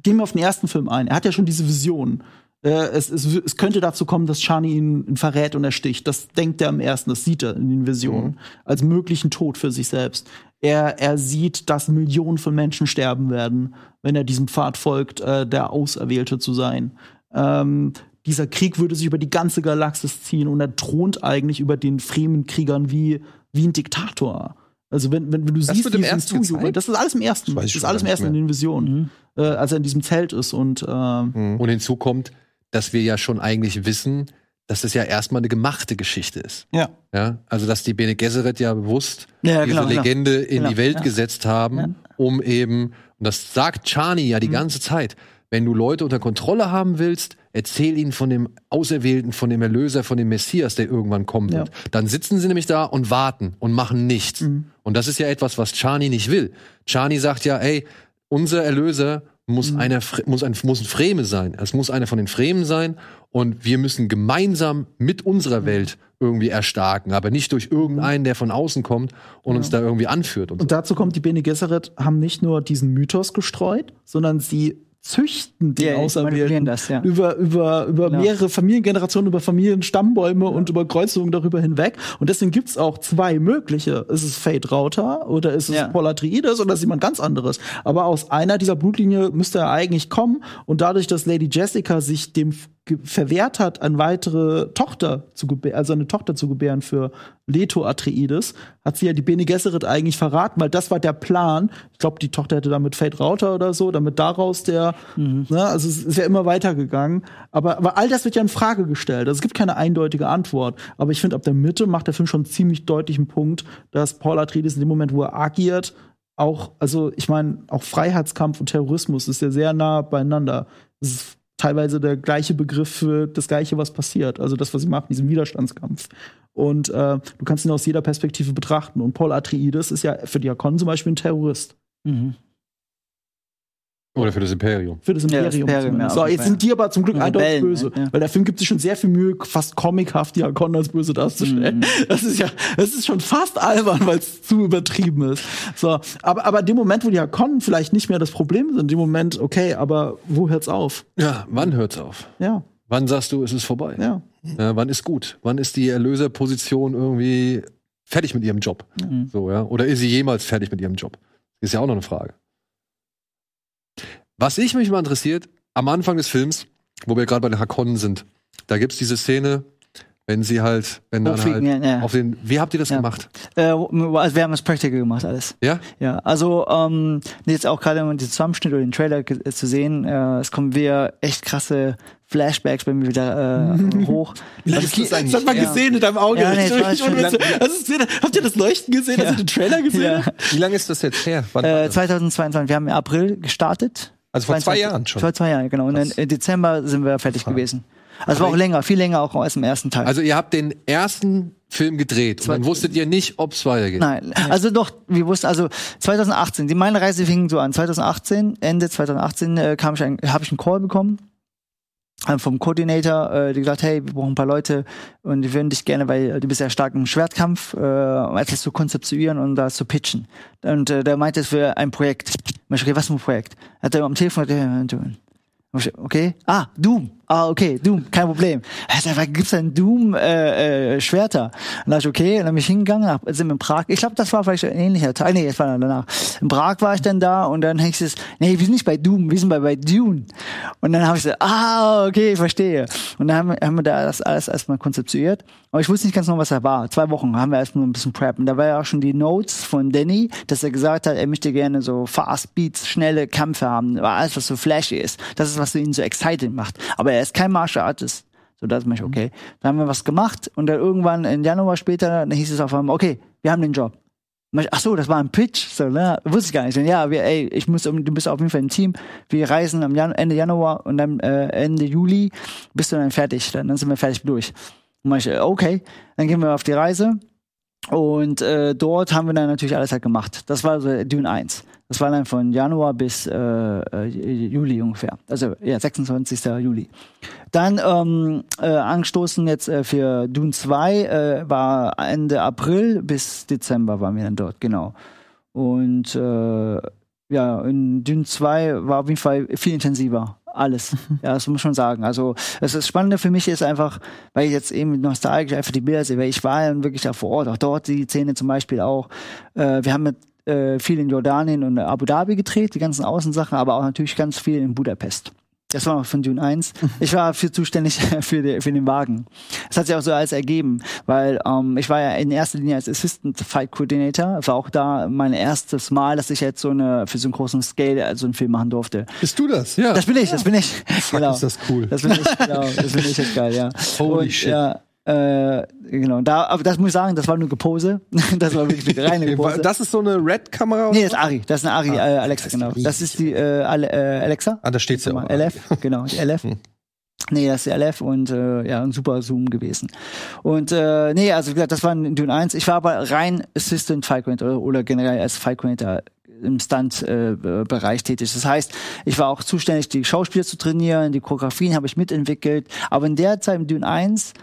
gehen wir auf den ersten Film ein. Er hat ja schon diese Vision. Äh, es, es, es könnte dazu kommen, dass Chani ihn, ihn verrät und ersticht. Das denkt er im ersten, das sieht er in den Visionen. Als möglichen Tod für sich selbst. Er, er sieht, dass Millionen von Menschen sterben werden, wenn er diesem Pfad folgt, äh, der Auserwählte zu sein. Ähm, dieser Krieg würde sich über die ganze Galaxis ziehen und er thront eigentlich über den Fremen-Kriegern wie, wie ein Diktator. Also wenn, wenn, wenn du siehst, wird im wie es gezeigt? das ist alles im ersten. Das Das, ist alles im ersten in den Visionen, äh, als er in diesem Zelt ist und äh, Und hinzu kommt, dass wir ja schon eigentlich wissen, dass es ja erstmal eine gemachte Geschichte ist. ja. Ja, also dass die Bene Gesserit ja bewusst Ja, diese genau, genau. Legende in Genau, die Welt ja. gesetzt haben, Ja. um eben, und das sagt Chani ja Mhm. die ganze Zeit, wenn du Leute unter Kontrolle haben willst, erzähl ihnen von dem Auserwählten, von dem Erlöser, von dem Messias, der irgendwann kommen Ja. wird. Dann sitzen sie nämlich da und warten und machen nichts. Mhm. Und das ist ja etwas, was Chani nicht will. Chani sagt ja, ey, unser Erlöser muss Mhm. einer muss ein muss ein Freme sein. Es muss einer von den Fremen sein und wir müssen gemeinsam mit unserer Mhm. Welt irgendwie erstarken, aber nicht durch irgendeinen, der von außen kommt und uns da irgendwie anführt und so. Und dazu kommt, die Bene Gesserit haben nicht nur diesen Mythos gestreut, sondern sie züchten den Ja, die Auserwählten das, ja. über, über, über Genau. mehrere Familiengenerationen, über Familienstammbäume und über Kreuzungen darüber hinweg. Und deswegen gibt's auch zwei mögliche. Ist es Fate Rauter oder ist es Ja. Paul Atreides oder ist es jemand ganz anderes? Aber aus einer dieser Blutlinie müsste er eigentlich kommen. Und dadurch, dass Lady Jessica sich dem verwehrt hat, eine weitere Tochter zu gebären, also eine Tochter zu gebären für Leto Atreides, hat sie ja die Bene Gesserit eigentlich verraten, weil das war der Plan. Ich glaube, die Tochter hätte damit Fate Rauter oder so, damit daraus der, ne, also es ist ja immer weitergegangen. Aber, aber all das wird ja in Frage gestellt. Also es gibt keine eindeutige Antwort. Aber ich finde, ab der Mitte macht der Film schon einen ziemlich deutlichen Punkt, dass Paul Atreides in dem Moment, wo er agiert, auch, also ich meine, auch Freiheitskampf und Terrorismus ist ja sehr nah beieinander. Es ist teilweise der gleiche Begriff für das Gleiche, was passiert. Also das, was sie machen, diesen Widerstandskampf. Und äh, du kannst ihn aus jeder Perspektive betrachten. Und Paul Atreides ist ja für Diakon zum Beispiel ein Terrorist. Mhm. Oder für das Imperium. Für das Ja, das Imperium. Imperium, ja, so, jetzt sind die aber zum Glück eindeutig Rebellen, böse. ja. Weil der Film gibt sich schon sehr viel Mühe, fast comichaft Diakon als böse darzustellen. Das ist ja, das ist schon fast albern, weil es zu übertrieben ist. So, aber, aber in dem Moment, wo Diakon vielleicht nicht mehr das Problem sind, in dem Moment, okay, aber wo hört's auf? Ja, wann hört's auf? Ja, Wann sagst du, es ist vorbei? ja. Ja, wann ist gut? Wann ist die Erlöserposition irgendwie fertig mit ihrem Job? Mhm. So, ja? Oder ist sie jemals fertig mit ihrem Job? Ist ja auch noch eine Frage. Was ich mich mal interessiert, am Anfang des Films, wo wir gerade bei den Hakonnen sind, da gibt's diese Szene, wenn sie halt, wenn dann halt ja, ja. auf den, wie habt ihr das Ja. gemacht? Äh, also wir haben das Practical gemacht, alles. Ja? Ja, also ähm, jetzt auch gerade um diesen Zusammenschnitt oder den Trailer äh, zu sehen, äh, es kommen wieder echt krasse Flashbacks bei mir wieder äh, <laughs> hoch. lange Was ist das eigentlich? Das hat man Ja. gesehen in deinem Auge. Ja, nee, es ich- schon- das ist, habt ihr das Leuchten gesehen? Hast du den Trailer gesehen? Ja. Wie lange ist das jetzt her? Wann Äh, das? 2022, wir haben im April gestartet. Also vor zwei 22 Jahren schon. Vor zwei Jahren, genau. Und dann im Dezember sind wir fertig gewesen. Also war auch länger, viel länger auch als im ersten Teil. Also ihr habt den ersten Film gedreht und dann wusstet ihr nicht, ob es weitergeht. Nein, also doch, wir wussten, also 2018, die meine Reise fing so an. 2018, Ende 2018 äh, kam ich ein, habe ich einen Call bekommen vom Coordinator, äh, die gesagt, hey, wir brauchen ein paar Leute und die würden dich gerne, weil äh, du bist ja stark im Schwertkampf, äh, um etwas zu konzeptuieren und das zu pitchen. Und äh, der meinte, es wäre ein Projekt. Ich okay, was für ein Projekt? Hat er am Telefon gesagt, ja, Okay. Ah, Doom. Ah, okay, Doom, kein Problem. Also, gibt's denn Doom äh, äh, Schwerter? Und da ich okay, und dann bin ich hingegangen, hab, sind in Prag. Ich glaube, das war vielleicht ein ähnlicher Teil. Nee, das war dann danach. In Prag war ich dann da und dann hieß es, nee, wir sind nicht bei Doom, wir sind bei, bei Dune. Und dann habe ich gesagt, ah, okay, ich verstehe. Und dann haben wir, haben wir da das alles erstmal konzeptioniert. Aber ich wusste nicht ganz genau, was da war. Zwei Wochen haben wir erstmal ein bisschen Prep. Und da war ja auch schon die Notes von Danny, dass er gesagt hat, er möchte gerne so Fast Beats, schnelle Kämpfe haben, alles, was so flashy ist. Das ist, was ihn so excited macht. Aber er ist kein Martial Artist. So, das ist mich okay. Dann haben wir was gemacht und dann irgendwann im Januar später, dann hieß es auf einmal, okay, wir haben den Job. Ich, Ach so, das war ein Pitch, so, ne? Wusste ich gar nicht. Und ja, wir, ey, ich muss, du bist auf jeden Fall im Team. Wir reisen am Jan Ende Januar und dann äh, Ende Juli bist du dann fertig. Dann, dann sind wir fertig durch. Und ich, äh, okay, dann gehen wir auf die Reise. Und äh, dort haben wir dann natürlich alles halt gemacht. Das war so Dune 1. Das war dann von Januar bis äh, äh, Juli ungefähr. Also ja, 26. Juli. Dann ähm, äh, angestoßen jetzt äh, für Dune 2 äh, war Ende April bis Dezember waren wir dann dort, genau. Und äh, ja, in Dune 2 war auf jeden Fall viel intensiver. Alles. <laughs> Ja, das muss man schon sagen. Also, das, das Spannende für mich ist einfach, weil ich jetzt eben nostalgisch einfach die Bilder sehe, weil ich war ja wirklich da vor Ort, auch dort die Szene zum Beispiel auch. Äh, wir haben mit äh, viel in Jordanien und Abu Dhabi gedreht, die ganzen Außensachen, aber auch natürlich ganz viel in Budapest. Das war noch von Dune 1. <laughs> Ich war für zuständig <laughs> für, die, für den Wagen. Das hat sich auch so alles ergeben, weil ähm, ich war ja in erster Linie als Assistant Fight Coordinator. War auch da mein erstes Mal, dass ich jetzt so eine für so einen großen Scale so also einen Film machen durfte. Bist du das? Ja. Das bin ich, das bin ich. Fuck, ist das cool. Das bin ich, genau. Das <laughs> bin ich jetzt geil, ja. Holy Und, shit. Ja, äh, genau. Da, aber das muss ich sagen, das war nur Gepose. <laughs> Das war wirklich eine reine <laughs> Gepose. Das ist so eine Red-Kamera? Nee, das ist Ari. Das ist eine Ari äh, Alexa, genau. Das ist die äh, äh, Alexa. Ah, da steht's ja auch. LF, <laughs> genau, die LF. Nee, das ist die LF und äh, ja, ein super Zoom gewesen. Und äh, nee, also wie gesagt, das war in Dune 1. Ich war aber rein Assistant File Coordinator oder, generell als File Coordinator im Stunt-Bereich tätig. Das heißt, ich war auch zuständig, die Schauspieler zu trainieren, die Choreografien habe ich mitentwickelt. Aber in der Zeit im Dune 1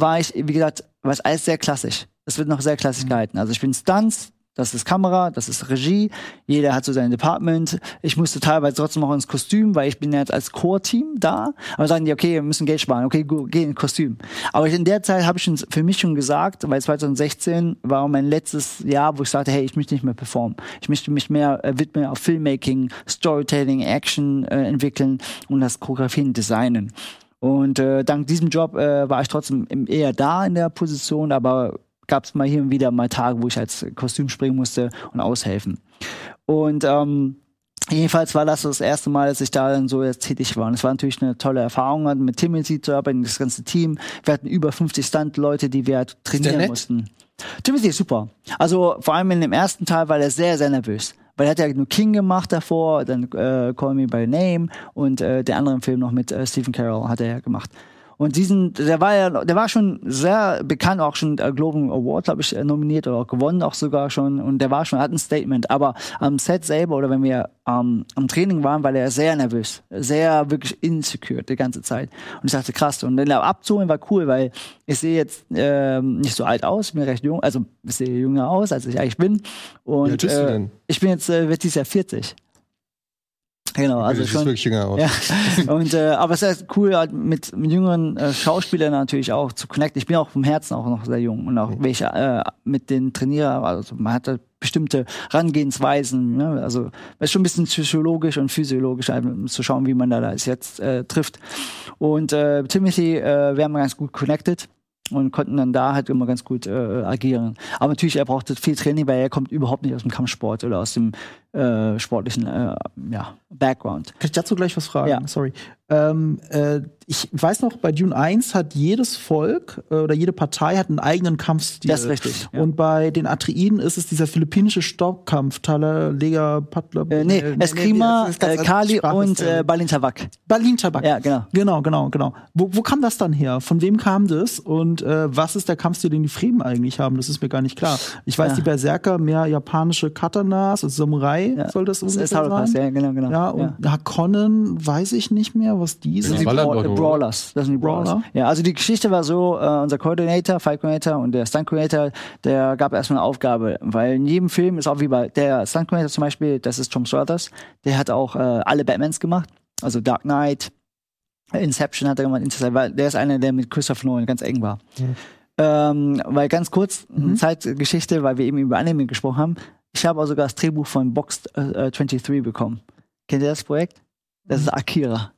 war ich, wie gesagt, war es alles sehr klassisch. Es wird noch sehr klassisch gehalten. Also ich bin Stunts, das ist Kamera, das ist Regie, jeder hat so sein Department. Ich musste teilweise trotzdem noch ins Kostüm, weil ich bin jetzt als Core-Team da. Aber sagen die, okay, wir müssen Geld sparen, okay, go, geh in Kostüm. Aber in der Zeit habe ich für mich schon gesagt, weil 2016 war mein letztes Jahr, wo ich sagte, hey, ich möchte nicht mehr performen. Ich möchte mich mehr äh, widmen auf Filmmaking, Storytelling, Action äh, entwickeln und das Choreografieren, Designen. Und äh, dank diesem Job äh, war ich trotzdem eher da in der Position, aber gab es mal hier und wieder mal Tage, wo ich als Kostüm springen musste und aushelfen. Und ähm, jedenfalls war das das erste Mal, dass ich da dann so jetzt tätig war. Und es war natürlich eine tolle Erfahrung, halt mit Timothy zu arbeiten, das ganze Team. Wir hatten über 50 Stunt-Leute, die wir halt trainieren mussten. Timothy ist super. Also vor allem in dem ersten Teil war er sehr, sehr nervös. Weil er hat ja nur King gemacht davor, dann äh, Call Me By Name und äh, der andere Film noch mit äh, Stephen Carroll hat er ja gemacht. Und diesen, der war ja, der war schon sehr bekannt, auch schon äh, Globen Award, glaube ich, äh, nominiert oder auch gewonnen auch sogar schon. Und der war schon, hat ein Statement. Aber am Set selber oder wenn wir ähm, am Training waren, war der sehr nervös, sehr wirklich insecure die ganze Zeit. Und ich dachte, krass. Und den abzuholen war cool, weil ich sehe jetzt ähm, nicht so alt aus, ich bin recht jung, also ich sehe jünger aus, als ich eigentlich bin. Und du äh, ich bin jetzt, äh, wird dieses Jahr 40. Genau, also siehst schon. wirklich jünger aus. Ja. <laughs> Und äh, aber es ist cool, halt mit, mit jüngeren äh, Schauspielern natürlich auch zu connecten. Ich bin auch vom Herzen auch noch sehr jung und auch welche äh, mit den Trainieren, also man hat da bestimmte Herangehensweisen, ne? also es ist schon ein bisschen psychologisch und physiologisch, halt, um zu schauen, wie man da das jetzt äh, trifft. Und äh, Timothy, äh, wir haben ganz gut connected und konnten dann da halt immer ganz gut äh, agieren. Aber natürlich, er brauchte viel Training, weil er kommt überhaupt nicht aus dem Kampfsport oder aus dem äh, sportlichen äh, ja, Background. Kann ich dazu gleich was fragen? Ja. Sorry. Ähm, äh, ich weiß noch, bei Dune 1 hat jedes Volk äh, oder jede Partei hat einen eigenen Kampfstil. Das ist richtig, ja. Und bei den Atreiden ist es dieser philippinische Stockkampf, Talega, Patla. Äh, nee, Eskrima, das ist ganz äh, Kali und äh, Balintawak. Berlin Tabak. Ja, genau. Genau, genau, genau. Wo, wo kam das dann her? Von wem kam das? Und äh, was ist der Kampfstil, den die Fremen eigentlich haben? Das ist mir gar nicht klar. Ich weiß, die Berserker mehr japanische Katanas, also Samurai Ja. soll das Das ungefähr ist Holocaust, sein. ja, genau, genau. Ja, und Hakonnen weiß ich nicht mehr, was die Das sind. sind die Bra Ballern doch, oder? Brawlers. Das sind die Brawlers. Brawler? Ja, also die Geschichte war so, äh, unser Coordinator, Fight Coordinator und der Stunt Coordinator, der gab erstmal eine Aufgabe, weil in jedem Film ist auch wie bei der Stunt Coordinator zum Beispiel, das ist Tom Struthers, der hat auch äh, alle Batmans gemacht, also Dark Knight, Inception hat er gemacht, Interstellar, weil der ist einer, der mit Christopher Nolan ganz eng war. Ähm, weil ganz kurz, eine Zeitgeschichte, weil wir eben über Anime gesprochen haben, ich habe auch sogar das Drehbuch von Box äh, 23 bekommen. Kennt ihr das Projekt? Das ist Akira.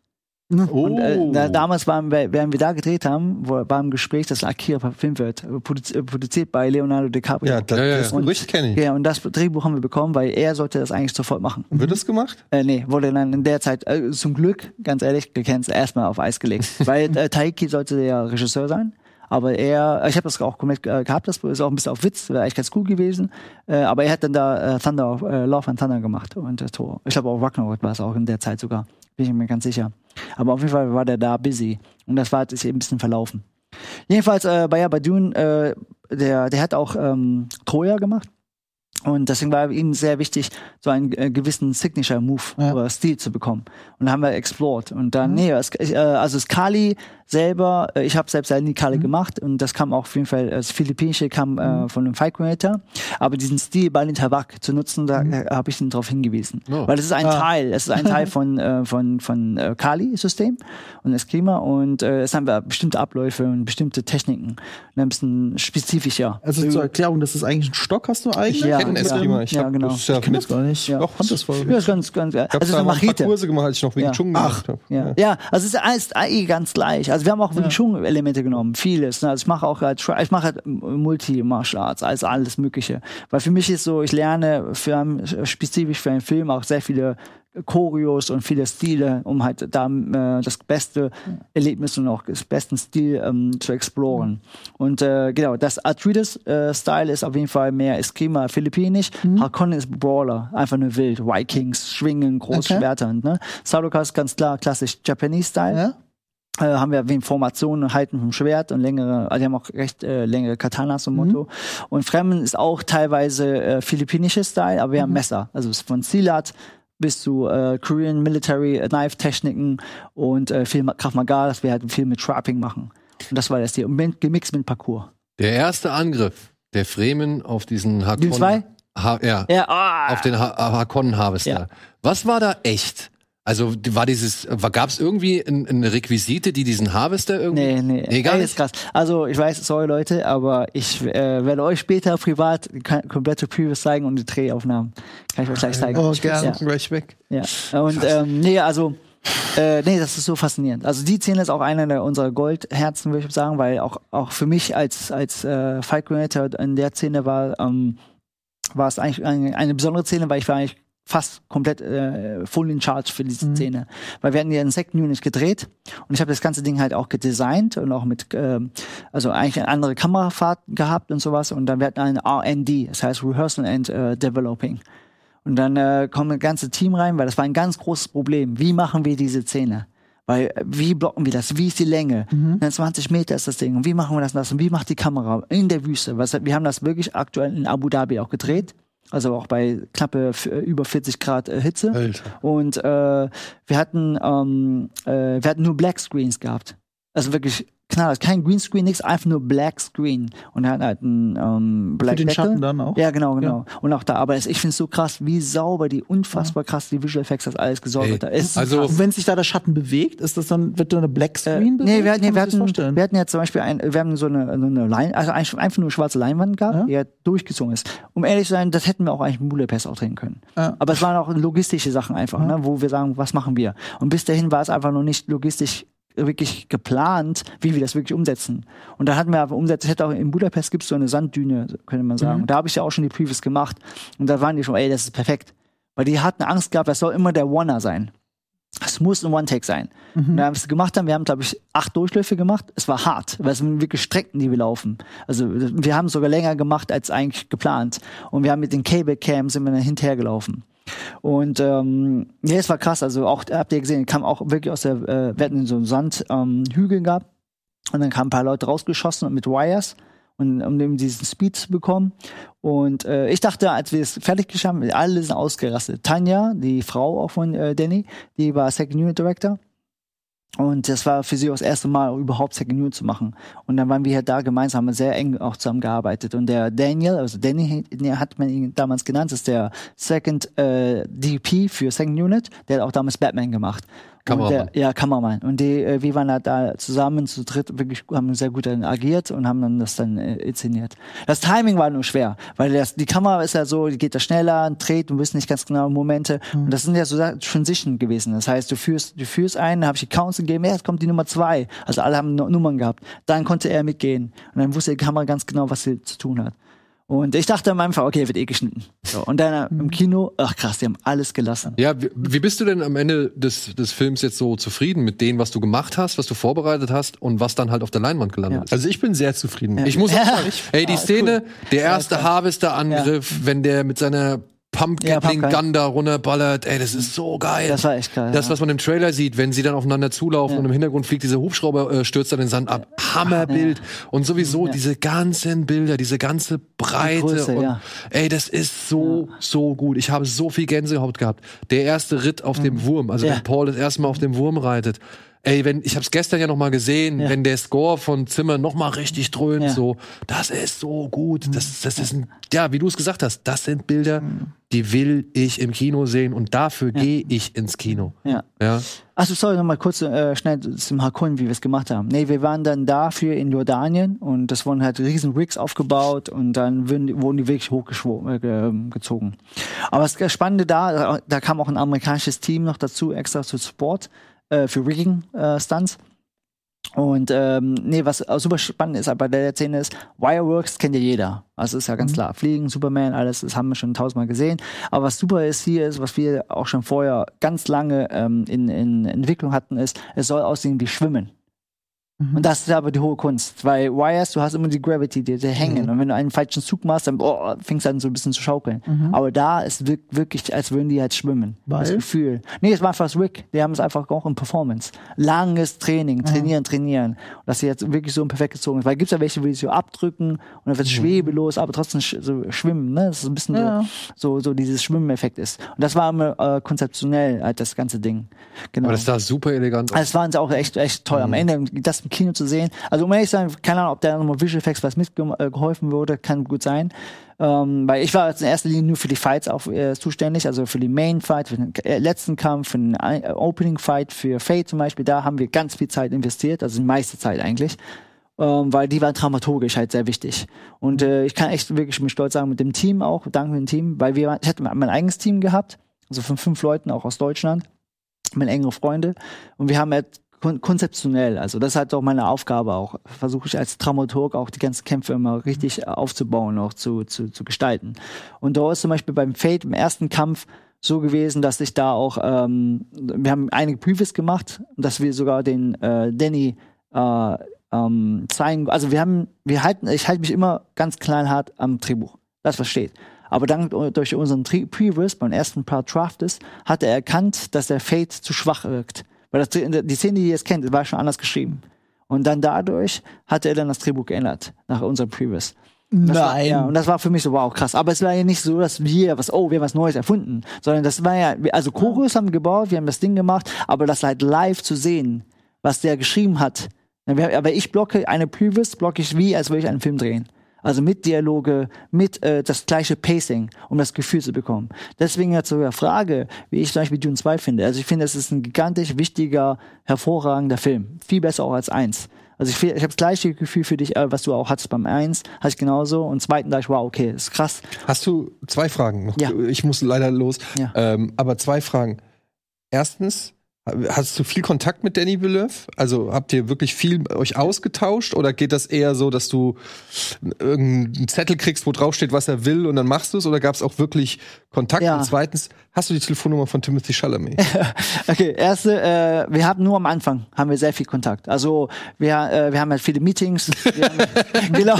Oh. Und äh, da, damals waren wir, während wir da gedreht haben, wo, war im Gespräch, dass Akira verfilmt wird, äh, produzi- äh, produziert bei Leonardo DiCaprio. Ja, das, Ja, ja, das ja. Gerücht kenne ich. Ja, und das Drehbuch haben wir bekommen, weil er sollte das eigentlich sofort machen. Wird das gemacht? Äh, nee, wurde dann in der Zeit, äh, zum Glück, ganz ehrlich, es erstmal auf Eis gelegt. <laughs> weil äh, Taiki sollte der Regisseur sein. Aber er, ich habe das auch komplett äh, gehabt, das ist auch ein bisschen auf Witz, wäre eigentlich ganz cool gewesen. Äh, aber er hat dann da äh, Thunder, äh, Love and Thunder gemacht und äh, Tor. Ich glaube auch Ragnarok war es auch in der Zeit sogar. Bin ich mir ganz sicher. Aber auf jeden Fall war der da busy. Und das war sich eben ein bisschen verlaufen. Jedenfalls, äh, bei, ja, bei Dune, äh, der, der hat auch ähm, Troja gemacht. Und deswegen war ihm sehr wichtig, so einen äh, gewissen Signature-Move Ja. oder Stil zu bekommen. Und da haben wir explored. Und dann, nee, es, äh, also das Kali selber, äh, ich habe selbst ja nie Kali gemacht und das kam auch auf jeden Fall, das Philippinische kam äh, von einem Fight Creator. Aber diesen Stil Balin Tabak zu nutzen, da äh, habe ich ihn darauf hingewiesen. Oh. Weil es ist ein Ah. Teil, es ist ein Teil <laughs> von, äh, von, von äh, Kali-System und das Klima und äh, es haben wir bestimmte Abläufe und bestimmte Techniken. Und ein bisschen spezifischer. Also zur Erklärung, das ist eigentlich ein Stock, hast du eigentlich? Ja, Ich kenne ja. Ich Ja, genau. das ist ja Ich kenne das gar nicht. Ja. Doch, fand das voll. Ja, ist ganz, ganz, Ich habe also da eine mal ein paar. Kurse gemacht, als ich noch wegen Ja. Gemacht habe. Ja. ja, also es ist alles eigentlich ganz gleich. Also wir haben auch Wing Chun Elemente genommen, vieles. Ne? Also ich mache auch halt, ich mache halt Multi Martial Arts, also alles Mögliche. Weil für mich ist so, ich lerne für einen, spezifisch für einen Film auch sehr viele Choreos und viele Stile, um halt da äh, das beste Erlebnis und auch das besten Stil ähm, zu exploren. Und äh, genau, das Atreides äh, ist auf jeden Fall mehr Eskrima philippinisch, Harkonnen ist Brawler, einfach nur wild, Vikings, Schwingen, Großschwertern. Ne? Saruka ist ganz klar klassisch Japanese Style Ja? äh, haben wir wegen Formationen und Halten vom Schwert und längere, also die haben auch recht äh, längere Katanas im Motto. Und Fremden ist auch teilweise äh, philippinisches Style, aber wir haben Messer. Also ist von Silat bis zu äh, Korean Military Knife Techniken und äh, viel Krav Maga, dass wir halt viel mit Trapping machen. Und das war das hier. Gemixt mit Parcours. Der erste Angriff der Fremen auf diesen Hakon. Dune zwei? Ha ja, Ja, ah, auf den ha Hakon Harvester. Ja. Was war da echt? Also war dieses, gab es irgendwie ein- eine Requisite, die diesen Harvester irgendwie? Nee, nee. Nee, gar Ey, nicht. ist krass. Also, ich weiß, sorry Leute, aber ich äh, werde euch später privat komplette Previews zeigen und die Drehaufnahmen. Kann ich euch gleich zeigen. Oh, Ich gerne. ja. gleich weg. Ja. Und ähm, nee, also äh, nee, das ist so faszinierend. Also die Szene ist auch einer der unserer Goldherzen, würde ich sagen, weil auch auch für mich als als äh, Fight Coordinator in der Szene war ähm, war es eigentlich eine, eine besondere Szene, weil ich war eigentlich fast komplett äh, full in charge für diese Szene, weil wir hatten ja einen Second Unit gedreht und ich habe das ganze Ding halt auch gedesignt und auch mit ähm, also eigentlich eine andere Kamerafahrt gehabt und sowas und dann wir hatten ein R&D, das heißt Rehearsal and äh, Developing. Und dann äh, kommt das ganze Team rein, weil das war ein ganz großes Problem. Wie machen wir diese Szene? Weil, äh, wie blocken wir das? Wie ist die Länge? Dann 20 Meter ist das Ding. Und wie machen wir das und das? Und wie macht die Kamera in der Wüste? Was, wir haben das wirklich aktuell in Abu Dhabi auch gedreht. Also auch bei knappe äh, über 40 Grad äh, Hitze. Alter. Und äh, wir hatten ähm, äh, wir hatten nur Black Screens gehabt. Also wirklich knallhart, kein Greenscreen, nichts, einfach nur Black Screen. Und er hat halt einen ähm, Black Für den. Schatten dann auch? Ja, genau, genau. Und auch da, aber es, ich finde es so krass, wie sauber die, unfassbar krass die Visual Effects das alles gesorgt hat. Da ist also- wenn sich da der Schatten bewegt, ist das dann, wird da eine Black Äh, Screen bewegt? nee, wir, hatten- nee, wir, hatten, wir hatten ja zum Beispiel ein, wir haben so eine, so eine Lein, also einfach nur eine schwarze Leinwand gehabt, Ja. die ja durchgezogen ist. Um ehrlich zu sein, das hätten wir auch eigentlich in Budapest auch drehen können. Ja. Aber es waren auch logistische Sachen einfach, ne, wo wir sagen, was machen wir? Und bis dahin war es einfach noch nicht logistisch wirklich geplant, wie wir das wirklich umsetzen. Und da hatten wir aber umsetzt, hätte auch in Budapest gibt es so eine Sanddüne, könnte man sagen. Und da habe ich ja auch schon die Previews gemacht. Und da waren die schon, ey, das ist perfekt. Weil die hatten Angst gehabt, das soll immer der Oneer sein. Es muss ein One-Take sein. Und dann, was wir gemacht haben, wir haben, glaube ich, acht Durchläufe gemacht. Es war hart, weil es sind wirklich Strecken, die wir laufen. Also wir haben sogar länger gemacht als eigentlich geplant. Und wir haben mit den Cable Cam sind wir dann hinterhergelaufen. Und ähm, ja, es war krass. Also auch habt ihr gesehen, kam auch wirklich aus der, äh, wir hatten so einen Sandhügel ähm, gehabt. Und dann kamen ein paar Leute rausgeschossen mit Wires und um eben diesen Speed zu bekommen. Und äh, ich dachte, als wir es fertig geschafft haben, alle sind ausgerastet. Tanja, die Frau auch von äh, Danny, die war Second Unit Director. Und das war für sie auch das erste Mal, überhaupt Second Unit zu machen. Und dann waren wir halt da gemeinsam, sehr eng auch zusammengearbeitet. Und der Daniel, also Danny hat man ihn damals genannt, ist der Second äh, DP für Second Unit. Der hat auch damals Batman gemacht. Und Kameramann. Der, ja, Kameramann. Und die, äh, wir waren da, da zusammen zu dritt, wirklich haben sehr gut dann agiert und haben dann das dann äh, inszeniert. Das Timing war nur schwer, weil das, die Kamera ist ja so, die geht da schneller, dreht, du wisst nicht ganz genau Momente. Und das sind ja so Transition gewesen. Das heißt, du führst, du führst einen, dann habe ich die Counts gegeben, ja, jetzt kommt die Nummer zwei. Also alle haben Nu- Nummern gehabt. Dann konnte er mitgehen. Und dann wusste die Kamera ganz genau, was sie zu tun hat. Und ich dachte am Anfang, okay, wird eh geschnitten. So, und dann äh, im Kino, ach krass, die haben alles gelassen. Ja, wie, wie bist du denn am Ende des, des Films jetzt so zufrieden mit dem, was du gemacht hast, was du vorbereitet hast und was dann halt auf der Leinwand gelandet Ja. ist? Also ich bin sehr zufrieden. Ich muss auch Ja. sagen, ey, die Szene, der erste Harvester-Angriff, wenn der mit seiner Pumpkin Ja, Pumpkin. Gun da runterballert, ey, das ist so geil. Das war echt geil. Das, ja. was man im Trailer sieht, wenn sie dann aufeinander zulaufen und im Hintergrund fliegt dieser Hubschrauber, äh, stürzt dann den Sand ab. Hammerbild. Und sowieso diese ganzen Bilder, diese ganze Breite. Größe, und, ja. Ey, das ist so, so gut. Ich habe so viel Gänsehaut gehabt. Der erste Ritt auf dem Wurm, also Mhm. Ja. wenn Paul das erste Mal auf dem Wurm reitet. Ey, wenn, ich habe es gestern ja noch mal gesehen, Ja. wenn der Score von Zimmer noch mal richtig dröhnt, Ja. Mhm. so, das ist so gut. Das, das ist ein, ja, wie du es gesagt hast, das sind Bilder, Mhm. die will ich im Kino sehen und dafür gehe ich ins Kino. Ja. Ja. Achso, sorry, nochmal kurz äh, schnell zum Hakun, wie wir es gemacht haben. Nee, wir waren dann dafür in Jordanien und das wurden halt riesen Rigs aufgebaut und dann wurden die, wurden die wirklich hochgezogen. Äh, gezogen. Aber das Spannende da, da kam auch ein amerikanisches Team noch dazu, extra zu Sport äh, für Rigging-Stunts. Und ähm, nee, was auch super spannend ist aber bei der Szene ist, Wireworks kennt ja jeder. Also ist ja ganz klar. Fliegen, Superman, alles, das haben wir schon tausendmal gesehen. Aber was super ist hier ist, was wir auch schon vorher ganz lange ähm, in, in Entwicklung hatten, ist, es soll aussehen wie Schwimmen. Und das ist aber die hohe Kunst. Weil Wires, du hast immer die Gravity, die, die hängen. Und wenn du einen falschen Zug machst, dann oh, fängst du an so ein bisschen zu schaukeln. Aber da ist wirk wirklich, als würden die halt schwimmen. Das Weil? Gefühl. Nee, es war einfach das Rick. Die haben es einfach auch in Performance. Langes Training, trainieren, trainieren. Und dass sie jetzt wirklich so perfekt gezogen ist. Weil gibt's ja welche, die so abdrücken und dann wird schwebelos, aber trotzdem sch so schwimmen, ne? Das ist ein bisschen Ja. so, so, so dieses Schwimmeffekt ist. Und das war immer äh, konzeptionell, halt das ganze Ding. Genau. Aber das sah super elegant aus. Also es war uns auch echt, echt toll. Am Ende das im Kino zu sehen. Also um ehrlich zu sein, keine Ahnung, ob da nochmal Visual Effects was mitgeholfen wurde, kann gut sein. Ähm, weil ich war jetzt in erster Linie nur für die Fights auch äh, zuständig, also für die Main Fight, für den äh, letzten Kampf, für den äh, Opening Fight, für Fate zum Beispiel, da haben wir ganz viel Zeit investiert, also die meiste Zeit eigentlich. Ähm, weil die waren dramaturgisch halt sehr wichtig. Und äh, ich kann echt wirklich mit Stolz sagen, mit dem Team auch, danke dem Team, weil wir, ich hatte mein eigenes Team gehabt, also von fünf Leuten auch aus Deutschland meine engere Freunde. Und wir haben halt kon konzeptionell, also das ist halt auch meine Aufgabe auch, versuche ich als Dramaturg auch die ganzen Kämpfe immer richtig aufzubauen, auch zu, zu, zu gestalten. Und da ist zum Beispiel beim Fate im ersten Kampf so gewesen, dass ich da auch, ähm, wir haben einige Previews gemacht, dass wir sogar den äh, Danny äh, ähm, zeigen, also wir haben, wir halten, ich halte mich immer ganz knallhart am Drehbuch, das was steht. Aber dann durch unseren Previous, beim ersten Part Draftes, hat er erkannt, dass der Fate zu schwach wirkt. Weil das, die Szene, die ihr jetzt kennt, war schon anders geschrieben. Und dann dadurch hat er dann das Drehbuch geändert, nach unserem Previous. Das War, Nein. ja, und das war für mich so, wow, krass. Aber es war ja nicht so, dass wir was, oh, wir haben was Neues erfunden. Sondern das war ja, also Chorus haben wir gebaut, wir haben das Ding gemacht, aber das halt live zu sehen, was der geschrieben hat. Aber ich blocke eine Previous, blocke ich wie, als würde ich einen Film drehen. Also mit Dialoge, mit äh, das gleiche Pacing, um das Gefühl zu bekommen. Deswegen jetzt sogar Frage, wie ich zum Beispiel Dune 2 finde. Also ich finde, es ist ein gigantisch wichtiger, hervorragender Film. Viel besser auch als eins. Also ich, ich habe das gleiche Gefühl für dich, äh, was du auch hattest beim eins, hatte ich genauso. Und zweiten da ich, wow, okay, ist krass. Hast du zwei Fragen noch? Ja. Ich muss leider los. Ja. Ähm, aber zwei Fragen. Erstens, hast du viel Kontakt mit Danny Villeneuve? Also habt ihr wirklich viel euch ausgetauscht oder geht das eher so, dass du irgendeinen Zettel kriegst, wo drauf steht, was er will und dann machst du es? Oder gab es auch wirklich Kontakt? Ja. Und zweitens, hast du die Telefonnummer von Timothy Chalamet? <laughs> Okay, erste, äh, wir haben nur am Anfang haben wir sehr viel Kontakt. Also wir, äh, wir haben halt viele Meetings. <laughs> Wir haben, <laughs> genau,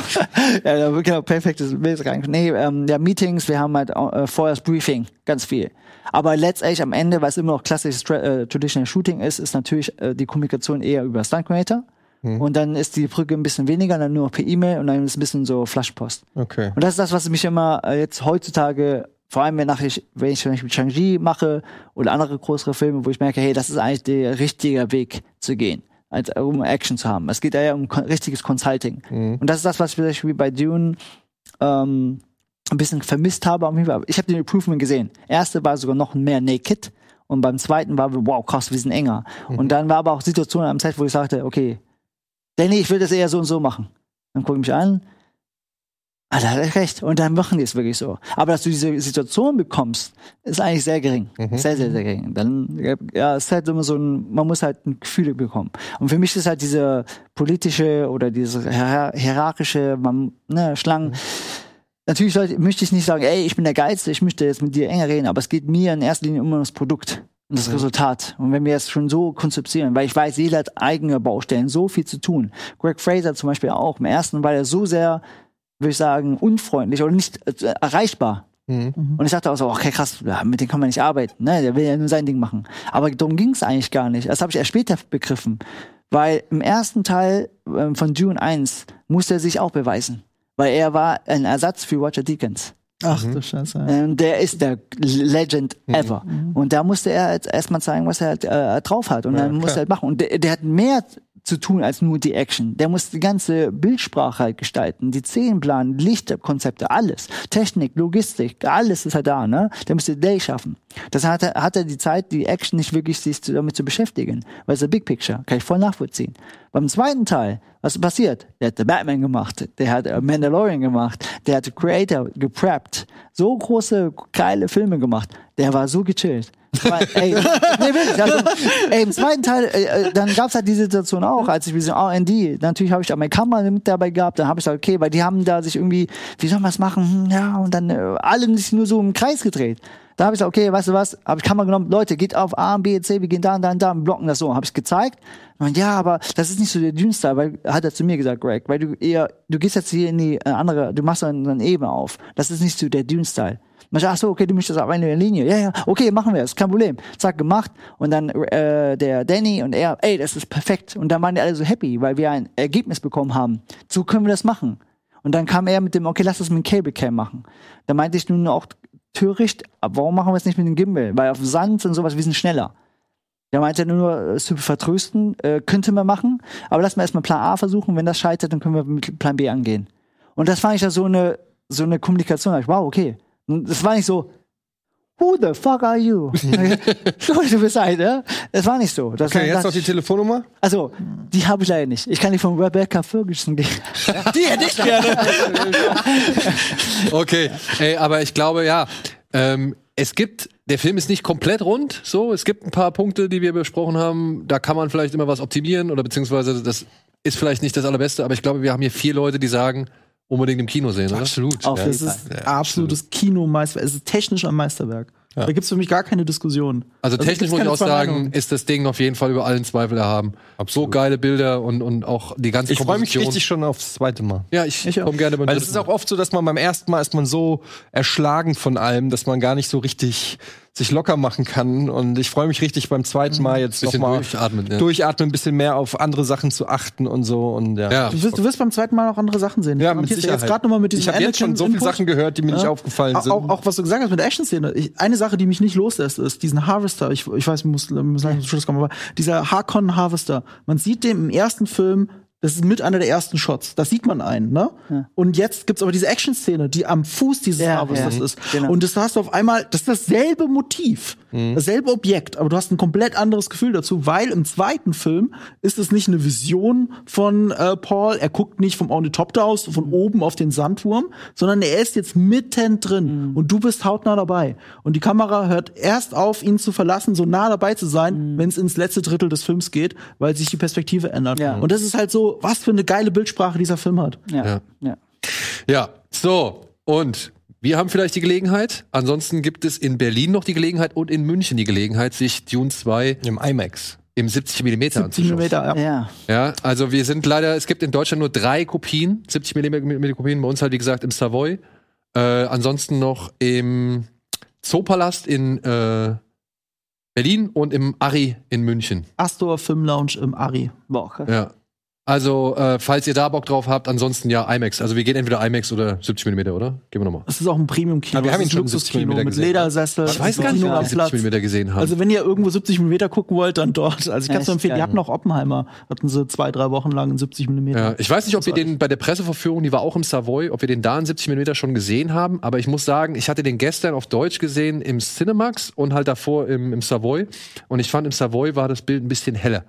ja, genau, perfektes Bild rein. Nee, ähm, ja, Meetings, wir haben halt äh, vorher das Briefing, ganz viel. Aber letztendlich am Ende, was immer noch klassisches äh, Traditional Shooting ist, ist natürlich äh, die Kommunikation eher über Stunt Creator. Und dann ist die Brücke ein bisschen weniger, dann nur noch per E-Mail und dann ist ein bisschen so Flaschpost. Okay. Und das ist das, was mich immer äh, jetzt heutzutage, vor allem wenn, ich, wenn ich zum Beispiel Shang-Chi mache oder andere größere Filme, wo ich merke, hey, das ist eigentlich der richtige Weg zu gehen, als, um Action zu haben. Es geht ja um kon richtiges Consulting. Und das ist das, was ich zum Beispiel bei Dune ähm, ein bisschen vermisst habe. Ich habe den Improvement gesehen. Erste war sogar noch mehr naked. Und beim zweiten war, wow, krass, wir sind enger. Und dann war aber auch Situationen am Zeit, wo ich sagte, okay, Danny, ich will das eher so und so machen. Dann gucke ich mich an, Ah, da hat er recht. Und dann machen die es wirklich so. Aber dass du diese Situation bekommst, ist eigentlich sehr gering. Sehr, sehr, sehr gering. Dann, ja, ist halt immer so ein, man muss halt ein Gefühl bekommen. Und für mich ist halt diese politische oder diese hier- hierarchische, man, ne, Schlangen. Natürlich sollte, möchte ich nicht sagen, ey, ich bin der Geilste, ich möchte jetzt mit dir enger reden, aber es geht mir in erster Linie immer um das Produkt und das Resultat. Und wenn wir es schon so konzeptieren, weil ich weiß, jeder hat eigene Baustellen, so viel zu tun. Greg Fraser zum Beispiel auch. Im ersten war er so sehr, würde ich sagen, unfreundlich oder nicht äh, erreichbar. Und ich dachte auch so, okay, krass, mit dem kann man nicht arbeiten, ne? Der will ja nur sein Ding machen. Aber darum ging es eigentlich gar nicht. Das habe ich erst später begriffen. Weil im ersten Teil ähm, von Dune 1 musste er sich auch beweisen. Weil er war ein Ersatz für Roger Deakins. Ach du Scheiße. ja. Ähm, der ist der Legend Mhm. ever. Und da musste er jetzt erstmal zeigen, was er halt, äh, drauf hat. Und dann musste er halt machen. Und der, der hat mehr zu tun als nur die Action. Der muss die ganze Bildsprache halt gestalten, die Szenenplan, Lichtkonzepte, alles. Technik, Logistik, alles ist halt da, ne? Der muss die Day schaffen. Das hat er, hat er die Zeit, die Action nicht wirklich sich damit zu beschäftigen. Weil es ist Big Picture. Kann ich voll nachvollziehen. Beim zweiten Teil, was passiert? Der hat The Batman gemacht, der hat äh, Mandalorian gemacht, der hat The Creator gepreppt, so große, geile Filme gemacht. Der war so gechillt. War, ey, <laughs> nee, wirklich, also, ey, im zweiten Teil, äh, äh, dann gab's halt die Situation auch, als ich mit diesem R&D, natürlich habe ich auch meine Kamera mit dabei gehabt, dann habe ich gesagt, okay, weil die haben da sich irgendwie, wie soll man das machen? Hm, ja, und dann äh, alle sich nur so im Kreis gedreht. Da habe ich gesagt, okay, weißt du was, habe ich Kamera genommen, Leute, geht auf A, B, C, wir gehen da und da und da und blocken das so. Habe ich gezeigt. Und ja, aber das ist nicht so der Dune-Style, weil hat er zu mir gesagt, Greg, weil du eher, du gehst jetzt hier in die äh, andere, du machst dann eine Ebene auf. Das ist nicht so der Dune-Style. Und ich, ach so, okay, du möchtest auf eine Linie. Ja, ja, okay, machen wir es, kein Problem. Zack, gemacht. Und dann äh, der Danny und er, ey, das ist perfekt. Und dann waren die alle so happy, weil wir ein Ergebnis bekommen haben. So können wir das machen. Und dann kam er mit dem, okay, lass das mit dem Cable Cam machen. Da meinte ich nun auch töricht, warum machen wir es nicht mit dem Gimbal? Weil auf Sand und sowas, wir sind schneller. Der meinte nur, äh, zu vertrösten, äh, könnte man machen, aber lass mal erstmal Plan A versuchen, wenn das scheitert, dann können wir mit Plan B angehen. Und das fand ich ja so eine, so eine Kommunikation. Da Ich, wow, okay. Und das war nicht so, who the fuck are you? Leute, Bescheid, ne? Das war nicht so. Das Okay, jetzt noch die Telefonnummer? also, die habe ich leider nicht. Ich kann die von Rebecca Ferguson geben. <laughs> Die hätte ich gerne. <laughs> Okay, ey, aber ich glaube, ja, ähm, es gibt, der Film ist nicht komplett rund, so, es gibt ein paar Punkte, die wir besprochen haben, da kann man vielleicht immer was optimieren oder beziehungsweise das ist vielleicht nicht das allerbeste, aber ich glaube, wir haben hier vier Leute, die sagen, unbedingt im Kino sehen, oder? Absolut. Auf Ja. Das ist absolutes Kinomeisterwerk. Es ist technisch ein Meisterwerk. Da gibt's für mich gar keine Diskussion. Also technisch gibt's muss ich auch sagen, ist das Ding auf jeden Fall über allen Zweifel erhaben. So geile Bilder und, und auch die ganze Ich freue mich richtig schon aufs zweite Mal. Ja, ich, Ich komme gerne beim Weil es ist auch oft so, dass man beim ersten Mal ist man so erschlagen von allem, dass man gar nicht so richtig sich locker machen kann. Und ich freue mich richtig beim zweiten Mal jetzt Bisschen nochmal durchatmen, ja. durchatmen, ein bisschen mehr auf andere Sachen zu achten und so. Und ja. Ja. Du wirst, du wirst beim zweiten Mal auch andere Sachen sehen. Ja, Ich mit jetzt- Sicherheit. Jetzt gerade nochmal mit diesem ich habe jetzt schon so viele. Sachen gehört, die mir nicht Ja. aufgefallen Auch, sind. auch, auch was du gesagt hast mit der Action-Szene. Eine Sache, die mich nicht loslässt, ist diesen Harvester. Ich, ich weiß, ich muss, muss sagen, zum Schluss kommen, aber dieser Harkon Harvester. Man sieht dem im ersten Film, das ist mit einer der ersten Shots. Das sieht man einen, ne? Und jetzt gibt's aber diese Action-Szene, die am Fuß dieses Ja, Harvesters ja. ist. Genau. Und das hast du auf einmal, das ist dasselbe Motiv, dasselbe Objekt, aber du hast ein komplett anderes Gefühl dazu, weil im zweiten Film ist es nicht eine Vision von äh, Paul, er guckt nicht vom On the Top aus, von oben auf den Sandwurm, sondern er ist jetzt mittendrin und du bist hautnah dabei. Und die Kamera hört erst auf, ihn zu verlassen, so nah dabei zu sein, wenn es ins letzte Drittel des Films geht, weil sich die Perspektive ändert. Ja. Und das ist halt so, was für eine geile Bildsprache dieser Film hat. Ja. Ja. ja. Ja, so. Und wir haben vielleicht die Gelegenheit. Ansonsten gibt es in Berlin noch die Gelegenheit und in München die Gelegenheit, sich Dune 2 Im IMAX. im 70 mm 70 anzuschauen. mm, ja. Ja. Ja, also wir sind leider, es gibt in Deutschland nur drei Kopien, 70 mm Kopien, bei uns halt wie gesagt im Savoy. Äh, ansonsten noch im Zoopalast in äh, Berlin und im Ari in München. Astor Film Lounge im Ari. Boah, krass. Ja. Also, äh, falls ihr da Bock drauf habt, ansonsten ja IMAX. Also wir gehen entweder IMAX oder 70 mm, oder? Gehen wir nochmal. Das ist auch ein Premium-Kino. Aber wir haben Das ihn ist schon Luxuskino 70 mit gesehen. Ledersessel. Ich weiß gar nicht, ob wir Platz. 70 mm gesehen haben. Also wenn ihr irgendwo 70 mm gucken wollt, dann dort. Also ich kann es nur empfehlen. Ihr habt noch Oppenheimer. Hatten sie zwei, drei Wochen lang in 70 mm. Ja, ich weiß nicht, ob wir den bei der Presseverführung, die war auch im Savoy, ob wir den da in 70 mm schon gesehen haben, aber ich muss sagen, ich hatte den gestern auf Deutsch gesehen im Cinemax und halt davor im, im Savoy und ich fand im Savoy war das Bild ein bisschen heller.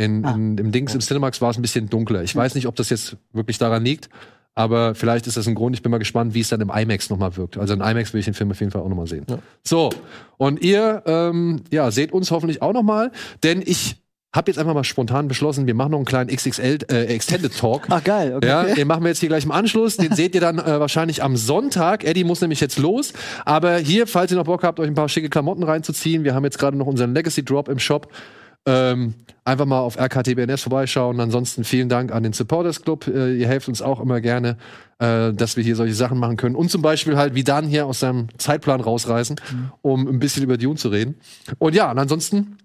In, in, Im Dings, im Cinemax war es ein bisschen dunkler. Ich weiß nicht, ob das jetzt wirklich daran liegt, aber vielleicht ist das ein Grund. Ich bin mal gespannt, wie es dann im IMAX nochmal wirkt. Also in IMAX will ich den Film auf jeden Fall auch nochmal sehen. So, und ihr ähm, ja, seht uns hoffentlich auch nochmal, denn ich habe jetzt einfach mal spontan beschlossen, wir machen noch einen kleinen XXL äh, Extended Talk. Ach, geil, okay. Ja, den machen wir jetzt hier gleich im Anschluss. Den <laughs> seht ihr dann äh, wahrscheinlich am Sonntag. Eddie muss nämlich jetzt los. Aber hier, falls ihr noch Bock habt, euch ein paar schicke Klamotten reinzuziehen, wir haben jetzt gerade noch unseren Legacy Drop im Shop. Ähm, einfach mal auf RKTBNS vorbeischauen. Ansonsten vielen Dank an den Supporters Club. Äh, ihr helft uns auch immer gerne, äh, dass wir hier solche Sachen machen können. Und zum Beispiel halt wie Dan hier aus seinem Zeitplan rausreißen, um ein bisschen über Dune zu reden. Und ja, und ansonsten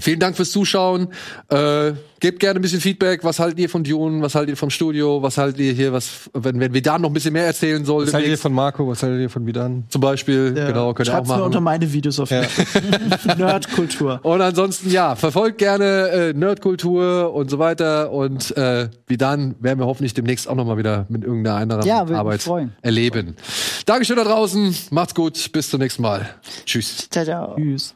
Vielen Dank fürs Zuschauen. Äh, gebt gerne ein bisschen Feedback. Was haltet ihr von Dune? Was haltet ihr vom Studio? Was haltet ihr hier? Was, wenn, wenn wir da noch ein bisschen mehr erzählen sollen? Was haltet ihr von Marco? Was haltet ihr von Bidan? Zum Beispiel, Ja. genau, könnt ihr auch Schreibt's mir unter machen. meine Videos auf <laughs> Nerdkultur. Und ansonsten, ja, verfolgt gerne äh, Nerdkultur und so weiter. Und äh, wie dann werden wir hoffentlich demnächst auch noch mal wieder mit irgendeiner anderen Ja, Arbeit erleben. Dankeschön da draußen. Macht's gut. Bis zum nächsten Mal. Tschüss. Ciao, ciao. Tschüss.